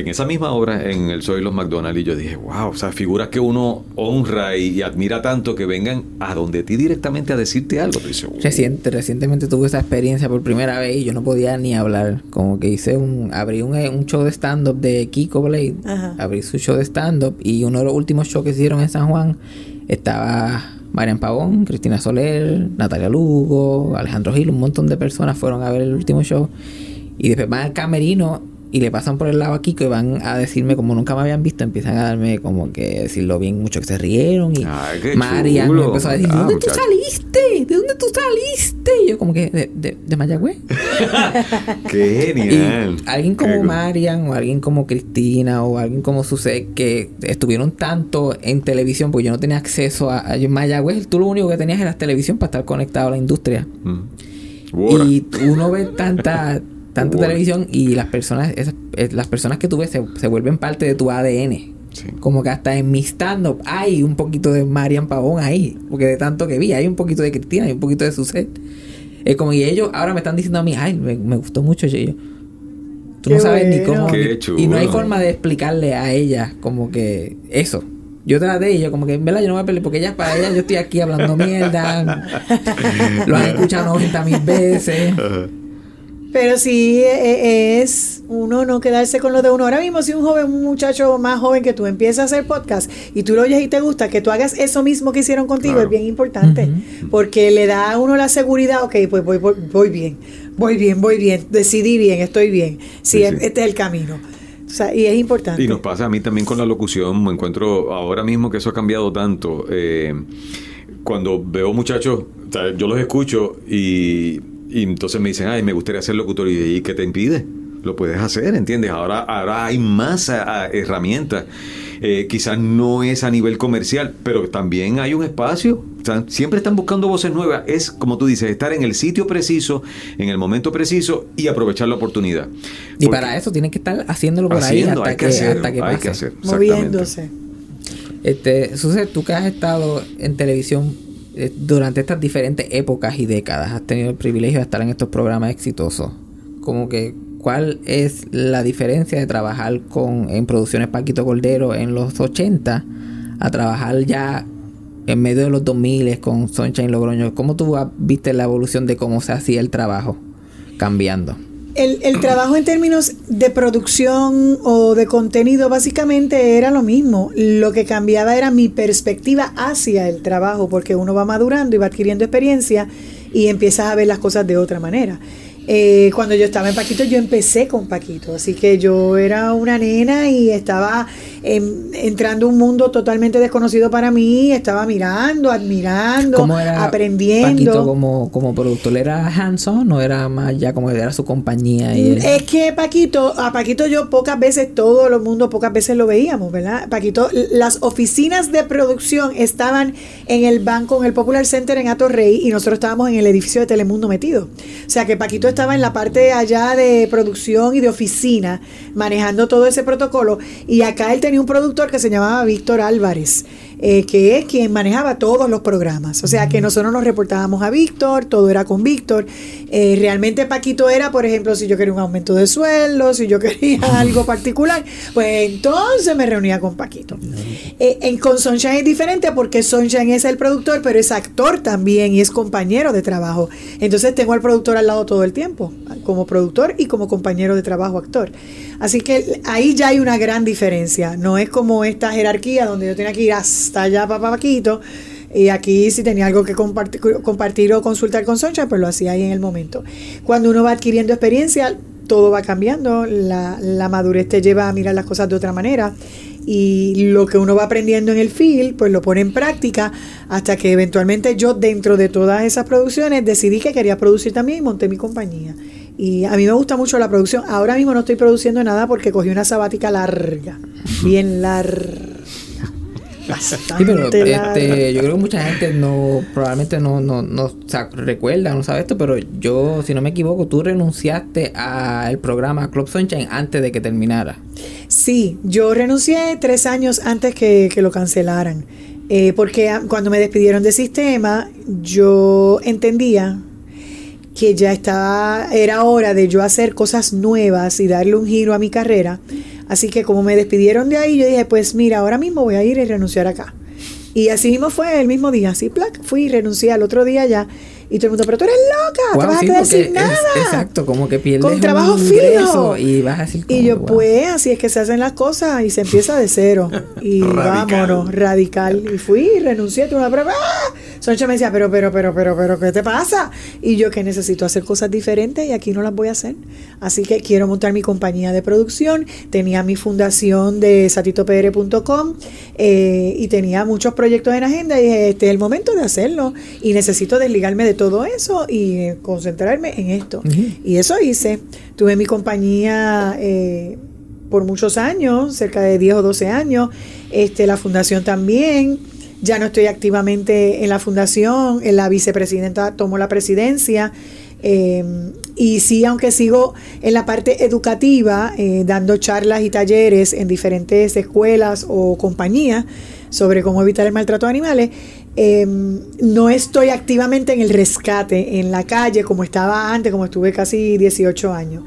en esa misma obra en el Soy los McDonald's y yo dije, wow, o sea, figuras que uno honra y, y admira tanto que vengan a donde ti directamente a decirte algo. Reciente, recientemente tuve esa experiencia por primera vez y yo no podía ni hablar. Como que hice un, abrí un, un show de stand-up de Kiko Blade. Ajá. Abrí su show de stand-up y uno de los últimos shows que hicieron en San Juan estaba Marian Pavón, Cristina Soler, Natalia Lugo, Alejandro Gil, un montón de personas fueron a ver el último show. Y después van al camerino y le pasan por el lado a Kiko y van a decirme como nunca me habían visto, empiezan a darme como que decirlo bien mucho que se rieron y Ay, qué Marian chulo. me empezó a decir, ¿de Ah, dónde tú saliste? ¿De dónde tú saliste? Y yo como que de, de, de Mayagüez. Qué genial. Y alguien como. Marian o alguien como Cristina o alguien como Susé que estuvieron tanto en televisión porque yo no tenía acceso a, a Mayagüez, tú lo único que tenías era televisión para estar conectado a la industria. Mm. Y uno ve tanta tanta Ahora. televisión y las personas esas- eh, las personas que tú ves se, se vuelven parte de tu ADN. Sí. Como que hasta en mi stand-up hay un poquito de Marian Pavón ahí. Porque de tanto que vi, hay un poquito de Cristina y un poquito de Suset. Es como, y ellos ahora me están diciendo a mí, ay, me, me gustó mucho. Y yo, tú no sabes ni cómo. Qué ni- chulo. y no hay forma de explicarle a ella como que eso. Yo traté y yo como que, en verdad, yo no voy a pelear porque ella, para ella, yo estoy aquí hablando mierda. lo han escuchado 90 mil veces. Pero sí eh, es uno no quedarse con lo de uno. Ahora mismo, si un joven, un muchacho más joven que tú empieza a hacer podcast y tú lo oyes y te gusta, que tú hagas eso mismo que hicieron contigo Claro. es bien importante. Porque le da a uno la seguridad, ok, pues voy, voy, voy bien, voy bien, voy bien, decidí bien, estoy bien. Sí, Sí, es- sí. este es el camino. O sea, y es importante. Y nos pasa a mí también con la locución. Me encuentro ahora mismo que eso ha cambiado tanto. Eh, cuando veo muchachos, o sea, yo los escucho y, y entonces me dicen, ay, me gustaría ser locutor. ¿Y, ¿y qué te impide? Lo puedes hacer, ¿entiendes? Ahora, ahora hay más a- a herramientas. Eh, quizás no es a nivel comercial, pero también hay un espacio. O sea, siempre están buscando voces nuevas. Es, como tú dices, estar en el sitio preciso, en el momento preciso y aprovechar la oportunidad. Y Porque- para eso tienes que estar haciéndolo por ahí haciendo, hasta hay que, que hacerlo, hasta que hay pase. que hacer. moviéndose. Este, Suset, tú que has estado en televisión eh, durante estas diferentes épocas y décadas, has tenido el privilegio de estar en estos programas exitosos. Como que, ¿cuál es la diferencia de trabajar con en producciones Paquito Cordero en los 80 a trabajar ya en medio de los 2000 con Sunshine Logroño? ¿Cómo tú viste la evolución de cómo se hacía el trabajo cambiando? El, el trabajo en términos de producción o de contenido básicamente era lo mismo. Lo que cambiaba era mi perspectiva hacia el trabajo, porque uno va madurando y va adquiriendo experiencia y empiezas a ver las cosas de otra manera. Eh, cuando yo estaba en Paquito, yo empecé con Paquito, así que yo era una nena y estaba em, entrando a un mundo totalmente desconocido para mí, estaba mirando, admirando, ¿Cómo era aprendiendo. Paquito como, como productor? ¿Era hands-on o era más ya como era su compañía? Y? Es que Paquito, a Paquito yo pocas veces, todo el mundo pocas veces lo veíamos, ¿verdad? Paquito, las oficinas de producción estaban en el banco, en el Popular Center en Atorrey y nosotros estábamos en el edificio de Telemundo metido. O sea que Paquito estaba en la parte allá de producción y de oficina, manejando todo ese protocolo y acá él tenía un productor que se llamaba Víctor Álvarez. Eh, que es quien manejaba todos los programas. O sea que nosotros nos reportábamos a Víctor, todo era con Víctor. Eh, realmente Paquito era, por ejemplo, si yo quería un aumento de sueldo, si yo quería algo particular, pues entonces me reunía con Paquito. Eh, en, con Sunshine es diferente porque Sunshine es el productor, pero es actor también y es compañero de trabajo. Entonces tengo al productor al lado todo el tiempo, como productor y como compañero de trabajo actor. Así que ahí ya hay una gran diferencia. No es como esta jerarquía donde yo tenía que ir hasta allá para Paquito. Y aquí si tenía algo que compartir, compartir o consultar con Soncha, pues lo hacía ahí en el momento. Cuando uno va adquiriendo experiencia, todo va cambiando, la, la madurez te lleva a mirar las cosas de otra manera y lo que uno va aprendiendo en el field, pues lo pone en práctica hasta que eventualmente yo dentro de todas esas producciones decidí que quería producir también y monté mi compañía. Y a mí me gusta mucho la producción. Ahora mismo no estoy produciendo nada porque cogí una sabática larga, bien larga. Bastante Sí, pero larga. este, yo creo que mucha gente no, probablemente no, no, no o sea, recuerda, no sabe esto, pero yo, si no me equivoco, tú renunciaste al programa Club Sunshine antes de que terminara. Sí, yo renuncié tres años antes que, que lo cancelaran, eh, porque cuando me despidieron del sistema, yo entendía que ya estaba, era hora de yo hacer cosas nuevas y darle un giro a mi carrera. Así que como me despidieron de ahí, yo dije, pues mira, ahora mismo voy a ir y renunciar acá. Y así mismo fue el mismo día, así, plac, fui y renuncié al otro día ya. Y todo el mundo, pero tú eres loca, te vas sí, a quedar sin nada. es- exacto, como que pierdes Con un trabajo fijo. y vas a decir como Y yo, wow. pues, así es que se hacen las cosas y se empieza de cero. Y Radical. vámonos, radical. Y fui y renuncié, tuve una prueba. ¡ah! Soncha me decía, pero, pero, pero, pero, pero, ¿qué te pasa? Y yo que necesito hacer cosas diferentes y aquí no las voy a hacer. Así que quiero montar mi compañía de producción. Tenía mi fundación de satitopr.com eh, y tenía muchos proyectos en agenda y dije, este es el momento de hacerlo. Y necesito desligarme de todo eso y eh, concentrarme en esto. Y eso hice. Tuve mi compañía... Eh, por muchos años, cerca de 10 o 12 años, este, la fundación también, ya no estoy activamente en la fundación, en la vicepresidenta tomó la presidencia. eh, y sí, aunque sigo en la parte educativa, eh, dando charlas y talleres en diferentes escuelas o compañías sobre cómo evitar el maltrato de animales, eh, no estoy activamente en el rescate en la calle como estaba antes, como estuve casi 18 años.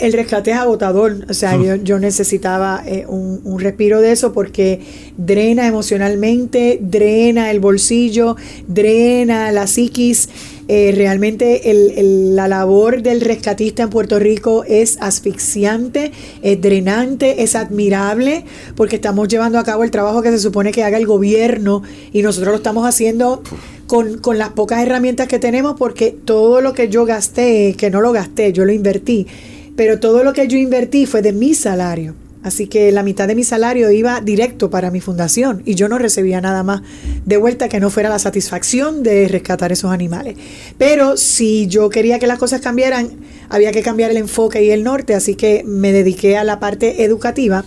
El rescate es agotador, o sea, yo, yo necesitaba eh, un, un respiro de eso porque drena emocionalmente, drena el bolsillo, drena la psiquis. Eh, realmente el- el- la labor del rescatista en Puerto Rico es asfixiante, es drenante, es admirable, porque estamos llevando a cabo el trabajo que se supone que haga el gobierno y nosotros lo estamos haciendo con, con las pocas herramientas que tenemos, porque todo lo que yo gasté, que no lo gasté, yo lo invertí, pero todo lo que yo invertí fue de mi salario. Así que la mitad de mi salario iba directo para mi fundación y yo no recibía nada más de vuelta que no fuera la satisfacción de rescatar esos animales. Pero si yo quería que las cosas cambiaran, había que cambiar el enfoque y el norte, así que me dediqué a la parte educativa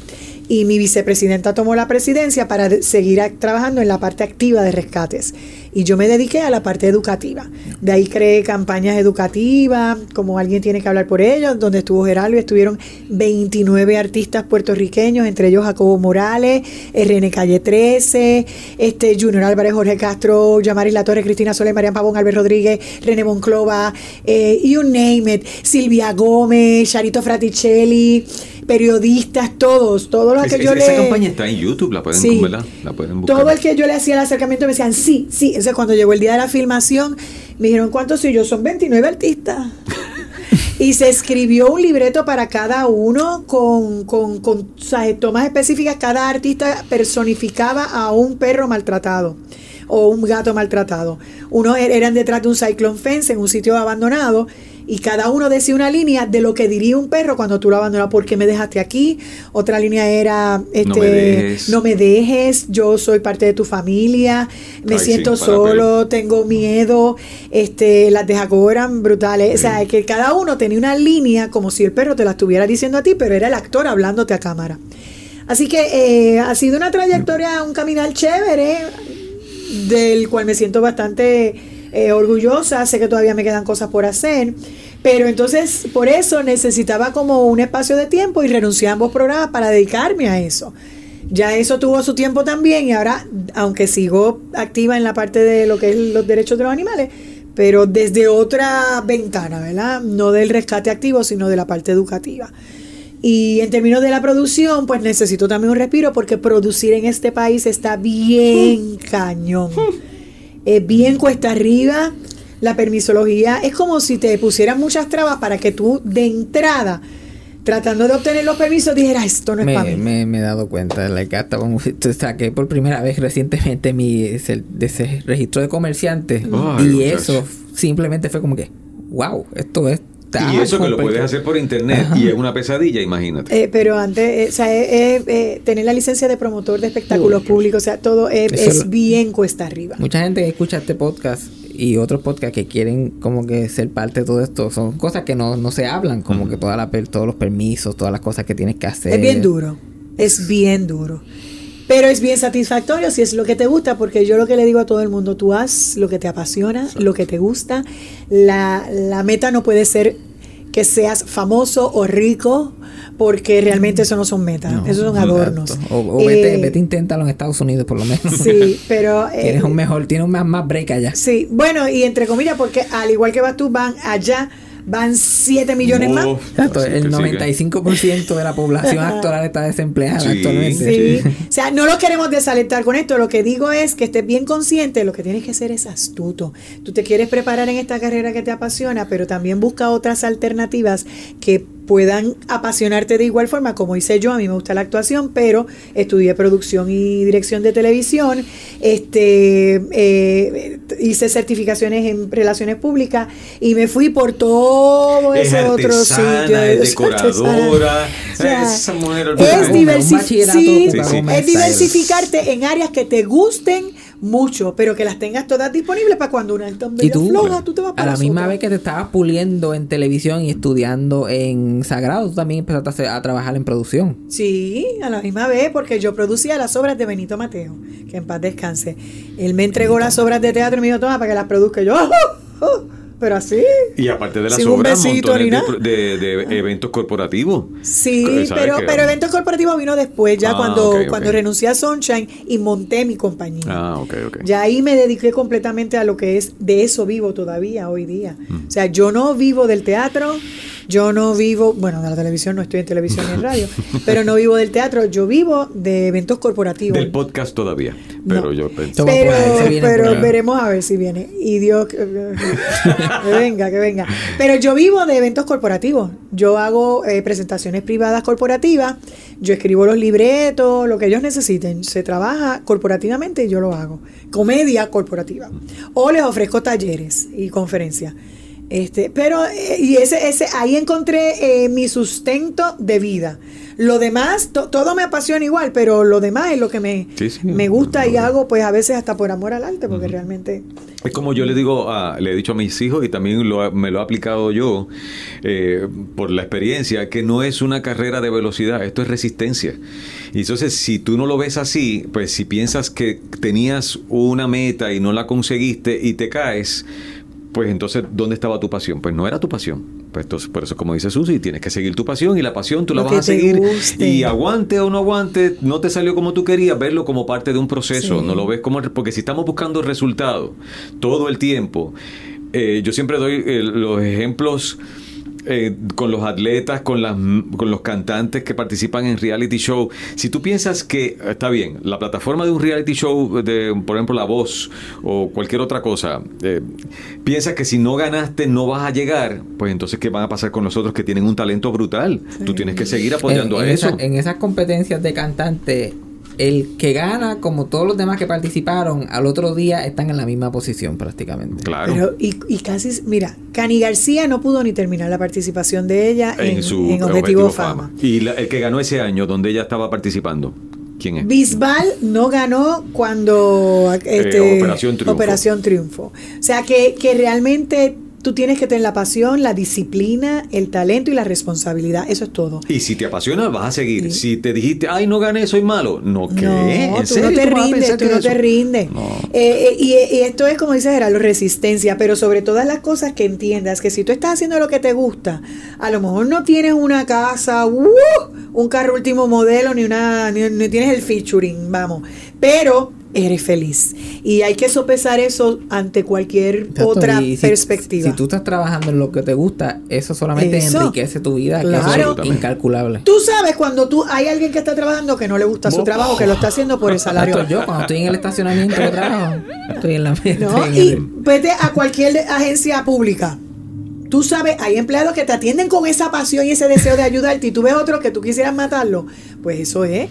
y mi vicepresidenta tomó la presidencia para seguir trabajando en la parte activa de rescates. Y yo me dediqué a la parte educativa. De ahí creé campañas educativas, como alguien tiene que hablar por ellos, donde estuvo Geraldo estuvieron 29 artistas puertorriqueños, entre ellos Jacobo Morales, RN Calle 13, este Junior Álvarez, Jorge Castro, Yamaris La Torre, Cristina Soler, Marian Pavón, Albert Rodríguez, René Monclova, eh, you name it, Silvia Gómez, Charito Fraticelli, periodistas, todos, todos los Es- que yo esa le... campaña está en YouTube, la pueden, Sí. La pueden buscar. Todo el que yo le hacía el acercamiento me decían, sí, sí. Entonces, cuando llegó el día de la filmación, me dijeron, ¿cuántos soy yo? Son 29 artistas. y se escribió un libreto para cada uno con, con, con ¿sabes? tomas específicas. Cada artista personificaba a un perro maltratado o un gato maltratado. Unos er- eran detrás de un cyclone fence en un sitio abandonado y cada uno decía una línea de lo que diría un perro cuando tú lo abandonas. ¿Por qué me dejaste aquí? Otra línea era, este, me dejes. no me dejes, yo soy parte de tu familia, me Ay, siento sí, solo, tengo miedo, este, las de Jacobo eran brutales, o sea, que cada uno tenía una línea como si el perro te la estuviera diciendo a ti, pero era el actor hablándote a cámara. Así que eh, ha sido una trayectoria, un caminar chévere, del cual me siento bastante eh, orgullosa, sé que todavía me quedan cosas por hacer, pero entonces por eso necesitaba como un espacio de tiempo y renuncié a ambos programas para dedicarme a eso. Ya eso tuvo su tiempo también y ahora, aunque sigo activa en la parte de lo que es los derechos de los animales, pero desde otra ventana, ¿verdad? No del rescate activo, sino de la parte educativa. Y en términos de la producción, pues necesito también un respiro porque producir en este país está bien cañón. Es bien cuesta arriba. La permisología es como si te pusieran muchas trabas para que tú de entrada, tratando de obtener los permisos, dijeras, esto no es para me, mí. me, me he dado cuenta, like, hasta como- saqué por primera vez recientemente mi ese, registro de comerciantes y muchacho. eso simplemente fue como que, wow, esto es Y eso que lo complicado". puedes hacer por internet y es una pesadilla, imagínate. Eh, pero antes, eh, o sea, eh, eh, eh, tener la licencia de promotor de espectáculos públicos, o sea, todo es, bien cuesta arriba. Mucha gente que escucha este podcast y otros podcasts que quieren como que ser parte de todo esto son cosas que no, no se hablan, como que toda la, todos los permisos, todas las cosas que tienes que hacer. Es bien duro, es bien duro. Pero es bien satisfactorio si es lo que te gusta, porque yo lo que le digo a todo el mundo, tú haz lo que te apasiona, lo que te gusta. La, la meta no puede ser que seas famoso o rico, porque realmente eso no son metas, No, esos son exacto. adornos. O, o vete, Eh, vete inténtalo en Estados Unidos por lo menos. Sí, pero... eh, tienes un mejor, tienes un más, más break allá. Sí, bueno, y entre comillas, porque al igual que vas tú, van allá, van 7 millones más. Exacto, el que sigue. 95% de la población actual está desempleada Sí. actualmente. Sí. O sea, no lo queremos desalentar con esto. Lo que digo es que estés bien consciente. Lo que tienes que hacer es astuto. Tú te quieres preparar en esta carrera que te apasiona, pero también busca otras alternativas que puedan apasionarte de igual forma como hice yo. A mí me gusta la actuación, pero estudié producción y dirección de televisión. Este, eh, hice certificaciones en relaciones públicas y me fui por todo Es ese otro sitio. es decoradora. O sea, diversi- Sí, sí. es diversificarte en áreas que te gusten mucho, pero que las tengas todas disponibles para cuando una medio tú, floja, tú te vas a para la misma otra. vez que te estabas puliendo en televisión y estudiando en Sagrado, tú también empezaste a, hacer- a trabajar en producción. Sí, a la misma vez, porque yo producía las obras de Benito Mateo, que en paz descanse. Él me entregó las obras de teatro y me dijo, toma, para que las produzca. Y yo, "Oh, oh, oh", pero así. Y aparte de las Sin obras, montones de, de- de eventos corporativos. Sí, ¿Sabes pero, pero eventos corporativos vino después, ya Ah, cuando, cuando renuncié a Sunshine y monté mi compañía. Ah, ok, ok. Ya ahí me dediqué completamente a lo que es, de eso vivo todavía hoy día. Mm. O sea, yo no vivo del teatro, yo no vivo, bueno, de la televisión, no estoy en televisión ni en radio, pero no vivo del teatro, yo vivo de eventos corporativos. Del podcast todavía. Pero No. yo pensé. Toma Pero, pero veremos a ver si viene. Y Dios, que, que venga, que venga. Pero yo vivo de eventos corporativos. Yo hago eh, presentaciones privadas corporativas. Yo escribo los libretos, lo que ellos necesiten. Se trabaja corporativamente y yo lo hago. Comedia corporativa. O les ofrezco talleres y conferencias. Este, pero eh, y ese, ese, ahí encontré eh, mi sustento de vida. Lo demás, to- todo me apasiona igual, pero lo demás es lo que me, Sí, sí. me gusta y hago, pues a veces hasta por amor al arte, porque realmente Es como yo le digo, a- le he dicho a mis hijos y también lo, me lo he aplicado yo eh, por la experiencia, que no es una carrera de velocidad, esto es resistencia. Y entonces, si tú no lo ves así, pues si piensas que tenías una meta y no la conseguiste y te caes, pues entonces, ¿dónde estaba tu pasión? Pues no era tu pasión. Pues entonces, por eso, como dice Susi, tienes que seguir tu pasión y la pasión tú la vas a seguir. guste. Y aguante o no aguante, no te salió como tú querías, verlo como parte de un proceso, Sí. no lo ves como... Porque si estamos buscando resultados todo el tiempo, eh, yo siempre doy eh, los ejemplos eh, con los atletas, con, las, con los cantantes que participan en reality show. Si tú piensas que, está bien, la plataforma de un reality show, de, por ejemplo, La Voz o cualquier otra cosa, eh, piensas que si no ganaste no vas a llegar, pues entonces, ¿qué van a pasar con nosotros que tienen un talento brutal? Tú tienes que seguir apoyando en, a eso. esa- en esas competencias de cantante, el que gana, como todos los demás que participaron, al otro día están en la misma posición prácticamente. Claro. Pero, y, y casi, mira, Cani García no pudo ni terminar la participación de ella en, en su en Objetivo, Fama. Y la- el que ganó ese año, donde ella estaba participando, ¿quién es? Bisbal no ganó cuando este, Eh, Operación Triunfo. Operación Triunfo. O sea que, que realmente tú tienes que tener la pasión, la disciplina, el talento y la responsabilidad. Eso es todo. Y si te apasiona, vas a seguir. Sí. Si te dijiste, ay, no gané, soy malo. No, ¿qué? No, ¿En tú serio? no te ¿Tú vas a rindes, tú no te rindes. No. Eh, eh, y, y esto es como dice Gerardo, resistencia, pero sobre todas las cosas que entiendas que si tú estás haciendo lo que te gusta, a lo mejor no tienes una casa, ¡uh! un carro último modelo, ni una, ni, ni tienes el featuring, vamos, pero eres feliz. Y hay que sopesar eso ante cualquier Exacto, otra y si- perspectiva. Si tú estás trabajando en lo que te gusta, eso solamente Eso. enriquece tu vida, que Claro. eso es incalculable. Tú sabes cuando tú hay alguien que está trabajando que no le gusta su trabajo, que lo está haciendo por el salario. Esto yo, cuando estoy en el estacionamiento de trabajo, estoy en la ¿no? estoy en Y el- vete a cualquier agencia pública. Tú sabes, hay empleados que te atienden con esa pasión y ese deseo de ayudarte y tú ves otros que tú quisieras matarlo. Pues eso es.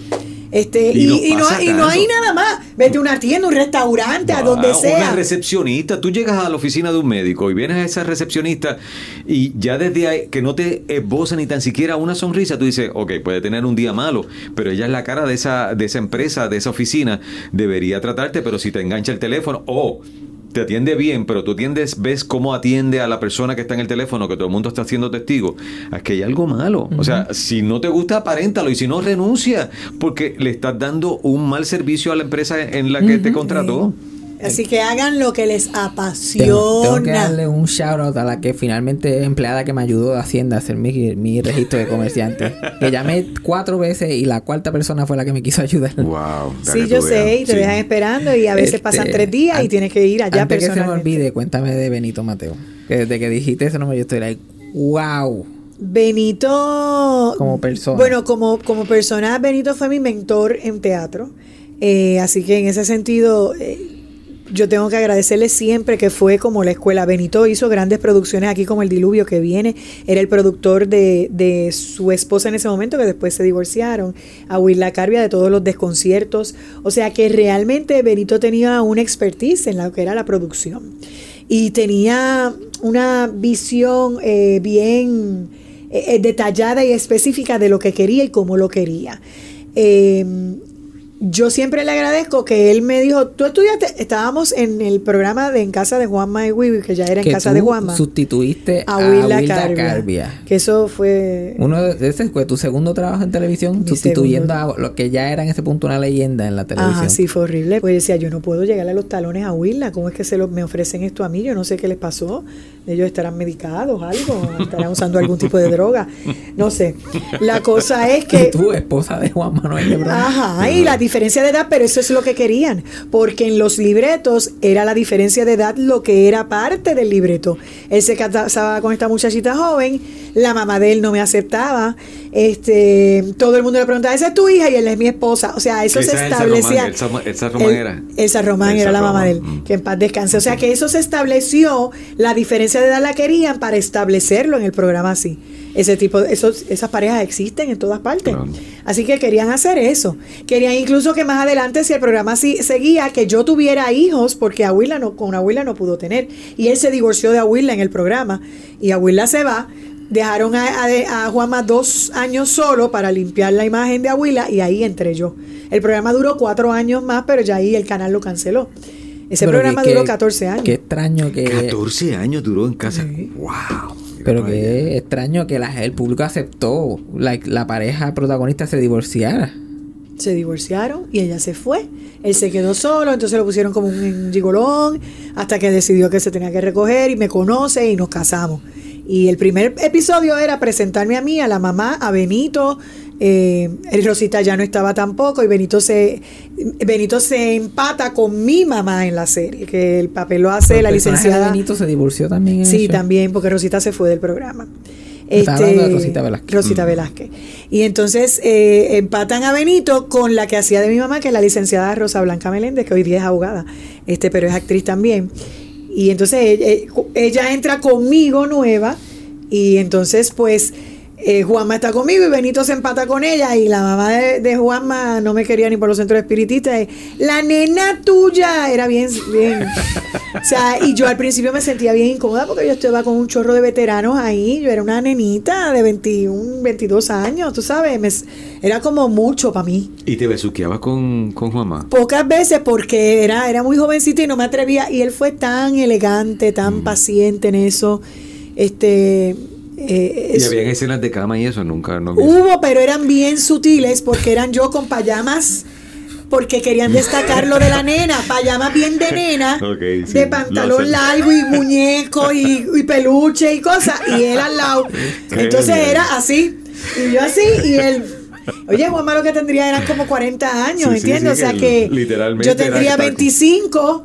Este, Y y, nos y no, y no hay nada más. Vete a una tienda, un restaurante, a donde Ah, sea. Una recepcionista, tú llegas a la oficina de un médico y vienes a esa recepcionista y ya desde ahí que no te esboza ni tan siquiera una sonrisa, tú dices, ok, puede tener un día malo, pero ella es la cara de esa, de esa empresa, de esa oficina, debería tratarte, pero si te engancha el teléfono o te atiende bien, pero tú atiendes, ves cómo atiende a la persona que está en el teléfono, que todo el mundo está haciendo testigo, es que hay algo malo. O sea, si no te gusta, aparéntalo y si no, renuncia, porque le estás dando un mal servicio a la empresa en la que te contrató. Así que hagan lo que les apasiona. Tengo, tengo que darle un shout out a la que finalmente empleada que me ayudó de Hacienda a hacer mi, mi registro de comerciante. Que llamé cuatro veces y la cuarta persona fue la que me quiso ayudar. Wow. Sí, yo sé, y te dejan esperando y a veces Este, pasan tres días y tienes que ir allá Antes que se me olvide, cuéntame de Benito Mateo. Que desde que dijiste ese nombre yo estoy like, wow. Benito. Como persona. Bueno, como, como persona, Benito fue mi mentor en teatro. Eh, así que en ese sentido, eh, yo tengo que agradecerle siempre que fue como la escuela. Benito hizo grandes producciones aquí como El Diluvio que viene. Era el productor de, de su esposa en ese momento, que después se divorciaron. A Willa Carbia de todos los desconciertos. O sea que realmente Benito tenía una expertise en lo que era la producción. Y tenía una visión eh, bien eh, eh, detallada y específica de lo que quería y cómo lo quería. Eh, yo siempre le agradezco que él me dijo, tú estudiaste, estábamos en el programa de En Casa de Juanma y Wibi, que ya era en que Casa tú de Juanma, sustituiste a a Wilda Wilda Carbia, Carbia. Que eso fue... Uno de ese fue tu segundo trabajo en televisión, sustituyendo segundo. a lo que ya era en ese punto una leyenda en la televisión. Ajá, sí, fue horrible. Pues decía, yo no puedo llegarle a los talones a Willa. ¿Cómo es que se lo, me ofrecen esto a mí? Yo no sé qué les pasó. Ellos estarán medicados, algo, estarán usando algún tipo de droga. No sé. La cosa es que... tu esposa de Juan Manuel. Ajá, y la diferencia de edad, pero eso es lo que querían, porque en los libretos era la diferencia de edad lo que era parte del libreto. Él se casaba con esta muchachita joven, la mamá de él no me aceptaba, este, todo el mundo le preguntaba, esa es tu hija y él es mi esposa, o sea, eso Esa se Elsa establecía. Román, Elsa- Elsa Román El- era. Elsa Román Elsa era la mamá de él, Román, mm. que en paz descanse, o sea que eso se estableció, la diferencia de edad la querían para establecerlo en el programa así. Ese tipo, esos, esas parejas existen en todas partes. Claro. Así que querían hacer eso. Querían incluso que más adelante, si el programa sí seguía, que yo tuviera hijos, porque Abuela no, con Abuela no pudo tener. Y él se divorció de Abuela en el programa. Y Abuela se va. Dejaron a, a, a Juanma dos años solo para limpiar la imagen de Abuela y ahí entré yo. El programa duró cuatro años más, pero ya ahí el canal lo canceló. Ese Pero programa que- duró que- 14 años. Qué extraño que... 14 años duró en casa. ¡Wow! Pero que extraño que la- el público aceptó la, la pareja protagonista se divorciara. se divorciaron y ella se fue. Él se quedó solo, entonces lo pusieron como un gigolón hasta que decidió que se tenía que recoger y me conoce y nos casamos. Y el primer episodio era presentarme a mí, a la mamá, a Benito. Eh, el Rosita ya no estaba tampoco y Benito se Benito se empata con mi mamá en la serie, que el papel lo hace la licenciada. Benito se divorció también. en Sí, eso. también, porque Rosita se fue del programa. Este, Estaba hablando de Rosita Velázquez. Rosita Mm. Velázquez. Y entonces eh, empatan a Benito con la que hacía de mi mamá, que es la licenciada Rosa Blanca Meléndez, que hoy día es abogada, este, pero es actriz también. Y entonces ella, eh, ella entra conmigo nueva, y entonces pues eh, Juanma está conmigo y Benito se empata con ella y la mamá de, de Juanma no me quería ni por los centros espiritistas. La nena tuya era bien, bien. O sea, y yo al principio me sentía bien incómoda porque yo estaba con un chorro de veteranos ahí. Yo era una nenita de 21, 22 años, tú sabes. me- era como mucho para mí. ¿Y te besuqueabas con, con Juanma? Pocas veces porque era, era muy jovencito y no me atrevía. Y él fue tan elegante, tan paciente en eso. Este. Eh, ¿Y habían escenas de cama y eso? Nunca, no Hubo, pero eran bien sutiles porque eran yo con payamas. Porque querían destacar lo de la nena, payamas bien de nena, sí, de pantalón largo y muñeco y, y peluche y cosas, y él al lado. Qué Entonces bien. era así, y yo así, y él. Oye, Juanma lo que tendría eran como 40 años, Sí, ¿entiendes? sí, o sea que que literalmente yo tendría estar- 25,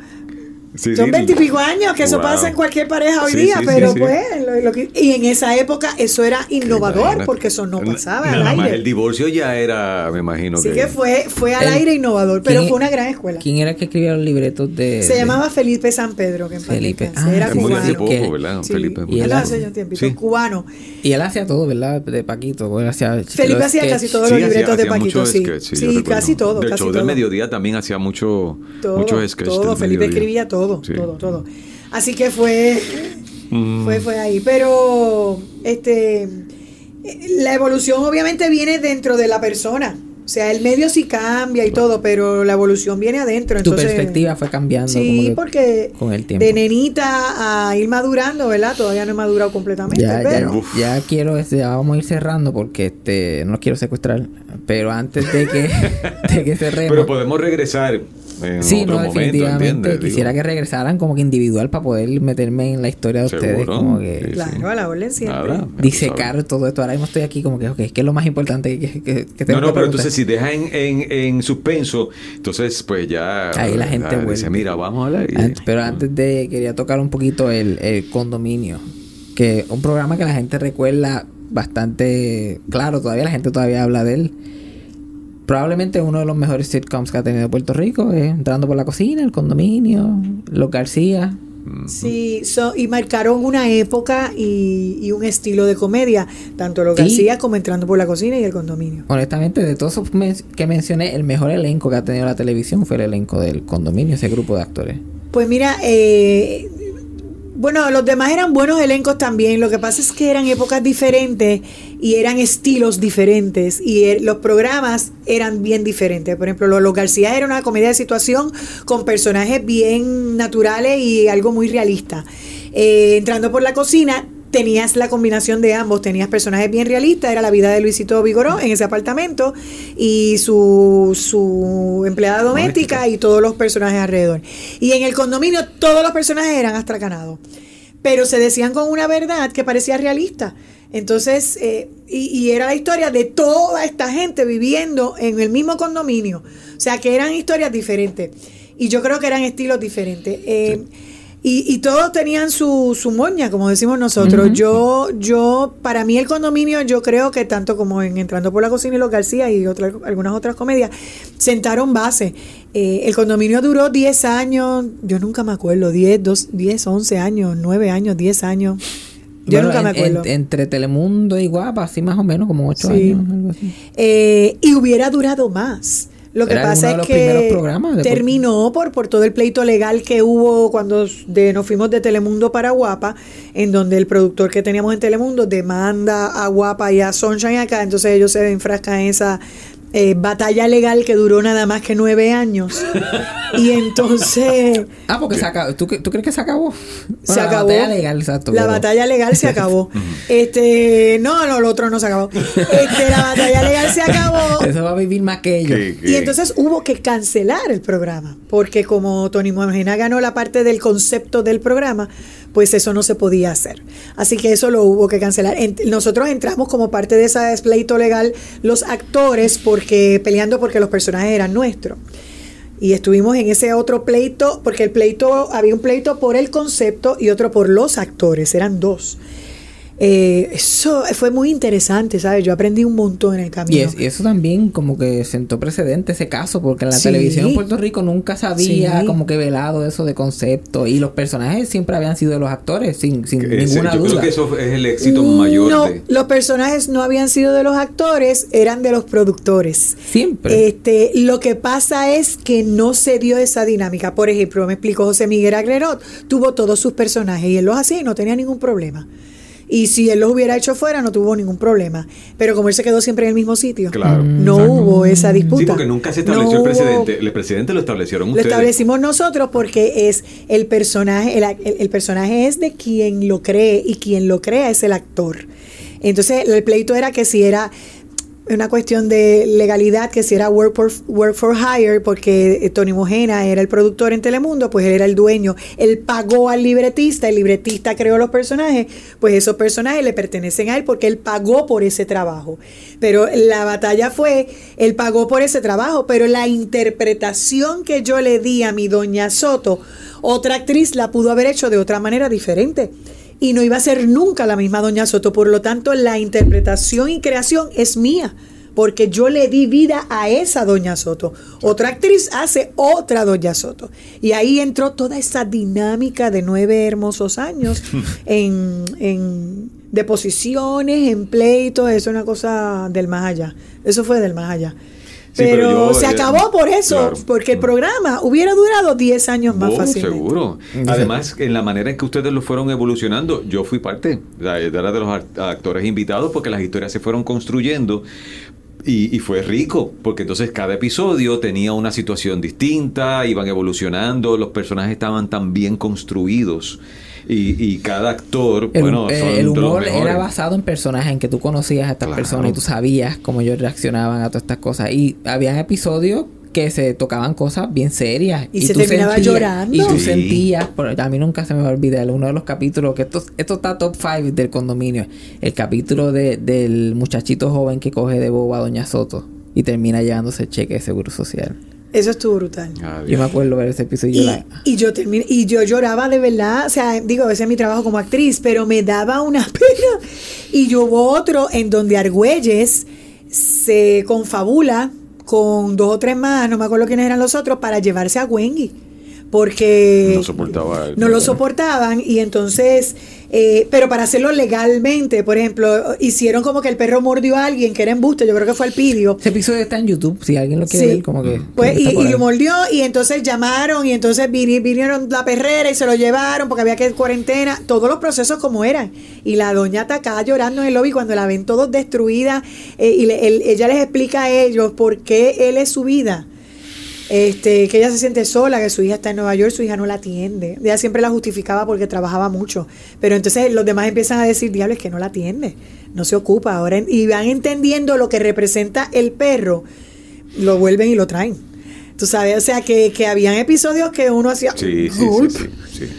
Sí, son sí. 20 y pico años, que eso pasa en cualquier pareja hoy Sí, día, sí, pero sí, sí. pues, lo- lo que- y en esa época eso era innovador, porque eso no pasaba al Nada más aire. el divorcio ya era, me imagino Así que... que fue, fue al El- aire innovador, pero ¿quién- fue una gran escuela. ¿Quién era el que escribía los libretos de...? Se de- llamaba Felipe San Pedro, que en Felipe. Ah, era Es muy cubano. hace poco, Que- ¿verdad? Sí, Felipe. Y él hace un tiempito, sí. cubano. Y él hacía todo, ¿verdad? De Paquito. Él hacía Felipe hacía casi todos Sí, los libretos de Paquito, sí. Sí, casi todo, show todo. del mediodía también hacía muchos sketches. todo. Felipe escribía todo, Sí. todo, todo. Así que fue, Mm. fue, fue ahí. Pero, este, la evolución obviamente viene dentro de la persona. O sea, el medio sí cambia y todo, pero la evolución viene adentro. Tu Entonces, perspectiva fue cambiando. como Sí, que porque con el tiempo. de nenita a ir madurando, ¿verdad? Todavía no he madurado completamente, Ya, ya, pero... ya quiero, este, ya vamos a ir cerrando porque este, no los quiero secuestrar. Pero antes de que, de que cerremos. Pero podemos regresar en Sí, otro no, momento, definitivamente. ¿entiendes? Quisiera Digo, que regresaran como que individual para poder meterme en la historia de ustedes. Como que Sí, Claro, a la orden siempre. Nada, disecar todo esto. Ahora mismo estoy aquí como que, ok, ¿qué es lo más importante que, que, que tengo No, no, que pero preguntar? entonces si deja en, en, en suspenso, entonces pues ya... Ahí la gente ah, dice, mira, vamos a hablar. y- pero antes de quería tocar un poquito el, el condominio que un programa que la gente recuerda bastante claro todavía la gente todavía habla de él Probablemente uno de los mejores sitcoms que ha tenido Puerto Rico es Entrando por la cocina, El condominio, Los García. Sí, so- y marcaron una época y, y un estilo de comedia, tanto los Sí. García como Entrando por la Cocina y El Condominio. Honestamente, de todos esos men- que mencioné, el mejor elenco que ha tenido la televisión fue el elenco del condominio, ese grupo de actores. Pues mira, eh, bueno, los demás eran buenos elencos también. Lo que pasa es que eran épocas diferentes y eran estilos diferentes y er- los programas eran bien diferentes. Por ejemplo, Los, Los García era una comedia de situación con personajes bien naturales y algo muy realista. Eh, entrando por la cocina. Tenías la combinación de ambos, tenías personajes bien realistas, era la vida de Luisito Vigoró en ese apartamento y su, su empleada doméstica Doméstica. y todos los personajes alrededor. Y en el condominio todos los personajes eran astracanados, pero se decían con una verdad que parecía realista. Entonces, eh, y, y era la historia de toda esta gente viviendo en el mismo condominio. O sea, que eran historias diferentes. Y yo creo que eran estilos diferentes. Eh, y, y todos tenían su, su moña, como decimos nosotros. Yo, yo, para mí el condominio, yo creo que tanto como en Entrando por la Cocina y los García y otras, algunas otras comedias, sentaron base. Eh, el condominio duró 10 años, yo nunca me acuerdo, 10, 2, 10, 11 años, 9 años, 10 años. Yo Bueno, nunca me acuerdo. en- entre Telemundo y Guapa, así más o menos, como ocho Sí. años. algo así. Eh, y hubiera durado más. Lo que Era pasa es que terminó por, por todo el pleito legal que hubo cuando de, nos fuimos de Telemundo para Guapa, en donde el productor que teníamos en Telemundo demanda a Guapa y a Sunshine acá, entonces ellos se enfrascan en esa eh, batalla legal que duró nada más que nueve años. y entonces Ah, porque se acabó. ¿Tú, tú crees que se acabó? se Bueno, acabó. La batalla legal, exacto. La pero- batalla legal se acabó. este, no, no, lo otro no se acabó. Este, la batalla legal se acabó. Eso va a vivir más que ellos. Y entonces hubo que cancelar el programa, porque como Tony Mojena ganó la parte del concepto del programa, pues eso no se podía hacer. Así que eso lo hubo que cancelar. Nosotros entramos como parte de ese pleito legal los actores porque peleando porque los personajes eran nuestros. Y estuvimos en ese otro pleito, porque el pleito, había un pleito por el concepto y otro por los actores, eran dos. Eh, eso fue muy interesante, ¿sabes? Yo aprendí un montón en el camino. Y, es- y eso también como que sentó precedente ese caso, porque en la Sí. televisión en Puerto Rico nunca se había Sí. como que velado eso de concepto y los personajes siempre habían sido de los actores, sin, sin ese- ninguna yo duda. creo que eso es el éxito mayor no, de... los personajes no habían sido de los actores, eran de los productores. Siempre. Este, lo que pasa es que no se dio esa dinámica. Por ejemplo, me explicó José Miguel Agrerot, tuvo todos sus personajes y él los hacía y no tenía ningún problema. Y si él los hubiera hecho fuera, no tuvo ningún problema. Pero como él se quedó siempre en el mismo sitio, Claro. no Exacto. hubo esa disputa. Sí, porque nunca se estableció No el hubo- precedente. El precedente lo establecieron lo ustedes. establecimos nosotros porque es el personaje, el, el- el personaje es de quien lo cree y quien lo crea es el actor. Entonces el pleito era que si era una cuestión de legalidad, que si era work for, work for hire, porque eh, Tony Mojena era el productor en Telemundo, pues él era el dueño. Él pagó al libretista, el libretista creó los personajes, pues esos personajes le pertenecen a él porque él pagó por ese trabajo. Pero la batalla fue, él pagó por ese trabajo, pero la interpretación que yo le di a mi doña Soto, otra actriz la pudo haber hecho de otra manera diferente. Y no iba a ser nunca la misma doña Soto. Por lo tanto, la interpretación y creación es mía. Porque yo le di vida a esa doña Soto. Otra actriz hace otra doña Soto. Y ahí entró toda esa dinámica de nueve hermosos años en, en deposiciones, en pleitos. Eso es una cosa del más allá. Eso fue del más allá. Sí, pero pero yo, se eh, acabó por eso, claro. porque el programa hubiera durado 10 años más Oh, fácilmente. seguro. Además, en la manera en que ustedes lo fueron evolucionando, yo fui parte era de los act- actores invitados porque las historias se fueron construyendo. Y, y fue rico, porque entonces cada episodio tenía una situación distinta, iban evolucionando, los personajes estaban tan bien construidos y, y cada actor, El, bueno, eh, son el los humor era basado en personajes, en que tú conocías a estas Claro. personas y tú sabías cómo ellos reaccionaban a todas estas cosas. Y habían episodios que se tocaban cosas bien serias. Y se tú terminaba sentías- llorando. Y tú Sí. sentías, a mí nunca se me va a olvidar, uno de los capítulos, que esto, esto está top 5 del condominio, el capítulo de, del muchachito joven que coge de boba a Doña Soto y termina llevándose el cheque de seguro social. Eso estuvo brutal. Ah, Yo me acuerdo ver ese episodio y yo Y, la- y yo terminé, y yo lloraba de verdad, o sea, digo, ese es mi trabajo como actriz, pero me daba una pena. Y yo hubo otro en donde Argüelles se confabula con dos o tres más, no me acuerdo quiénes eran los otros, para llevarse a Wendy. Porque No soportaba el- no lo soportaban y entonces, eh, pero para hacerlo legalmente, por ejemplo, hicieron como que el perro mordió a alguien que era embuste, yo creo que fue al pidio. Ese episodio está en YouTube, si alguien lo quiere Sí. ver, como que... Pues, está y, lo mordió y entonces llamaron y entonces vini- vinieron la perrera y se lo llevaron porque había que cuarentena, todos los procesos como eran. Y la doña atacada llorando en el lobby cuando la ven todos destruida eh, y le- él- ella les explica a ellos por qué él es su vida. Este, que ella se siente sola, que su hija está en Nueva York, su hija no la atiende. Ella siempre la justificaba porque trabajaba mucho. Pero entonces los demás empiezan a decir, diablo, es que no la atiende, no se ocupa. Ahora, y van entendiendo lo que representa el perro, lo vuelven y lo traen. Tú sabes, o sea, que, que habían episodios que uno hacía... Sí, sí, sí, "Gulp". sí, sí.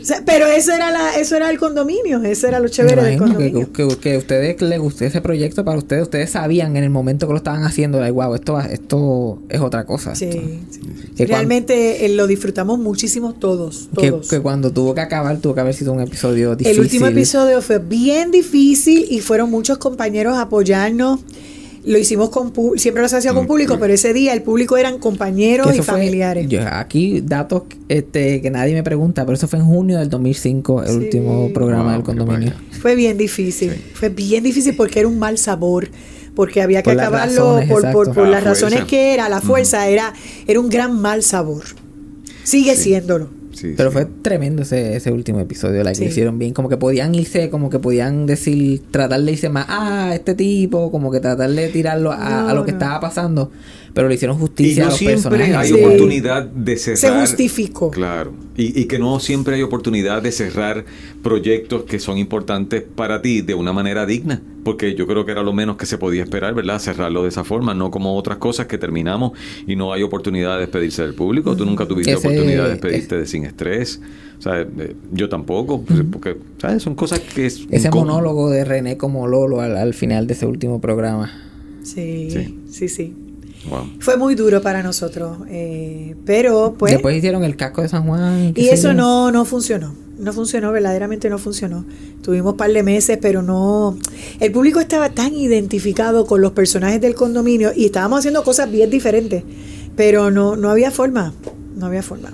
O sea, pero eso era la, eso era el condominio, eso era lo chévere del que, condominio. que, que a ustedes les gustó ese proyecto para ustedes, ustedes sabían en el momento que lo estaban haciendo, like, wow, esto, esto es otra cosa. Sí, esto- sí. Que Realmente eh, lo disfrutamos muchísimo todos, que, todos. que cuando tuvo que acabar, tuvo que haber sido un episodio difícil. El último episodio fue bien difícil y fueron muchos compañeros a apoyarnos. Lo hicimos con pu- siempre lo hacía con público, pero ese día el público eran compañeros y fue- familiares. yo- aquí datos este, que nadie me pregunta, pero eso fue en junio del 2005, el Sí. último programa Wow, del condominio. vaya. Fue bien difícil, fue bien difícil porque era un mal sabor, porque había que Por acabarlo razones, por, por, por La las razones que era, la fuerza, era, era un gran mal sabor. Sigue Sí. siéndolo. Sí, Pero sí. fue tremendo ese, ese último episodio, la que Sí. lo hicieron bien, como que podían irse, como que podían decir, tratar de irse más, ah, este tipo, como que tratar de tirarlo a, a lo que no. estaba pasando, pero le hicieron Y justicia a no los siempre personajes. hay Sí. oportunidad de cerrar. Se justificó. Claro. Y, y que no siempre hay oportunidad de cerrar proyectos que son importantes para ti de una manera digna. Porque yo creo que era lo menos que se podía esperar, ¿verdad? Cerrarlo de esa forma, no como otras cosas que terminamos y no hay oportunidad de despedirse del público. Tú nunca tuviste Ese- oportunidad de despedirte de sin estrés. O sea, eh, yo tampoco, pues, porque, ¿sabes? Son cosas que es Ese incómodo. monólogo de René como Lolo al, al final de ese último programa. Sí, Sí. sí, sí. Wow. Fue muy duro para nosotros, eh, pero pues... Después hicieron el casco de San Juan. Y eso no, no funcionó. No funcionó, verdaderamente no funcionó. Tuvimos un par de meses, pero no. El público estaba tan identificado con los personajes del condominio y estábamos haciendo cosas bien diferentes. Pero no, no había forma. No había forma.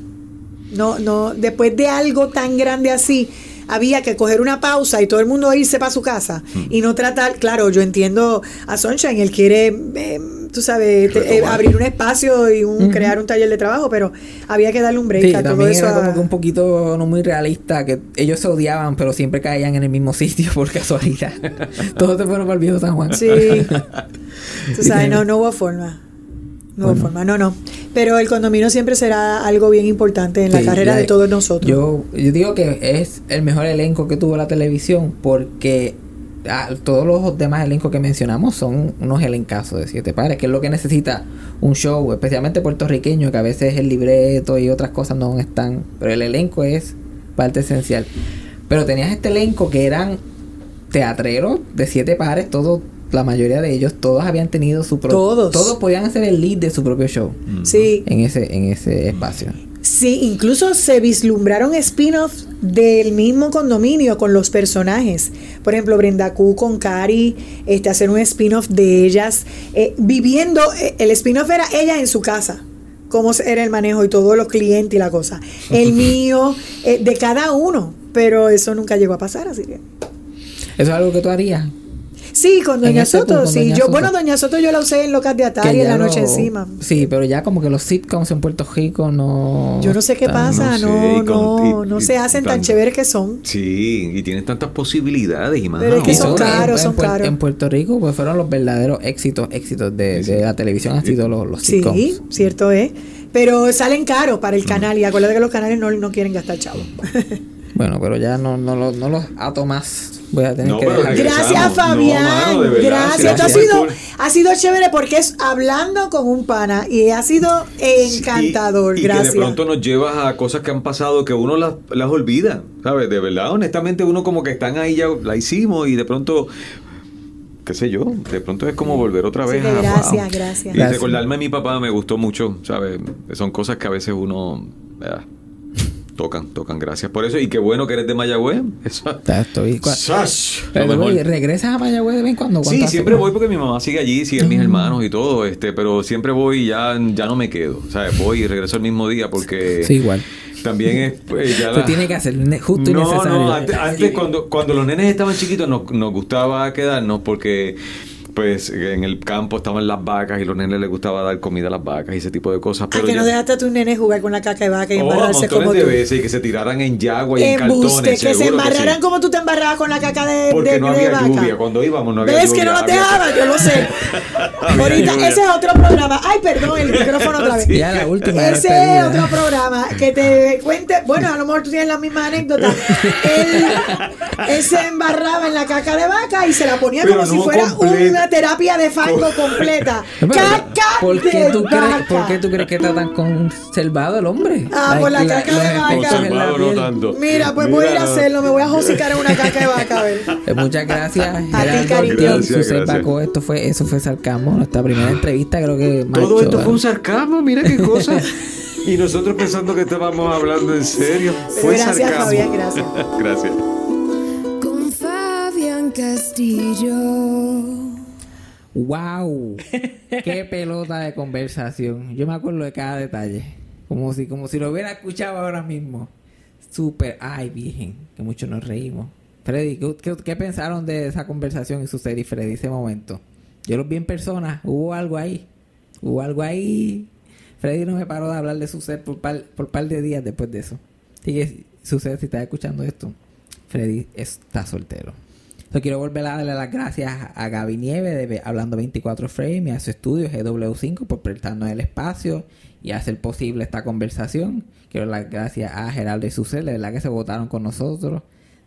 No, no, después de algo tan grande así, había que coger una pausa y todo el mundo irse para su casa y no tratar, claro, yo entiendo a Sunshine, él quiere, eh, tú sabes, te- eh, abrir un espacio y un, crear un taller de trabajo, pero había que darle un break Sí, a todo también eso. era a- como que un poquito no muy realista, que ellos se odiaban, pero siempre caían en el mismo sitio por casualidad. Todos se fueron para el viejo San Juan. Sí. Tú sabes, no, no hubo forma. No hubo Bueno. forma, no, no. Pero el condominio siempre será algo bien importante en la carrera de todos nosotros. Yo, yo digo que es el mejor elenco que tuvo la televisión porque ah, todos los demás elencos que mencionamos son unos elencazos de siete pares, que es lo que necesita un show, especialmente puertorriqueño, que a veces el libreto y otras cosas no están, pero el elenco es parte esencial. Pero tenías este elenco que eran teatreros de siete pares, todos, la mayoría de ellos, todos habían tenido su propio... Todos. Todos podían hacer el lead de su propio show Sí, en ese, en ese espacio. Sí, incluso se vislumbraron spin-offs del mismo condominio con los personajes. Por ejemplo, Brenda Q con Cari, este, hacer un spin-off de ellas, eh, viviendo, eh, el spin-off era ella en su casa cómo era el manejo y todos los clientes y la cosa. El mío, eh, de cada uno, pero eso nunca llegó a pasar, así que... Eso es algo que tú harías. Sí, con Doña Soto, punto, sí. Doña yo, Soto. bueno, Doña Soto yo la usé en Locas de Atari en la noche lo- encima. Sí, pero ya como que los sitcoms en Puerto Rico no. Yo no sé qué están- pasa, no no, sé, no, con- no, y- se y hacen tan tan- chéveres que son. Sí, y tienes tantas posibilidades y más. Pero es que son caros, en, son caros. En Puerto Rico, pues fueron los verdaderos éxitos, éxitos de, Sí, de sí. la televisión, han sido los, los Sí, sitcoms. cierto es. Pero salen caros para el canal y acuérdate que los canales no, no quieren gastar chavo. Bueno, pero ya no, no, los- no los ato más. Voy a tener No, que. Gracias, No, Fabián. mano, de verdad, gracias. Esto ha sido, cool. ha sido chévere porque es hablando con un pana y ha sido encantador. Y, y gracias. que de pronto nos llevas a cosas que han pasado que uno las, las olvida, ¿sabes? De verdad, honestamente, uno como que están ahí ya, la hicimos y de pronto, qué sé yo, de pronto es como volver otra vez a. gracias, wow. gracias. Y Gracias. recordarme a mi papá me gustó mucho, ¿sabes? Son cosas que a veces uno. ah, tocan, tocan. Gracias por eso. Y qué bueno que eres de Mayagüez. Eso. Ya estoy. cua- ¡Sas! Lo Pero, mejor. ¿regresas a Mayagüez de vez en cuando? Sí, ¿Cuánto siempre voy porque mi mamá sigue allí, siguen mis hermanos y todo, este, pero siempre voy y ya, ya no me quedo. ¿sabes? Voy y regreso el mismo día porque Sí, igual. también es pues, ya Se la- tiene que hacer justo y no, necesario. no, antes, antes cuando, cuando los nenes estaban chiquitos nos, nos gustaba quedarnos porque pues en el campo estaban las vacas y los nenes les gustaba dar comida a las vacas y ese tipo de cosas. ¿A Pero que no dejaste a tus nenes jugar con la caca de vaca y Oh, embarrarse como de tú? veces y que se tiraran en yagua y en Embuste, cartones. que se seguro que sí. embarraran como tú te embarrabas con la caca de, Porque de- no de había vaca. lluvia. Cuando íbamos no había ¿Ves lluvia. que no los había- dejaba? Yo lo sé. Ahorita, lluvia. ese es otro programa. Ay, perdón, el micrófono otra vez. Ya la última. Ese es otro programa que te cuente. Bueno, a lo mejor tú tienes la misma anécdota. Él, él se embarraba en la caca de vaca y se la ponía Pero como si fuera completa. Una terapia de fango completa. Pero, ¡Caca ¿por qué, de tú crees, vaca! ¿Por qué tú crees que está tan conservado el hombre? Ah, por la Like, caca de vaca. la Conservado no tanto. Mira, pues voy a ir a hacerlo. Me voy a josicar en una caca de vaca, a ver. Eh, Muchas gracias. A ti, cariño. Esto fue, eso fue Sarcasmo. Nuestra primera entrevista, creo que Todo esto fue un sarcasmo, mira qué cosa. y nosotros pensando que estábamos hablando en serio. Fue gracias, sarcasmo. Fabián, gracias. gracias. Con Fabián Castillo. ¡Wow! ¡Qué pelota de conversación! Yo me acuerdo de cada detalle. Como si, como si lo hubiera escuchado ahora mismo. Súper. ¡Ay, virgen! Que mucho nos reímos. Freddy, ¿qué, qué, qué pensaron de esa conversación y su serie, Freddy, ese momento? Yo los vi en persona. ¿Hubo algo ahí? ¿Hubo algo ahí? Freddy no me paró de hablar de su ser por par, por par de días después de eso. Así que, sucede si estás escuchando esto, Freddy está soltero. Yo quiero volver a darle las gracias a Gaby Nieve de Hablando 24 Frame y a su estudio GW5 por prestarnos el espacio y hacer posible esta conversación. Quiero las gracias a Geraldo y Susel, de verdad que se votaron con nosotros.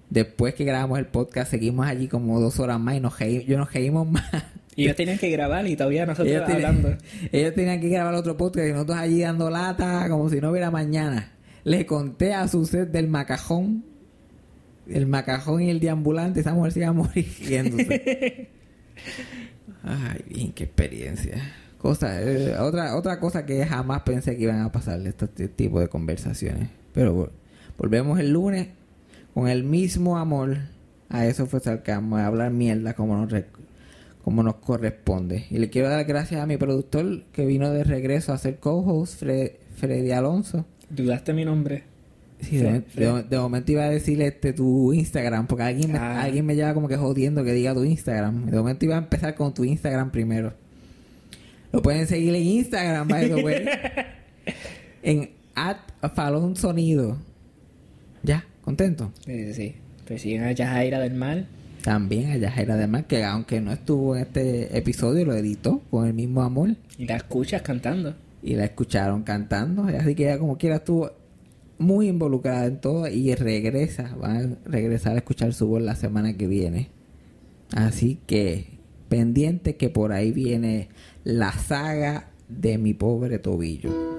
Después que grabamos el podcast, seguimos allí como dos horas más y nos yo nos reímos más. Y ellos tenían que grabar y todavía nosotros Ellos tenían, hablando. ellos tenían que grabar otro podcast y nosotros allí dando lata como si no hubiera mañana. Le conté a su set del macajón, el macajón y el deambulante, esa mujer se iba a morir riéndose. Ay, bien, qué experiencia. Cosa, eh, otra, otra cosa que jamás pensé que iban a pasar este, este tipo de conversaciones. Pero vol- volvemos el lunes con el mismo amor. A eso fue sarcasmo, a hablar mierda como nos, re- como nos corresponde. Y le quiero dar gracias a mi productor que vino de regreso a hacer co-host, Fre- Freddy Alonso. Dudaste mi nombre. Sí, de, de- de momento iba a decirle este tu Instagram, porque alguien me, Ah. alguien me lleva como que jodiendo que diga tu Instagram. De momento iba a empezar con tu Instagram primero. Lo pueden seguir en Instagram, by the way. en at Falón Sonido. Ya, contento. Sí, sí. Pues siguen a Yajaira del Mar. También a Yajaira Además, que aunque no estuvo en este episodio, lo editó con el mismo amor. Y la escuchas cantando. y la escucharon cantando. Así que ella como quiera estuvo muy involucrada en todo y regresa, van a regresar a escuchar su voz la semana que viene. Así que pendiente que por ahí viene la saga de mi pobre tobillo.